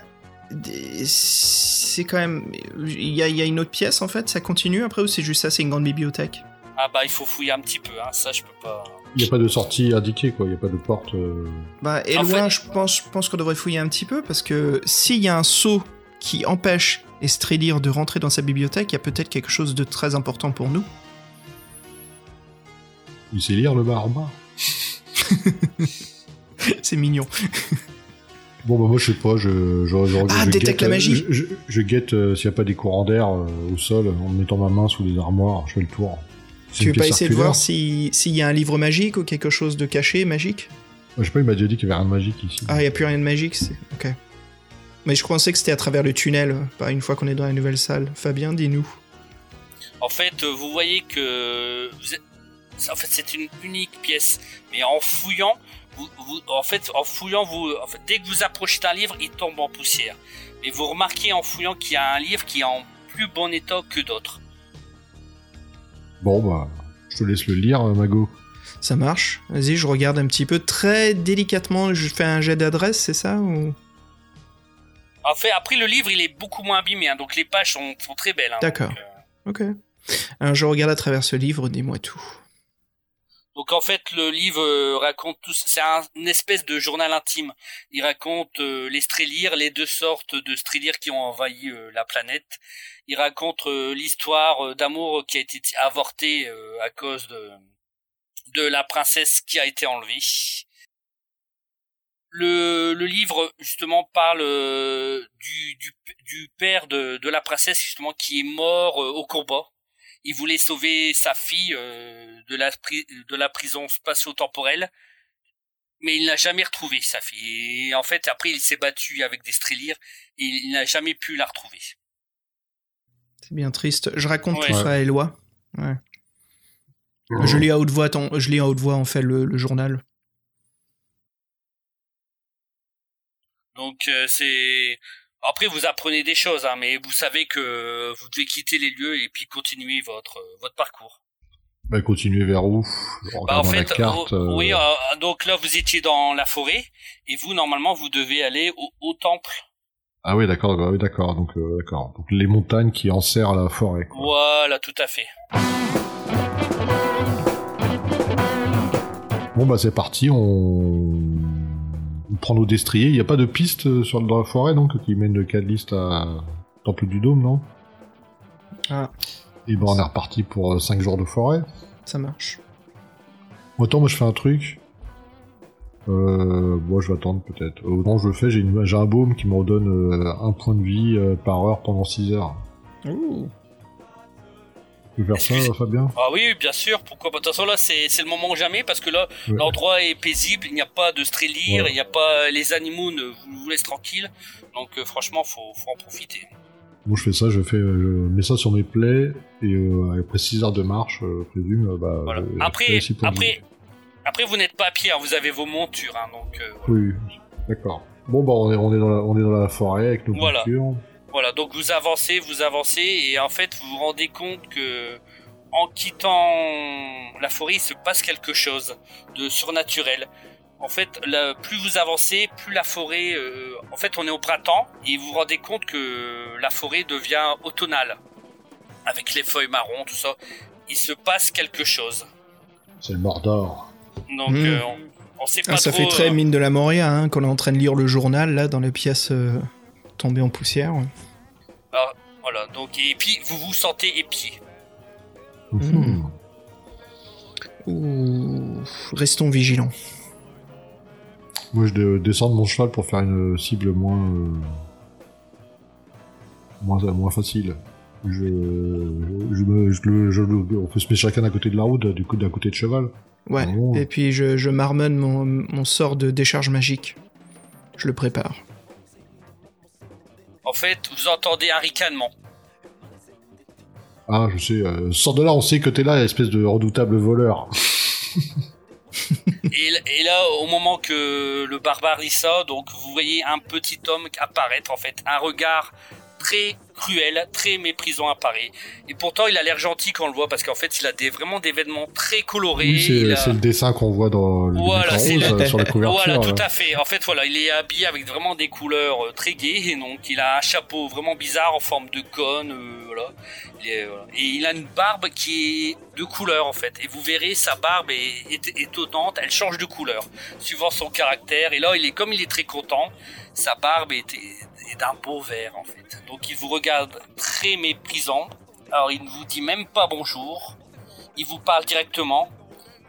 c'est quand même. Il y a, il y a une autre pièce en fait. Ça continue après ou c'est juste ça C'est une grande bibliothèque? Ah bah il faut fouiller un petit peu, hein. ça je peux pas. Il n'y a pas de sortie indiquée, quoi. Il n'y a pas de porte. euh, Bah, En Eloi, fait- je pense, je pense qu'on devrait fouiller un petit peu parce que s'il y a un saut qui empêche Estrélir de rentrer dans sa bibliothèque, il y a peut-être quelque chose de très important pour nous. Il sait lire le barbare. c'est mignon. Bon, bah, moi, je sais pas, je, je, je, Ah, je détecte guette, la magie. Je, guette euh, s'il n'y a pas des courants d'air euh, au sol en mettant ma main sous les armoires, je fais le tour. Tu veux pas essayer de voir si- s'il y a un livre magique ou quelque chose de caché magique? Je sais pas, il m'a déjà dit qu'il y avait rien de magique ici. Ah, il n'y a plus rien de magique, c'est. Ok. Mais je pensais que c'était à travers le tunnel, pas une fois qu'on est dans la nouvelle salle. Fabien, dis-nous. En fait, euh, vous voyez que vous êtes- en fait c'est une unique pièce, mais en fouillant, vous, vous- en fait en fouillant vous, en fait, dès que vous approchez d'un livre, il tombe en poussière. Mais vous remarquez en fouillant qu'il y a un livre qui est en plus bon état que d'autres. Bon, bah, je te laisse le lire, euh, Mago. Ça marche Vas-y, je regarde un petit peu. Très délicatement, je fais un jet d'adresse, c'est ça ou... En fait, après le livre, il est beaucoup moins abîmé, hein, donc les pages sont, sont très belles. hein, D'accord. donc, euh, Ok. Alors, je regarde à travers ce livre, dis-moi tout. Donc en fait, le livre euh, raconte tout. C'est un, une espèce de journal intime. Il raconte euh, les Strélires, les deux sortes de Strélires qui ont envahi euh, la planète. Il raconte l'histoire d'amour qui a été avortée à cause de de la princesse qui a été enlevée. Le, le livre justement parle euh, du, du, du père de, de la princesse justement qui est mort euh, au combat il voulait sauver sa fille euh, de, la, de la prison spatio-temporelle, mais il n'a jamais retrouvé sa fille. Et en fait, après, il s'est battu avec des Strélires et il n'a jamais pu la retrouver. C'est bien triste. Je raconte Ouais. tout ça à Eloi. Ouais. Je lis à haute voix, ton- je lis à haute voix en fait le, le journal. Donc, euh, c'est... Après, vous apprenez des choses, hein, mais vous savez que vous devez quitter les lieux et puis continuer votre, votre parcours. Bah, continuer vers où? En Bah, en la carte. euh, euh, oui, euh, donc là vous étiez dans la forêt et vous normalement vous devez aller au, au temple. Ah oui, d'accord, ouais, oui, d'accord. Donc, d'accord. Donc, les montagnes qui enserrent la forêt. quoi. Voilà, tout à fait. Bon, bah, c'est parti. On... on prend nos destriers. Il n'y a pas de piste euh, sur, dans la forêt, donc, qui mène de Cadlist à Temple du Dôme, non? Ah, Et ben, on est reparti pour 5 jours de forêt. ça marche. Autant, moi, je fais un truc. Euh, moi, je vais attendre, peut-être. Euh, non, je le fais. J'ai une- j'ai un baume qui me redonne euh, un point de vie euh, par heure pendant 6 heures. Ouh. Faire ça, Fabien? Ah oui, bien sûr, pourquoi pas. De toute façon là c'est c'est le moment ou jamais parce que là Ouais. l'endroit est paisible, il n'y a pas de strélire, Ouais. il n'y a pas les animaux ne vous, vous laissent tranquille. Donc euh, franchement faut faut en profiter. Moi, je fais ça, je fais, je mets ça sur mes plaies, et euh, après 6 heures de marche, euh, présume, bah... Voilà. je- je Après après après vous n'êtes pas à pied, hein, vous avez vos montures hein, donc euh, Oui, d'accord. Bon, bah, on est, on est, dans, la, on est dans la forêt avec nos Voilà. voitures. Voilà, donc vous avancez, vous avancez, et en fait vous vous rendez compte que en quittant la forêt, il se passe quelque chose de surnaturel. En fait, là, plus vous avancez, plus la forêt... euh, en fait, on est au printemps, et vous vous rendez compte que la forêt devient automnale. Avec les feuilles marron, tout ça. Il se passe quelque chose. C'est le Mordor. Donc, Hmm. euh, on, on sait pas Ah, ça trop... fait très euh, mine de la Moria, hein, qu'on est en train de lire le journal, là, dans les pièces euh, tombées en poussière. ouais. ah, voilà, donc, et puis vous vous sentez épié. Ouh, restons vigilants. Moi, je descends de mon cheval pour faire une cible moins... euh, moins, moins facile. Je, je, je, le- je le- on peut se mettre chacun à côté de la route, du coup, d'un côté de cheval. Ouais, Ah bon et puis je, je marmonne mon, mon sort de décharge magique. Je le prépare. En fait, vous entendez un ricanement. Ah, je sais, euh, sors de là, on sait que t'es là, espèce de redoutable voleur. Et, et là, au moment que le barbare dit ça, donc vous voyez un petit homme apparaître, en fait, un regard très cruel, très méprisant apparaît. Et pourtant, il a l'air gentil quand on le voit, parce qu'en fait, il a des, vraiment des vêtements très colorés. Oui, c'est a- le dessin qu'on voit dans le Voilà, euh, sur la couverture. Voilà, tout là. à fait. En fait, voilà, il est habillé avec vraiment des couleurs euh, très gaies. Et donc, il a un chapeau vraiment bizarre en forme de cône. euh, voilà. Il est, voilà. Et il a une barbe qui est de couleur, en fait. Et vous verrez, sa barbe est, est étonnante. Elle change de couleur, suivant son caractère. Et là, il est comme il est très content. Sa barbe est, d'un beau vert, en fait. Donc, il vous regarde très méprisant. Alors, il ne vous dit même pas bonjour. Il vous parle directement.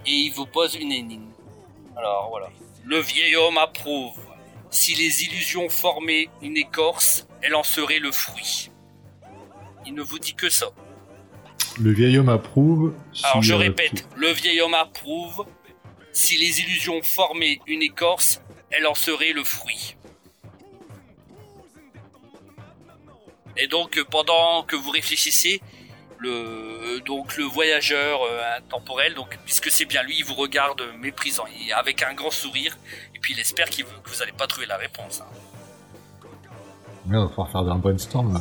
Et il vous pose une énigme. Alors voilà. Le vieil homme approuve. Si les illusions formaient une écorce, elle en serait le fruit. Il ne vous dit que ça. Le vieil homme approuve. Alors je euh, répète, le vieil homme approuve. Si les illusions formaient une écorce, elle en serait le fruit. Et donc euh, pendant que vous réfléchissez, le donc le voyageur euh, intemporel, donc puisque c'est bien lui, il vous regarde méprisant, et avec un grand sourire, et puis il espère qu'il veut- que vous n'allez pas trouver la réponse. hein. Il va falloir faire un brainstorm. là.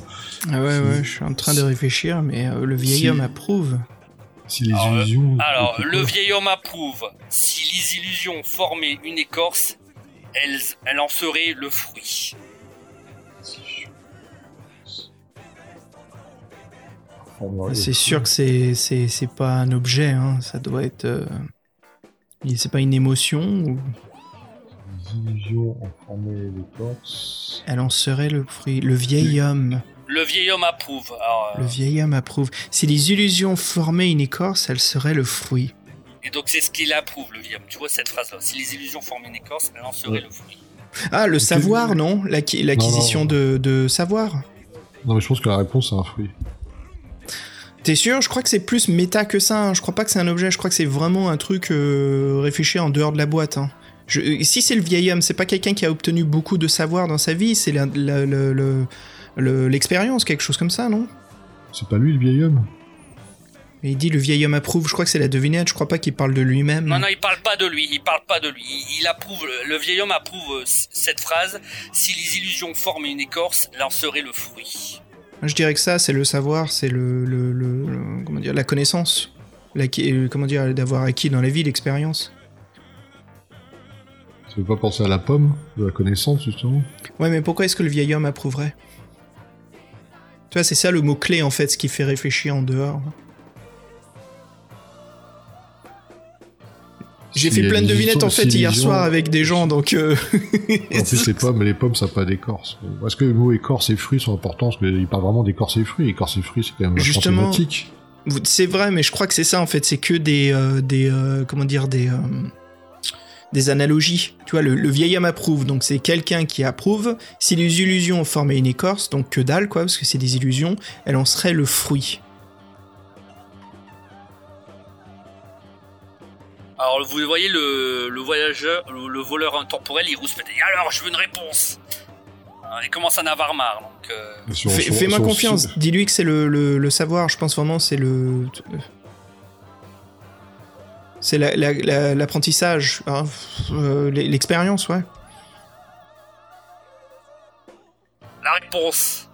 Ah ouais, Si- ouais, je suis en train de réfléchir, mais euh, le vieil Si- homme approuve. Si les Alors, illusions. Alors, le vieil homme approuve. Si les illusions formaient une écorce, elles, elle en serait le fruit. C'est sûr que c'est, c'est, c'est pas un objet, hein. ça doit être. euh, C'est pas une émotion, ou? Illusions elle en serait le fruit. Le vieil homme. Le vieil homme approuve. Alors, euh, Le vieil homme approuve. Si les illusions formaient une écorce, elle serait le fruit. et donc c'est ce qu'il approuve, le vieil homme. Tu vois cette phrase-là. Si les illusions formaient une écorce, elle en serait Ouais. le fruit. Ah, le savoir, non? L'acqui- L'acquisition Non, de, de savoir Non, mais je pense que la réponse c'est un fruit. T'es sûr? Je crois que c'est plus méta que ça. hein. Je crois pas que c'est un objet. Je crois que c'est vraiment un truc euh, réfléchi en dehors de la boîte. hein. Je- euh, si c'est le vieil homme, c'est pas quelqu'un qui a obtenu beaucoup de savoir dans sa vie. C'est l'expérience, quelque chose comme ça, non? C'est pas lui le vieil homme il dit le vieil homme approuve. Je crois que c'est la devinette. Je crois pas qu'il parle de lui-même. Non, non, il parle pas de lui. Il parle pas de lui. Il, il approuve. Le vieil homme approuve euh, cette phrase. Si les illusions formaient une écorce, elle en serait le fruit. Je dirais que ça, c'est le savoir, c'est le, le- le- le- comment dire, la connaissance, l'acquis- euh, comment dire, d'avoir acquis dans la vie l'expérience. Ça veut pas penser à la pomme de la connaissance, justement Ouais, mais pourquoi est-ce que le vieil homme approuverait? Tu vois, c'est ça le mot-clé en fait, ce qui fait réfléchir en dehors. J'ai fait plein de devinettes en fait hier soir avec des gens, donc. euh, En plus, les pommes, les pommes, ça n'a pas d'écorce. Est-ce que le mot écorce et fruits sont importants Parce qu'il parle vraiment d'écorce et fruits. Écorce et fruits, c'est quand même Justement. thématique. C'est vrai, mais je crois que c'est ça en fait. C'est que des, euh, des euh, comment dire, des, des analogies. Tu vois, le, le vieil homme approuve, donc c'est quelqu'un qui approuve. Si les illusions formaient une écorce, donc que dalle quoi, parce que c'est des illusions, elle en serait le fruit. Alors vous voyez le, le voyageur, le, le voleur intemporel, il rouspète. Et alors, je veux une réponse. Alors, il commence à en avoir marre. Donc, euh, Sur- Fais- sur- Fais-moi sur- confiance. sur- Dis-lui que c'est le, le, le savoir. Je pense vraiment c'est le. C'est la- la- la- l'apprentissage, hein, euh, l'expérience, ouais. la réponse.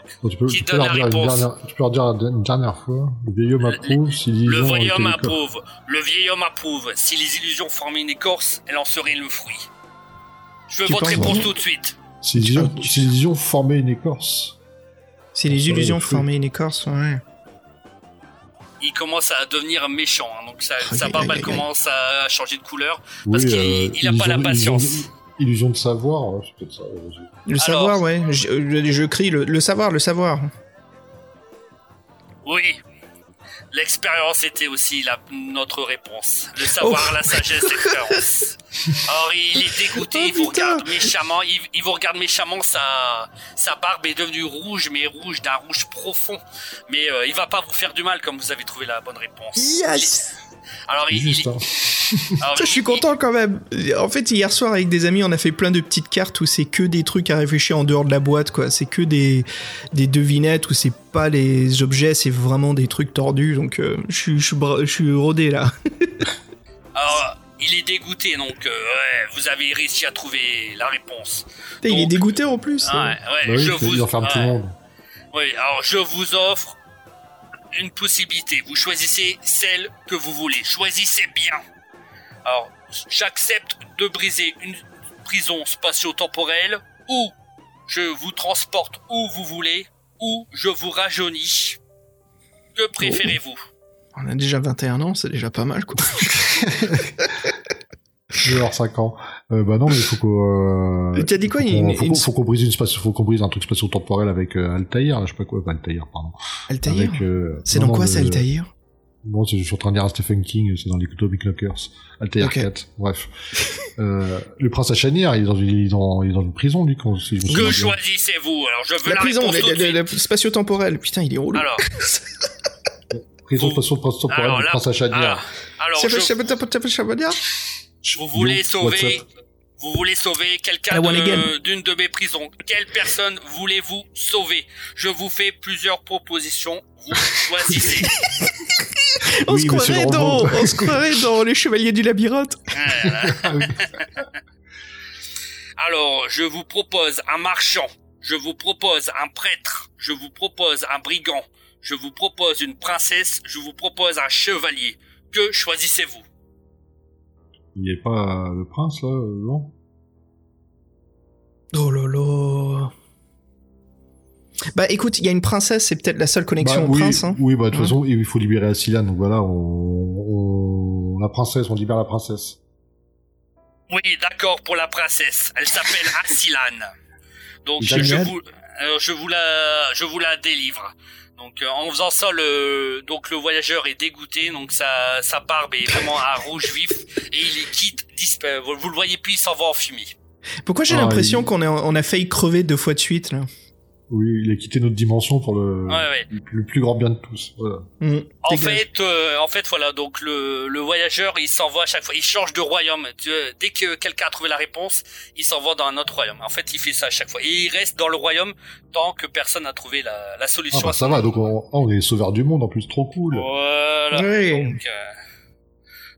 Donc, Bon, tu, peux, Qui tu, peux donne leur la dire une réponse dernière, tu peux leur dire une dernière fois. Le vieil homme approuve si les le illusions vieil étaient homme approuve. Le vieil homme approuve. Si les illusions formaient une écorce, elle en serait le fruit. Je veux Tu votre réponse tout de suite. Si les illusions, si les illusions formaient une écorce. Si les illusions formaient une écorce, ouais. Il commence à devenir méchant. hein, donc sa, barbe elle commence à changer de couleur. Oui, Parce qu'il- euh, il a pas la patience. Illusion de savoir, ouais, c'est peut-être ça. Le Alors- savoir, ouais. Je, je- je crie le, le savoir, le savoir. Oui. L'expérience était aussi la, notre réponse. Le savoir, Oh. la sagesse, l'expérience. Alors il est dégoûté, Oh, il vous putain. regarde méchamment, il, il vous regarde méchamment, sa, sa barbe est devenue rouge, mais rouge d'un rouge profond. Mais euh, il va pas vous faire du mal comme vous avez trouvé la bonne réponse. Yes Alors il, Juste, il- hein. alors, Je suis content quand même. En fait, hier soir avec des amis, on a fait plein de petites cartes où c'est que des trucs à réfléchir en dehors de la boîte, quoi. C'est que des, des devinettes où c'est pas les objets, c'est vraiment des trucs tordus. Donc, euh, je suis, je suis rodé là. alors, il est dégoûté, donc euh, ouais, vous avez réussi à trouver la réponse. Il est dégoûté en plus. Ouais, ouais, Bah oui, je vous enferme tout le monde. Oui, alors je vous offre une possibilité. Vous choisissez celle que vous voulez. Choisissez bien. Alors, j'accepte de briser une prison spatio-temporelle ou je vous transporte où vous voulez ou je vous rajeunis. Que préférez-vous? On a déjà 21 ans, c'est déjà pas mal, quoi. Je vais avoir 5 ans. Euh, bah non, mais il faut qu'on... Euh, Tu as dit quoi faut une- qu'on- faut une- qu'on faut qu'on brise une spatio- faut qu'on brise un truc spatio-temporel avec euh, Altair, là, je sais pas quoi, pas Altair, pardon. Altaïr Avec, euh, C'est non, dans non, quoi le- ça, Altaïr? Bon, c'est- je suis en train de dire à Stephen King, c'est dans les Atomic Knockers. Altair Ok. 4, bref. euh, le prince à Chanière, il est dans, il est dans, il est dans une prison, lui, quand, si Que choisissez-vous Alors je veux La la, prison, réponse la, tout de la- suite. la- la spatio-temporelle. Putain, il est relou. Alors, Prison spatio-temporelle alors du prince à Chanière. alors, alors Ça je- vous voulez sauver Vous voulez sauver quelqu'un de- d'une de, mes prisons. Quelle personne voulez-vous sauver? Je vous fais plusieurs propositions. Vous choisissez. on, Oui, se croirait dans, on se croirait dans les chevaliers du labyrinthe. Alors, je vous propose un marchand. Je vous propose un prêtre. Je vous propose un brigand. Je vous propose une princesse. Je vous propose un chevalier. Que choisissez-vous? Il est pas euh, le prince, là, euh, non? Oh lolo. Bah écoute, il y a une princesse, c'est peut-être la seule connexion Bah, au oui, prince. Hein. Oui, bah, de toute Ouais. façon, il faut libérer Asiliane, donc voilà, on, on, la princesse, on libère la princesse. Oui, d'accord pour la princesse. Elle s'appelle Asilane. Donc je, vous, alors, je vous la, je vous la délivre. Donc euh, en faisant ça, le, donc le voyageur est dégoûté, donc sa, sa barbe est vraiment à rouge vif et il les quitte. disp- euh, Vous, vous le voyez plus, il s'en va en fumée. Pourquoi j'ai Ah, l'impression il- qu'on a, on a failli crever deux fois de suite là? Oui, il a quitté notre dimension pour le, Ouais, ouais. le, plus grand bien de tous. Voilà. Hmm, En fait, euh, en fait, voilà. Donc le, le voyageur, il s'en va à chaque fois. Il change de royaume. Dès que quelqu'un a trouvé la réponse, il s'en va dans un autre royaume. En fait, il fait ça à chaque fois. Et il reste dans le royaume tant que personne n'a trouvé la, la Ah, solution. bah, à ça va, donc on, on est sauveur du monde, en plus, trop cool. Voilà. Donc, euh,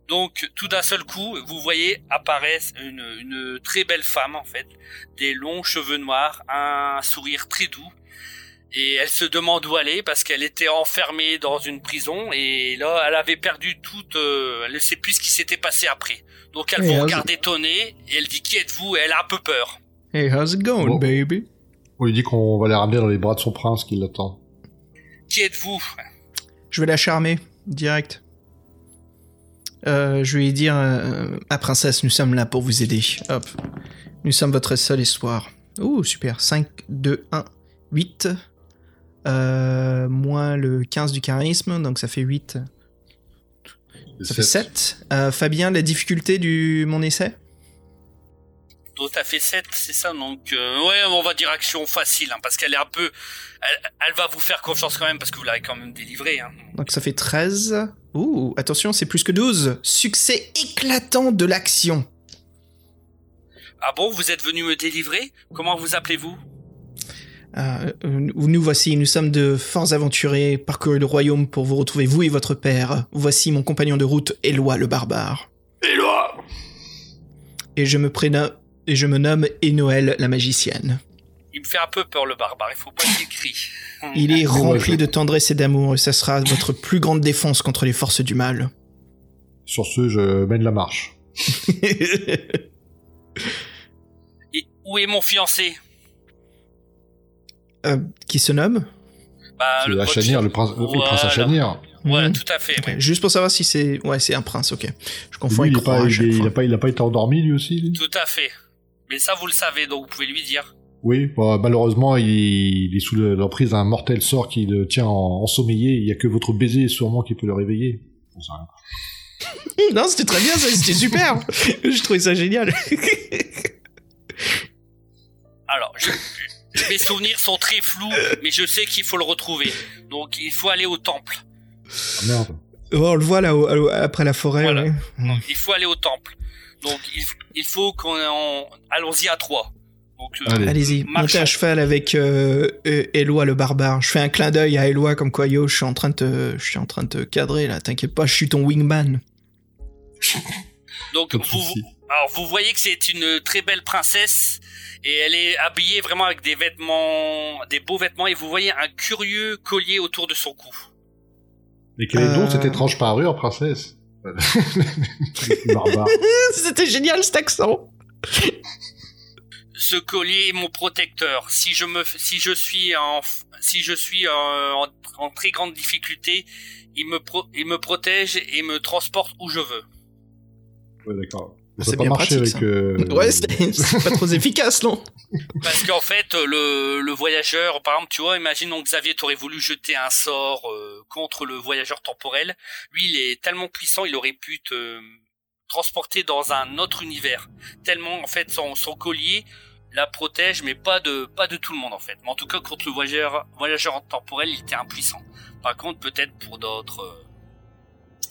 donc, tout d'un seul coup, vous voyez apparaître une, une très belle femme, en fait, des longs cheveux noirs, un sourire très doux, et elle se demande où aller parce qu'elle était enfermée dans une prison et là elle avait perdu toute euh, elle ne sait plus ce qui s'était passé après donc elle vous regarde étonnée et elle dit qui êtes-vous? Et elle a un peu peur Hey, how's it going, Bon. baby? On lui dit qu'on va les ramener dans les bras de son prince qui l'attend. qui êtes-vous? Je vais la charmer, direct. Euh, je vais lui dire, euh, ah princesse, nous sommes là pour vous aider. Hop. Nous sommes votre seul espoir. Ouh, super. 5, 2, 1, 8. Euh, moins le 15 du charisme, donc ça fait 8. Ça fait 7. Euh, Fabien, la difficulté du mon essai? Donc t'as fait 7 c'est ça donc euh, ouais on va dire action facile hein, parce qu'elle est un peu elle, elle va vous faire confiance quand même parce que vous l'avez quand même délivré hein. Donc ça fait 13. Ouh, attention, c'est plus que 12. Succès éclatant de l'action. ah bon vous êtes venu me délivrer? Comment vous appelez-vous? Euh, euh, nous voici, nous sommes de forts aventuriers, parcouru le royaume pour vous retrouver, vous et votre père. Voici mon compagnon de route, Éloi le barbare. Éloi Et je me prénomme, et je me nomme Enoël la magicienne. Il me fait un peu peur le barbare il faut pas qu'il crie Il est rempli ouais. de tendresse et d'amour, et ça sera votre plus grande défense contre les forces du mal. Sur ce, je mène la marche. Et où est mon fiancé? Euh, qui se nomme? Bah, le à votre Chanière, fian- le prince, le Voilà. prince à Chanière. Voilà, Mhm. tout à fait. Ouais. Juste pour savoir si c'est... Ouais, c'est un prince, ok. Je confonds Lui, il, avec est pas, il, il a pas, il a pas été endormi lui aussi lui? Tout à fait. Mais ça, vous le savez, donc vous pouvez lui dire. Oui, bon, malheureusement, il, il est sous le- l'emprise d'un mortel sort qui le tient en, ensommeillé. Il y a que votre baiser sûrement qui peut le réveiller. Non, c'était très bien, ça, c'était super Je trouvais ça génial Alors, je, je- mes souvenirs sont très flous, mais je sais qu'il faut le retrouver. Donc, il faut aller au temple. Ah, merde. Oh, on le voit là, après la forêt, Voilà. ouais. Donc, il faut aller au temple. Donc, il, il faut qu'on... en- Allons-y à trois. Donc, euh, Allez. Allez-y, montez à cheval avec euh, euh, Éloi le barbare. Je fais un clin d'œil à Éloi comme quoi, yo, je suis en train de te, je suis en train de te cadrer là, t'inquiète pas, je suis ton wingman. donc vous, alors, vous voyez que c'est une très belle princesse et elle est habillée vraiment avec des vêtements, des beaux vêtements et vous voyez un curieux collier autour de son cou. Mais quel est donc Euh. cette étrange parure, princesse? C'était génial cet accent ce collier est mon protecteur. Si je me, si je suis en, si je suis en, en très grande difficulté, il me, pro- il me protège et me transporte où je veux. Ouais, d'accord. C'est Ça peut pas bien marcher pratique, avec. euh, Ouais, c'est pas trop efficace, non? Parce qu'en fait, le, le voyageur, par exemple, tu vois, imaginons que Xavier t'aurait voulu jeter un sort euh, contre le voyageur temporel. Lui, il est tellement puissant, il aurait pu te transporter dans un autre univers. Tellement, en fait, son, son collier la protège, mais pas de pas de tout le monde en fait. Mais en tout cas, contre le voyageur voyageur temporel, il était impuissant. Par contre, peut-être pour d'autres euh,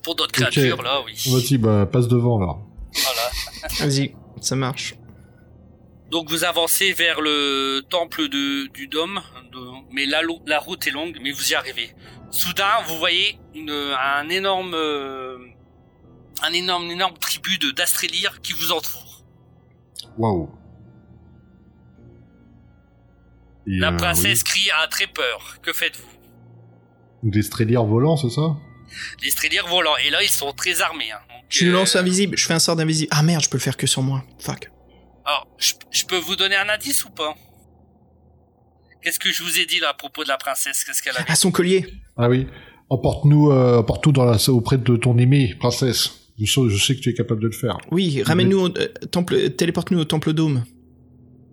pour d'autres créatures là, oui. Vas-y, bah, passe devant là. Voilà. Vas-y, ça marche. Donc vous avancez vers le temple de, du dôme, de- mais la, la route est longue, mais vous y arrivez. Soudain, vous voyez une, un énorme, euh, un énorme, énorme tribu de d'Astrélir qui vous entoure. Waouh. La euh, princesse crie a très peur. Que faites-vous? Oui. Des strélières volants, c'est ça? Les Astrélir volants. Et là, ils sont très armés. Hein. Donc, Je le euh, lance invisible, je fais un sort d'invisible. Ah merde, je peux le faire que sur moi. Fuck. Alors, je, je peux vous donner un indice ou pas? Qu'est-ce que je vous ai dit là à propos de la princesse? Qu'est-ce qu'elle avait Ah, son collier Ah oui. Emporte-nous, euh, emporte-nous dans la, auprès de ton aimé, princesse. Je sais, je sais que tu es capable de le faire. Oui, ramène-nous au euh, temple, téléporte-nous au temple dôme.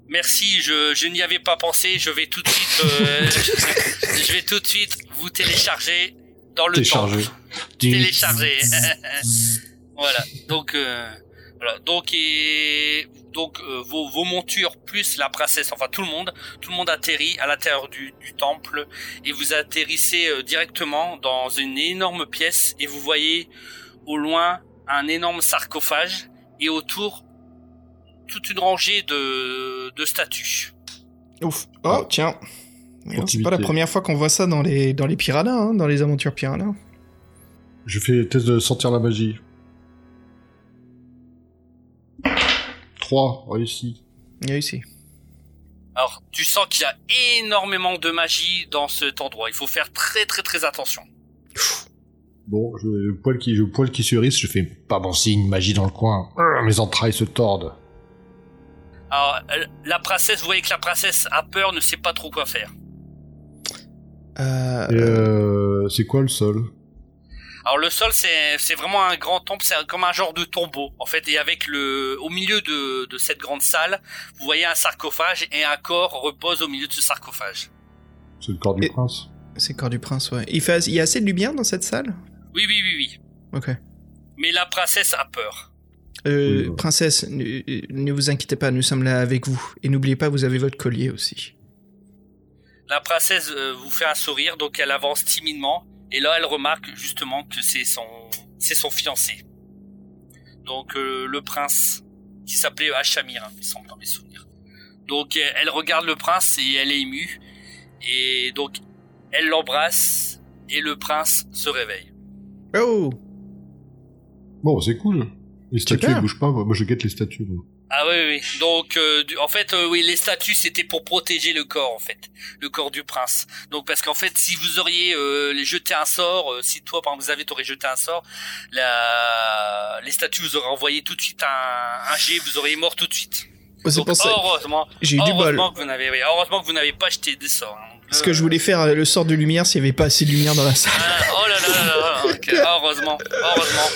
Merci, je, je n'y avais pas pensé. Je vais tout de suite, euh, je, je vais tout de suite vous télécharger dans le Télécharger. temple. Télécharger. voilà. Donc, euh, voilà. Donc et donc euh, vos, vos montures plus la princesse, enfin tout le monde, tout le monde atterrit à l'intérieur du, du temple et vous atterrissez euh, directement dans une énorme pièce et vous voyez au loin un énorme sarcophage et autour toute une rangée de, de statues. Ouf. Oh, tiens. C'est pas la première fois qu'on voit ça dans les, dans les piranhas, hein, dans les aventures piranhas. Je fais test de sentir la magie. 3, réussi. Réussi. Alors, tu sens qu'il y a énormément de magie dans cet endroit. Il faut faire très très très attention. Bon, je, le poil qui, je poil qui je fais pas bon signe, magie dans le coin. Ah, mes entrailles se tordent. Alors, euh, la princesse, vous voyez que la princesse a peur, ne sait pas trop quoi faire. Euh, euh, c'est quoi le sol? Alors le sol, c'est c'est vraiment un grand temple, c'est comme un genre de tombeau en fait. Et avec le, au milieu de, de cette grande salle, vous voyez un sarcophage et un corps repose au milieu de ce sarcophage. C'est le corps du Et- prince? c'est corps du prince, ouais. Il, fait, il y a assez de lumière dans cette salle? Oui, oui, oui, oui. Ok. Mais la princesse a peur. Euh, Oui, princesse, ne, ne vous inquiétez pas, nous sommes là avec vous. Et n'oubliez pas, vous avez votre collier aussi. La princesse euh, vous fait un sourire, donc elle avance timidement. Et là, elle remarque justement que c'est son, c'est son fiancé. Donc euh, le prince, qui s'appelait Hachamir, hein, il me semble dans mes souvenirs. Donc euh, elle regarde le prince et elle est émue. Et donc elle l'embrasse et le prince se réveille. Oh Bon, c'est cool. Les statues, elles bougent pas. Moi, Moi, je guette les statues. moi. Ah oui, oui. Donc, euh, du- en fait, euh, oui, les statues, c'était pour protéger le corps, en fait, le corps du prince. Donc, parce qu'en fait, si vous auriez euh, jeté un sort, euh, si toi, par exemple, vous avez, t'aurais jeté un sort, la... les statues vous auraient envoyé tout de suite un, un jet, vous auriez mort tout de suite. C'est Donc, pour ça. heureusement, J'ai eu du bol. heureusement que vous n'avez, oui, heureusement que vous n'avez pas jeté des sorts. hein. Euh, que je voulais faire euh, le sort de lumière s'il n'y avait pas assez de lumière dans la salle. ah, oh là là là là, là, ok, heureusement, heureusement.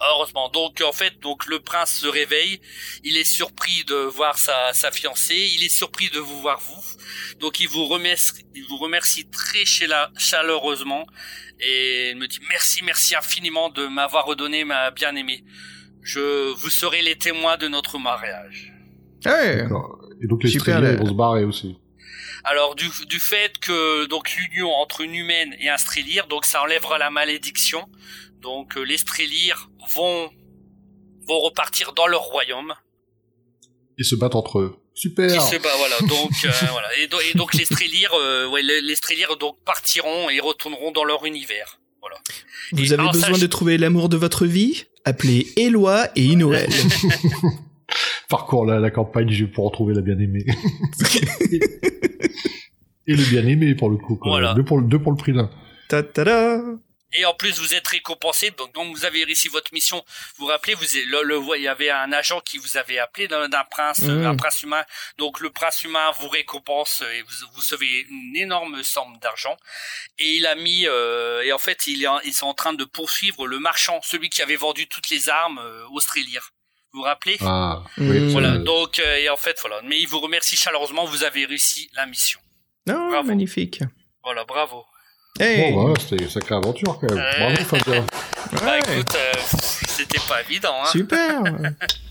Heureusement. Donc en fait, donc le prince se réveille, il est surpris de voir sa, sa fiancée, il est surpris de vous voir vous. Donc il vous remercie, il vous remercie très chaleureusement et il me dit merci, merci infiniment de m'avoir redonné ma bien-aimée. Je vous serez les témoins de notre mariage. Ouais. D'accord. Et donc les Super, ils vont se barrer aussi. Alors du, du fait que donc l'union entre une humaine et un strélire, donc ça enlèvera la malédiction. Donc euh, les strélirs vont vont repartir dans leur royaume. Ils se battent entre eux. Super. Qui se bat, voilà. Donc euh, voilà. Et, do- et donc les strélirs, euh, ouais, les, donc partiront et retourneront dans leur univers. Voilà. Vous Et avez alors, besoin ça, de trouver l'amour de votre vie? Appelez Éloi et Inoël. Parcours la, la campagne je- pour retrouver la bien-aimée. Et le bien-aimé, pour le coup. quoi. Voilà. Deux, pour le, deux pour le prix d'un. Ta ta da Et en plus, vous êtes récompensé. Donc, donc vous avez réussi votre mission. Vous vous rappelez, vous le, le- il y avait un agent qui vous avait appelé d'un prince, Mhm. un prince humain. Donc le prince humain vous récompense et vous, vous recevez une énorme somme d'argent. Et il a mis euh, et en fait, il est en- ils sont en train de poursuivre le marchand, celui qui avait vendu toutes les armes euh, aux Strélires. Vous vous rappelez Ah, Mmh. oui, Voilà. euh, Donc euh, et en fait voilà. Mais il vous remercie chaleureusement. Vous avez réussi la mission. Oh, Bravo. magnifique. Voilà, bravo. Hey Bon, bah, c'était une sacrée aventure, quand même. Ouais. Bravo, Fabien. Bah Ouais. écoute, euh, c'était pas évident. Hein. Super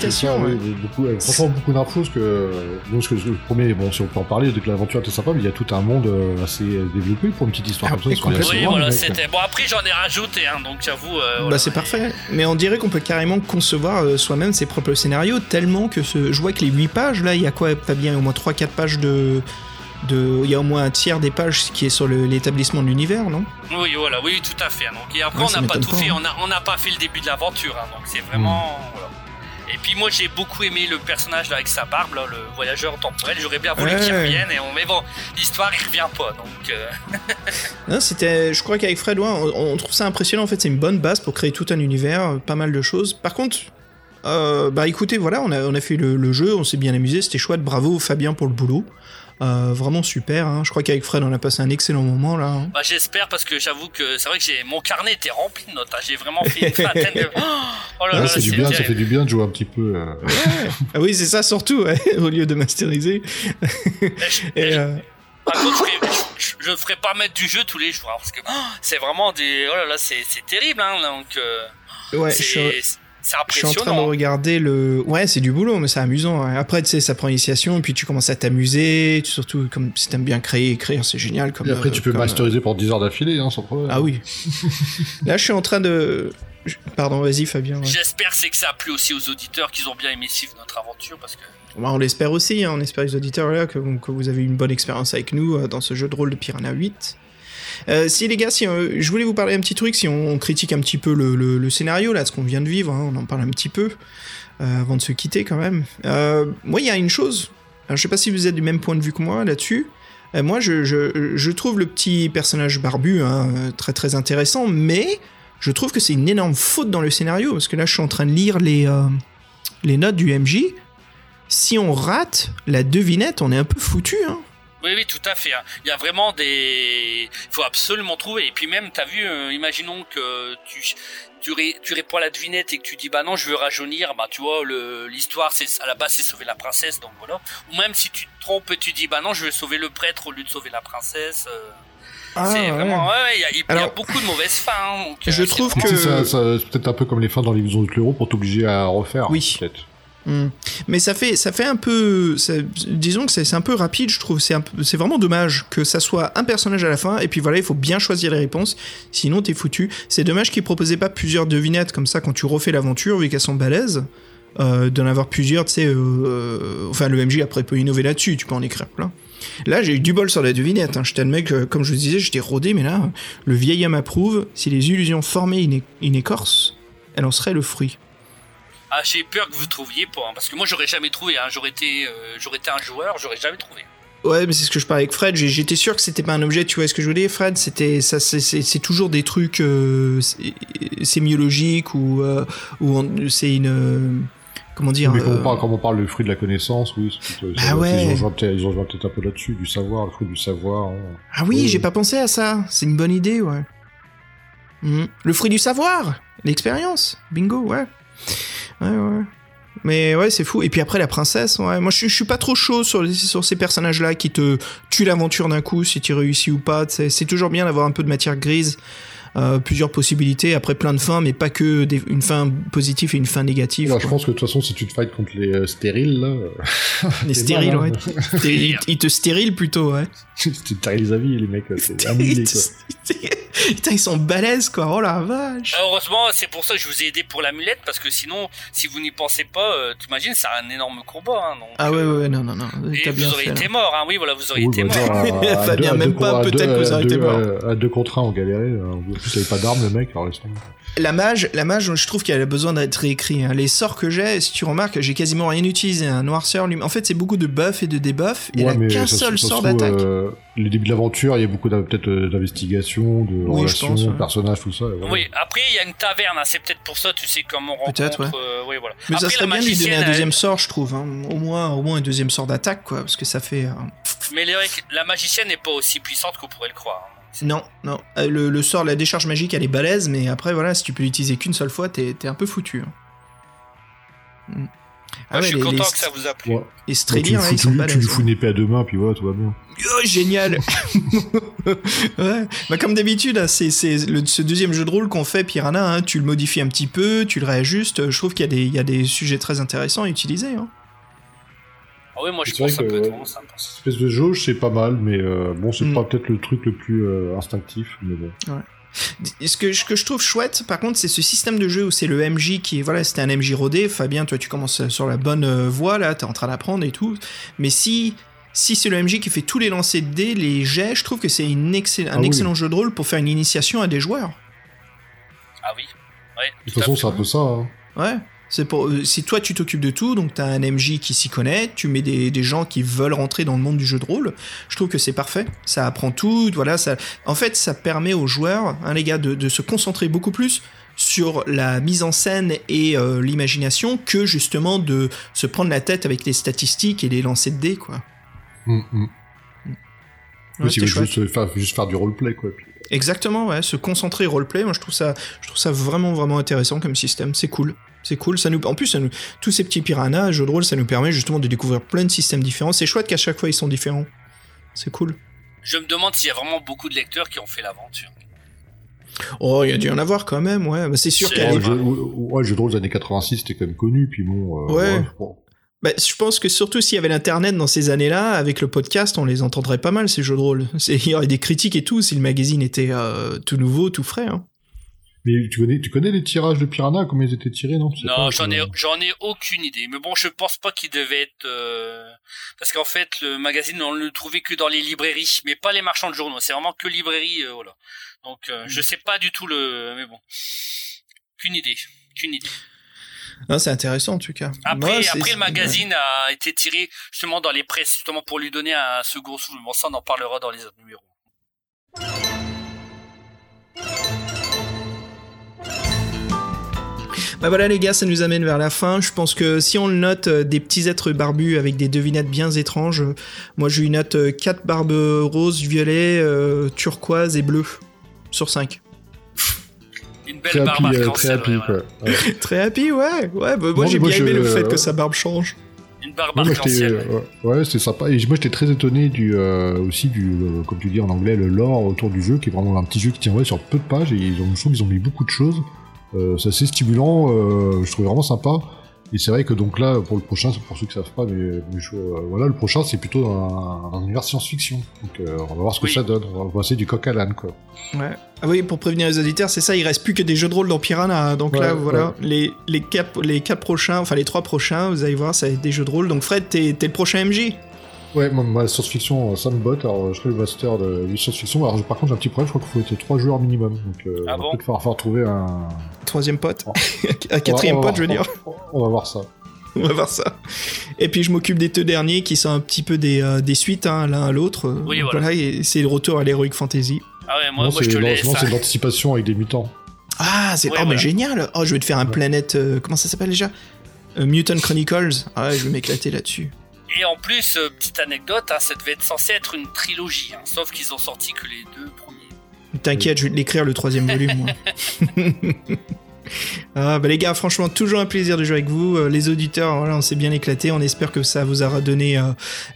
Félicitations. Oui, ouais. oui, beaucoup, euh, franchement, beaucoup d'infos, parce que, bon, parce que le premier, bon, si on peut en parler, dès que l'aventure était sympa, mais il y a tout un monde euh, assez euh, développé pour une petite histoire Ah, comme ça. ils sont Oui, voilà, c'était. Bon, après, j'en ai rajouté, hein, donc j'avoue. euh, Bah c'est parfait. Mais on dirait qu'on peut carrément concevoir euh, soi-même ses propres scénarios tellement que ce... je vois que les 8 pages là, il y a quoi pas bien au moins 3 4 pages de de il y a au moins un tiers des pages qui est sur le- l'établissement de l'univers, non? Oui, voilà, oui, tout à fait. hein. Donc, et après, Ouais, on n'a pas tout pas, fait, hein. on n'a pas fait le début de l'aventure, hein, donc c'est vraiment. Hmm. Voilà. Et puis, moi, j'ai beaucoup aimé le personnage là, avec sa barbe, là, le voyageur temporel. J'aurais bien voulu Ouais. qu'il revienne, et on... mais bon, l'histoire, il revient pas, donc. euh, Non, c'était je crois qu'avec Fred ouais, on, on trouve ça impressionnant en fait, c'est une bonne base pour créer tout un univers, pas mal de choses. Par contre euh, bah écoutez, voilà, on a, on a fait le, le jeu, on s'est bien amusé, c'était chouette, bravo Fabien pour le boulot. Euh, vraiment super, hein. je crois qu'avec Fred on a passé un excellent moment là. hein. Bah, j'espère parce que j'avoue que c'est vrai que j'ai mon carnet était rempli de notes. hein. J'ai vraiment fait une vingtaine de. Oh là Ah, là, c'est du bien, ça fait du bien de jouer un petit peu. euh, Ah oui, c'est ça surtout, ouais, au lieu de masteriser. Et je- Et, euh, Par contre, je, je ferai pas mettre du jeu tous les jours parce que oh, c'est vraiment des. Oh là là, c'est c'est terrible, hein. Donc, euh, ouais, c'est je- suis en train de impressionnant. regarder le. Ouais, c'est du boulot, mais c'est amusant. ouais. Après, tu sais, ça prend initiation, puis tu commences à t'amuser. tu- Surtout, comme si t'aimes bien créer, écrire, c'est génial. Comme, Et après, euh, tu peux comme, euh, masteriser pour 10 heures d'affilée, hein, sans problème. Ah oui. Là, je suis en train de. Pardon, vas-y, Fabien. ouais. J'espère c'est que ça a plu aussi aux auditeurs qu'ils ont bien aimé suivre notre aventure parce que Bah, on l'espère aussi, hein, on espère les auditeurs là, que, que vous avez eu une bonne expérience avec nous euh, dans ce jeu de rôle de Piranha 8. Euh, si les gars, si euh, je voulais vous parler un petit truc, si on, critique un petit peu le, scénario là, ce qu'on vient de vivre, hein, on en parle un petit peu euh, avant de se quitter quand même. Moi, il y a une chose. Alors, je sais pas si vous êtes du même point de vue que moi là-dessus. Moi, je, trouve le petit personnage barbu hein, très très intéressant, mais je trouve que c'est une énorme faute dans le scénario parce que là, je suis en train de lire les les notes du MJ si on rate la devinette, on est un peu foutu. Hein. Oui, oui, tout à fait. hein. Il y a vraiment des. Il faut absolument trouver. Et puis même, t'as vu, euh, imaginons que tu, tu, ré- tu réponds à la devinette et que tu dis bah non, je veux rajeunir. Bah tu vois, le- l'histoire, c'est à la base, c'est sauver la princesse, donc voilà. Ou même si tu te trompes et tu dis bah non, je veux sauver le prêtre au lieu de sauver la princesse. euh, c'est vraiment. Ouais, ouais, il y a, il y a Ah, Alors, beaucoup de mauvaises fins. hein, donc, euh, je c'est trouve que- c'est peut-être un peu comme les fins dans l'illusion de l'euro pour t'obliger à refaire. Oui. Peut-être. Hmm. Mais ça fait, un peu. disons que c'est un peu rapide, je trouve. C'est vraiment dommage que ça soit un personnage à la fin, et puis voilà, il faut bien choisir les réponses, sinon t'es foutu. C'est dommage qu'ils proposaient pas plusieurs devinettes comme ça quand tu refais l'aventure, vu qu'elles sont balèzes. Euh, d'en avoir plusieurs, tu sais. euh, euh, enfin, le MJ après peut innover là-dessus, tu peux en écrire plein. Là, j'ai eu du bol sur la devinette. Hein. J'étais le mec, euh, comme je vous disais, j'étais rodé, mais là, le vieil homme approuve. Si les illusions une écorce, elle en serait le fruit. Ah, j'ai peur que vous trouviez pas, hein, parce que moi j'aurais jamais trouvé. Hein, j'aurais été, euh, j'aurais été un joueur, j'aurais jamais trouvé. Ouais, mais c'est ce que je parlais avec Fred. J'étais sûr que c'était pas un objet. Tu vois ce que je voulais, Fred? C'était ça. c'est- toujours des trucs euh, sé- sémiologiques ou euh, ou c'est une euh, comment dire Mais quand euh, on, parle, quand on parle du fruit de la connaissance, oui, ça- ouais. ils, ont joué peut-être, un peu là-dessus, du savoir, le fruit du savoir. hein. Ah oui, Oui. j'ai pas pensé à ça. C'est une bonne idée, ouais. Mhm. Le fruit du savoir, l'expérience. Bingo, ouais. Ouais, ouais. Mais ouais, c'est fou. Et puis après, la princesse, ouais. Moi, je, suis- pas trop chaud sur, sur ces personnages-là qui te tuent l'aventure d'un coup, si tu réussis ou pas. C'est toujours bien d'avoir un peu de matière grise. Euh, plusieurs possibilités, après plein de fins, mais pas que des- une fin positive et une fin négative. Alors, je pense que de toute façon, si tu te fights contre les euh, stériles, là, euh, Les stériles, mal, ouais. hein. Ils ils te stérilent plutôt, ouais. tu stérilises à vie, les mecs, c'est quoi. Putain, ils sont balèzes, quoi. Oh la vache. Heureusement, c'est pour ça que je vous ai aidé pour l'amulette, parce que sinon, si vous n'y pensez pas, euh, t'imagines, c'est un énorme combat. Hein, donc, Ah ouais, ouais, ouais, non, non, non. Et T'as vous bien auriez été mort, hein, oui, voilà, vous auriez Oui, été bah, mort. Fabien, même pas, peut-être que vous à auriez été deux- mort. À à deux contre un, on galérait. Hein. Plus, il avait pas d'armes, le mec, alors laisse tomber. La mage, la mage, je trouve qu'elle a besoin d'être réécrit. hein. Les sorts que j'ai, si tu remarques, j'ai quasiment rien utilisé. Un noirceur, lui. En fait, c'est beaucoup de buffs et de debuffs. Et Ouais, elle a mais qu'un seul sort d'attaque. euh, les débuts de l'aventure, il y a beaucoup peut-être euh, d'investigation, de Oui, relations, pense, ouais. personnages, tout ça. voilà. Oui, après, il y a une taverne, hein, c'est peut-être pour ça, tu sais, comme on rencontre. Peut-être, ouais. euh, oui, voilà. Mais ça serait la bien de lui donner un elle- deuxième sort, je trouve. hein. Au moins, au moins un deuxième sort d'attaque, quoi, parce que ça fait. euh, Mais les- la magicienne n'est pas aussi puissante qu'on pourrait le croire. Non, non. Euh, Le, le sort, la décharge magique, elle est balèze, mais après, voilà, si tu peux l'utiliser qu'une seule fois, t'es t'es un peu foutu. hein. Mm. Ah Moi, je suis les, content les, que ça vous a plu. Ouais. les Donc, tu, lui fous, ils tu sont lui- tu balèzes. lui fous une épée à deux mains, puis voilà, tout va bien. Oh, génial Ouais, bah comme d'habitude, hein, c'est c'est le- ce deuxième jeu de rôle qu'on fait, Piranha, hein, tu le modifies un petit peu, tu le réajustes, je trouve qu'il y, a des- il y a des sujets très intéressants à utiliser. hein. Ah oui, moi, je pense que ça peut être vraiment sympa. Cette espèce de jauge, c'est pas mal, mais euh, bon, c'est Mm. pas peut-être le truc le plus euh, instinctif, mais bon. Ce que, ce que je trouve chouette, par contre, c'est ce système de jeu où c'est le MJ qui est, voilà, c'était un MJ rodé. Fabien, toi, tu commences sur la bonne euh, voie, là, t'es en train d'apprendre et tout. Mais si, si c'est le MJ qui fait tous les lancers de dés, les jets, je trouve que c'est une excell- un Ah oui. excellent jeu de rôle pour faire une initiation à des joueurs. Ah oui. Ouais, De tout toute façon, c'est un peu ça. Hein. Ouais. C'est pour, euh, si toi tu t'occupes de tout, donc t'as un MJ qui s'y connaît, tu mets des, des gens qui veulent rentrer dans le monde du jeu de rôle, je trouve que c'est parfait. Ça apprend tout, voilà. Ça, en fait, ça permet aux joueurs, hein, les gars, de, de se concentrer beaucoup plus sur la mise en scène et euh, l'imagination que justement de se prendre la tête avec les statistiques et les lancers de dés, quoi. Mm, mm. Ouais, Oui, si vous juste faire, juste faire du roleplay, quoi. Exactement, ouais, se concentrer roleplay, moi je trouve ça, je trouve ça vraiment vraiment intéressant comme système, c'est cool. C'est cool, ça nous, en plus, ça nous, tous ces petits piranhas, jeux de rôle, ça nous permet justement de découvrir plein de systèmes différents. C'est chouette qu'à chaque fois ils sont différents. C'est cool. Je me demande s'il y a vraiment beaucoup de lecteurs qui ont fait l'aventure. Oh, il y a dû en avoir quand même, ouais. Mais c'est sûr Ouais, l'époque- le jeu, ouais, le jeu de rôle des années 86, c'était quand même connu, puis bon. euh, Ouais. bon. Bah, je pense que surtout s'il y avait l'internet dans ces années-là, avec le podcast, on les entendrait pas mal ces jeux de rôle. C'est- Il y aurait des critiques et tout si le magazine était euh, tout nouveau, tout frais. Hein. Mais tu connais, tu connais les tirages de Piranha, comment ils étaient tirés, non? Non, j'en ai, euh, j'en ai aucune idée. Mais bon, je pense pas qu'il devait être, euh, parce qu'en fait, le magazine, on le trouvait que dans les librairies, mais pas les marchands de journaux. C'est vraiment que librairie, euh, voilà. Donc, euh, je sais pas du tout le, mais bon. Qu'une idée. Qu'une idée. Non, c'est intéressant en tout cas. Après, Moi, après, le magazine a été tiré justement dans les presses, justement pour lui donner un second souffle. Bon, ça, on en parlera dans les autres numéros. Bah voilà les gars, ça nous amène vers la fin. Je pense que si on le note euh, des petits êtres barbus avec des devinettes bien étranges, euh, moi je lui note 4 barbes roses, violets, euh, turquoise et bleu sur 5. Une belle Très barbe happy, euh, très happy, ouais, quoi. Ouais. Très happy, ouais. Ouais, bah, moi j'ai bien aimé je- le fait euh, que sa barbe change. Une barbe moi, ouais. euh, ouais, c'était sympa. Et moi, j'étais très étonné du, euh, aussi du, euh, comme tu dis en anglais, le lore autour du jeu, qui est vraiment un petit jeu qui tient ouais, sur peu de pages. Et ils ont, je trouve qu'ils ont mis beaucoup de choses. Euh, c'est assez stimulant. Euh, je trouvais vraiment sympa. Et c'est vrai que donc là, pour le prochain, c'est pour ceux qui savent pas, mais, mais je- euh, voilà, le prochain, c'est plutôt un, un univers science-fiction. Donc, euh, on va voir ce que Oui. ça donne. On va passer du coq à l'âne, quoi. Ouais. Ah oui, pour prévenir les auditeurs, c'est ça, il reste plus que des jeux de rôle dans Piranha. Donc là, voilà, ouais. les, les, quatre, les quatre prochains, enfin les trois prochains, vous allez voir, ça va être des jeux de rôle. Donc Fred, t'es t'es le prochain MJ Ouais, moi, moi, la science-fiction, euh, ça me botte. Alors, je serai le master de, de science-fiction. Alors, par contre, j'ai un petit problème. Je crois qu'il faut être trois joueurs minimum. Donc, euh, Ah on va bon peut-être falloir, falloir trouver un. Troisième pote. Un quatrième On va- on va pote, je veux dire. On va voir ça. On va voir ça. Et puis je m'occupe des deux derniers qui sont un petit peu des, euh, des suites, hein, l'un à l'autre. Euh, Oui, donc voilà. et c'est le retour à l'Heroic Fantasy. Ah ouais, moi, Non, moi je c'est te laisse. c'est hein. de l'anticipation avec des mutants. Ah, c'est Ouais, oh, mais voilà. génial Oh, je vais te faire un Ouais. planète... euh, comment ça s'appelle déjà? Euh, Mutant Chronicles. Ah ouais, je vais m'éclater là-dessus. Et en plus, euh, petite anecdote, hein, ça devait être censé être une trilogie, hein, sauf qu'ils ont sorti que les deux premiers. T'inquiète, je vais te l'écrire le troisième volume, moi. ah, bah les gars, franchement, toujours un plaisir de jouer avec vous. Euh, les auditeurs, voilà, on s'est bien éclaté. On espère que ça vous aura donné euh,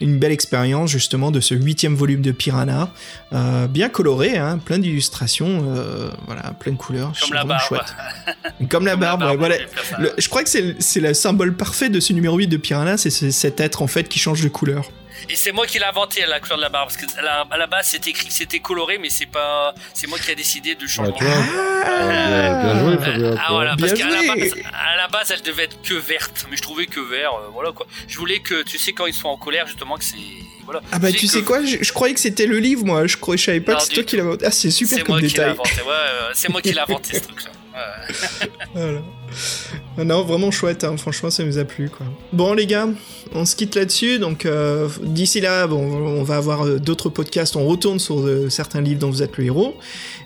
une belle expérience, justement, de ce huitième volume de Piranha. Euh, bien coloré, hein, plein d'illustrations, euh, voilà, plein de couleurs. Comme la barbe. chouette. Comme la barbe, voilà. je. Le- crois que c'est le- symbole parfait de ce numéro 8 de Piranha, c'est ce- cet être en fait qui change de couleur. Et c'est moi qui l'ai inventé la couleur de la barbe, parce que à la, à la base c'était écrit que c'était coloré, mais c'est pas, c'est moi qui a décidé de changer. Vois. Euh, bien, bien joué, Fabien. Ah voilà, parce qu'à la, base, à la base elle devait être que verte, mais je trouvais que vert, euh, voilà quoi. Je voulais que, tu sais, quand ils sont en colère, justement, que c'est. Voilà. Ah bah tu que- sais quoi, je, je croyais que c'était le livre moi, je, croyais, je savais pas Non, que c'est toi qui l'avais inventé. Ah c'est super C'est comme moi qui l'ai détail. inventé, ouais, euh, c'est moi qui l'ai inventé ce truc-là. Ouais. Voilà. Ah Non, vraiment chouette, hein, franchement ça nous a plu. Bon les gars, on se quitte là-dessus, donc euh, d'ici là, bon, on va avoir euh, d'autres podcasts, on retourne sur euh, certains livres dont vous êtes le héros,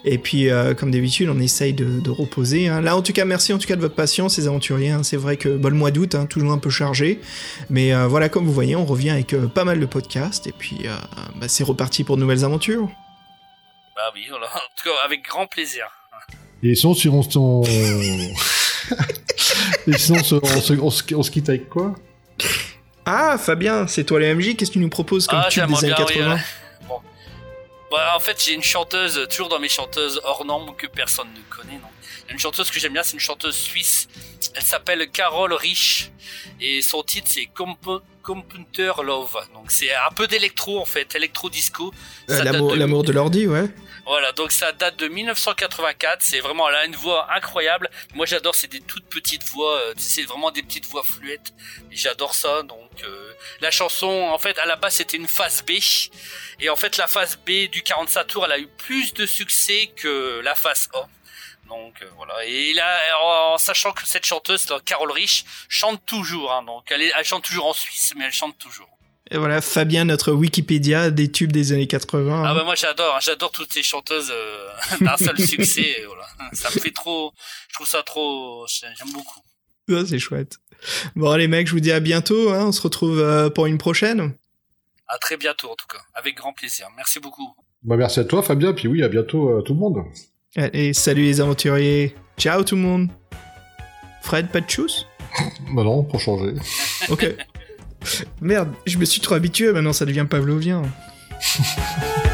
et puis comme d'habitude on essaye de, reposer. hein. Là en tout cas merci en tout cas de votre patience les aventuriers, hein. c'est vrai que bon, le mois d'août, toujours un peu chargé, mais voilà comme vous voyez on revient avec pas mal de podcasts, et puis bah, c'est reparti pour de nouvelles aventures. Bah oui. En tout cas, avec grand plaisir. Et sinon, si on, se- on... Et sinon, on se, on, se, on, se, on se quitte avec quoi? Ah Fabien, c'est toi les MJ, qu'est-ce que tu nous proposes comme Ah, tube des années bien, oui, 80 ouais. Bon. Bah, en fait, j'ai une chanteuse, toujours dans mes chanteuses hors normes que personne ne connaît, non. Une chanteuse que j'aime bien, c'est une chanteuse suisse. Elle s'appelle Carole Rich. Et son titre, c'est Comp- Computer Love. Donc, c'est un peu d'électro, en fait, électro-disco. Euh, L'amour de- l'amour de l'ordi, ouais. Voilà, donc ça date de 1984. C'est vraiment, a une voix incroyable. Moi, j'adore, c'est des toutes petites voix. euh, C'est vraiment des petites voix fluettes. Et j'adore ça. Donc, euh, la chanson, en fait, à la base, c'était une phase B. Et en fait, la phase B du 45 tours, elle a eu plus de succès que la phase A. Donc euh, voilà. Et là, en, sachant que cette chanteuse, donc, Carole Rich, chante toujours. Hein, donc elle, est- elle chante toujours en Suisse, mais elle chante toujours. Et voilà, Fabien, notre Wikipédia des tubes des années 80. Ah bah moi j'adore, hein, j'adore toutes ces chanteuses euh, d'un seul succès. et voilà. Ça me fait trop, je trouve ça trop, j'aime beaucoup. Ah, c'est chouette. Bon, les mecs, je vous dis à bientôt. hein, on se retrouve euh, pour une prochaine. À très bientôt en tout cas, avec grand plaisir. Merci beaucoup. bah, Merci à toi, Fabien, puis oui, à bientôt euh, tout le monde. Allez, salut les aventuriers. Ciao tout le monde. Fred, pas de chousse? Bah non, pour changer. Ok. Merde, je me suis trop habitué, maintenant ça devient pavlovien.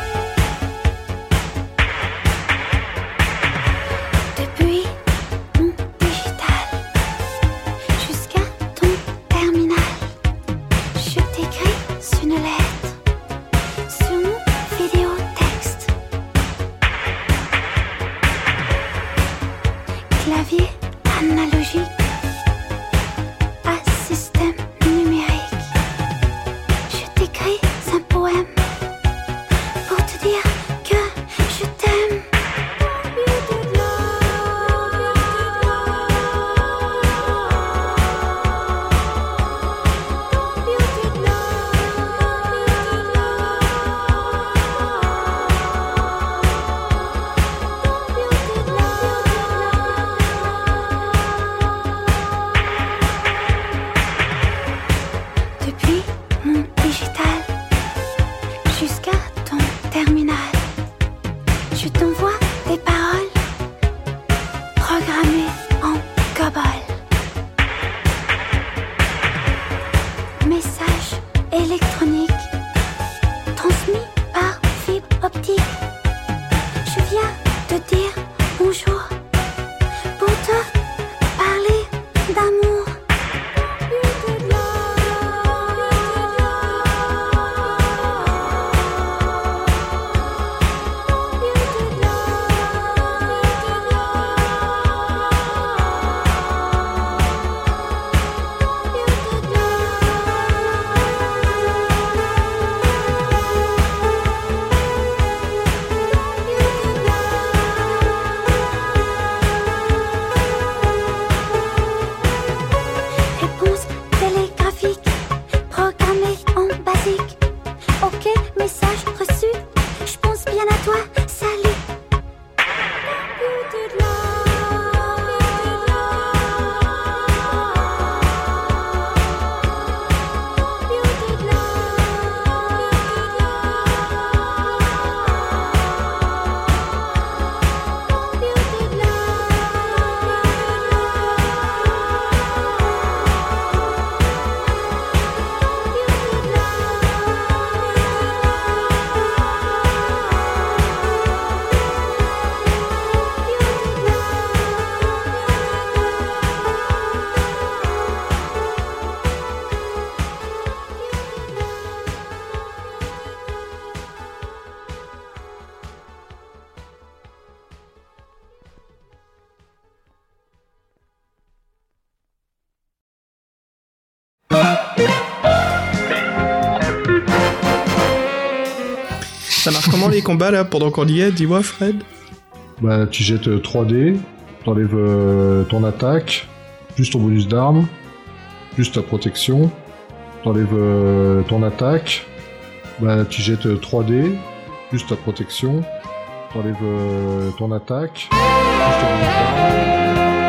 les combats là pendant qu'on y est Dis-moi, Fred. Bah, tu jettes euh, 3D, t'enlèves euh, ton attaque, plus ton bonus d'arme, plus ta protection, t'enlèves euh, ton attaque, bah, tu jettes euh, 3D, plus ta protection, t'enlèves euh, ton attaque, plus ton bonus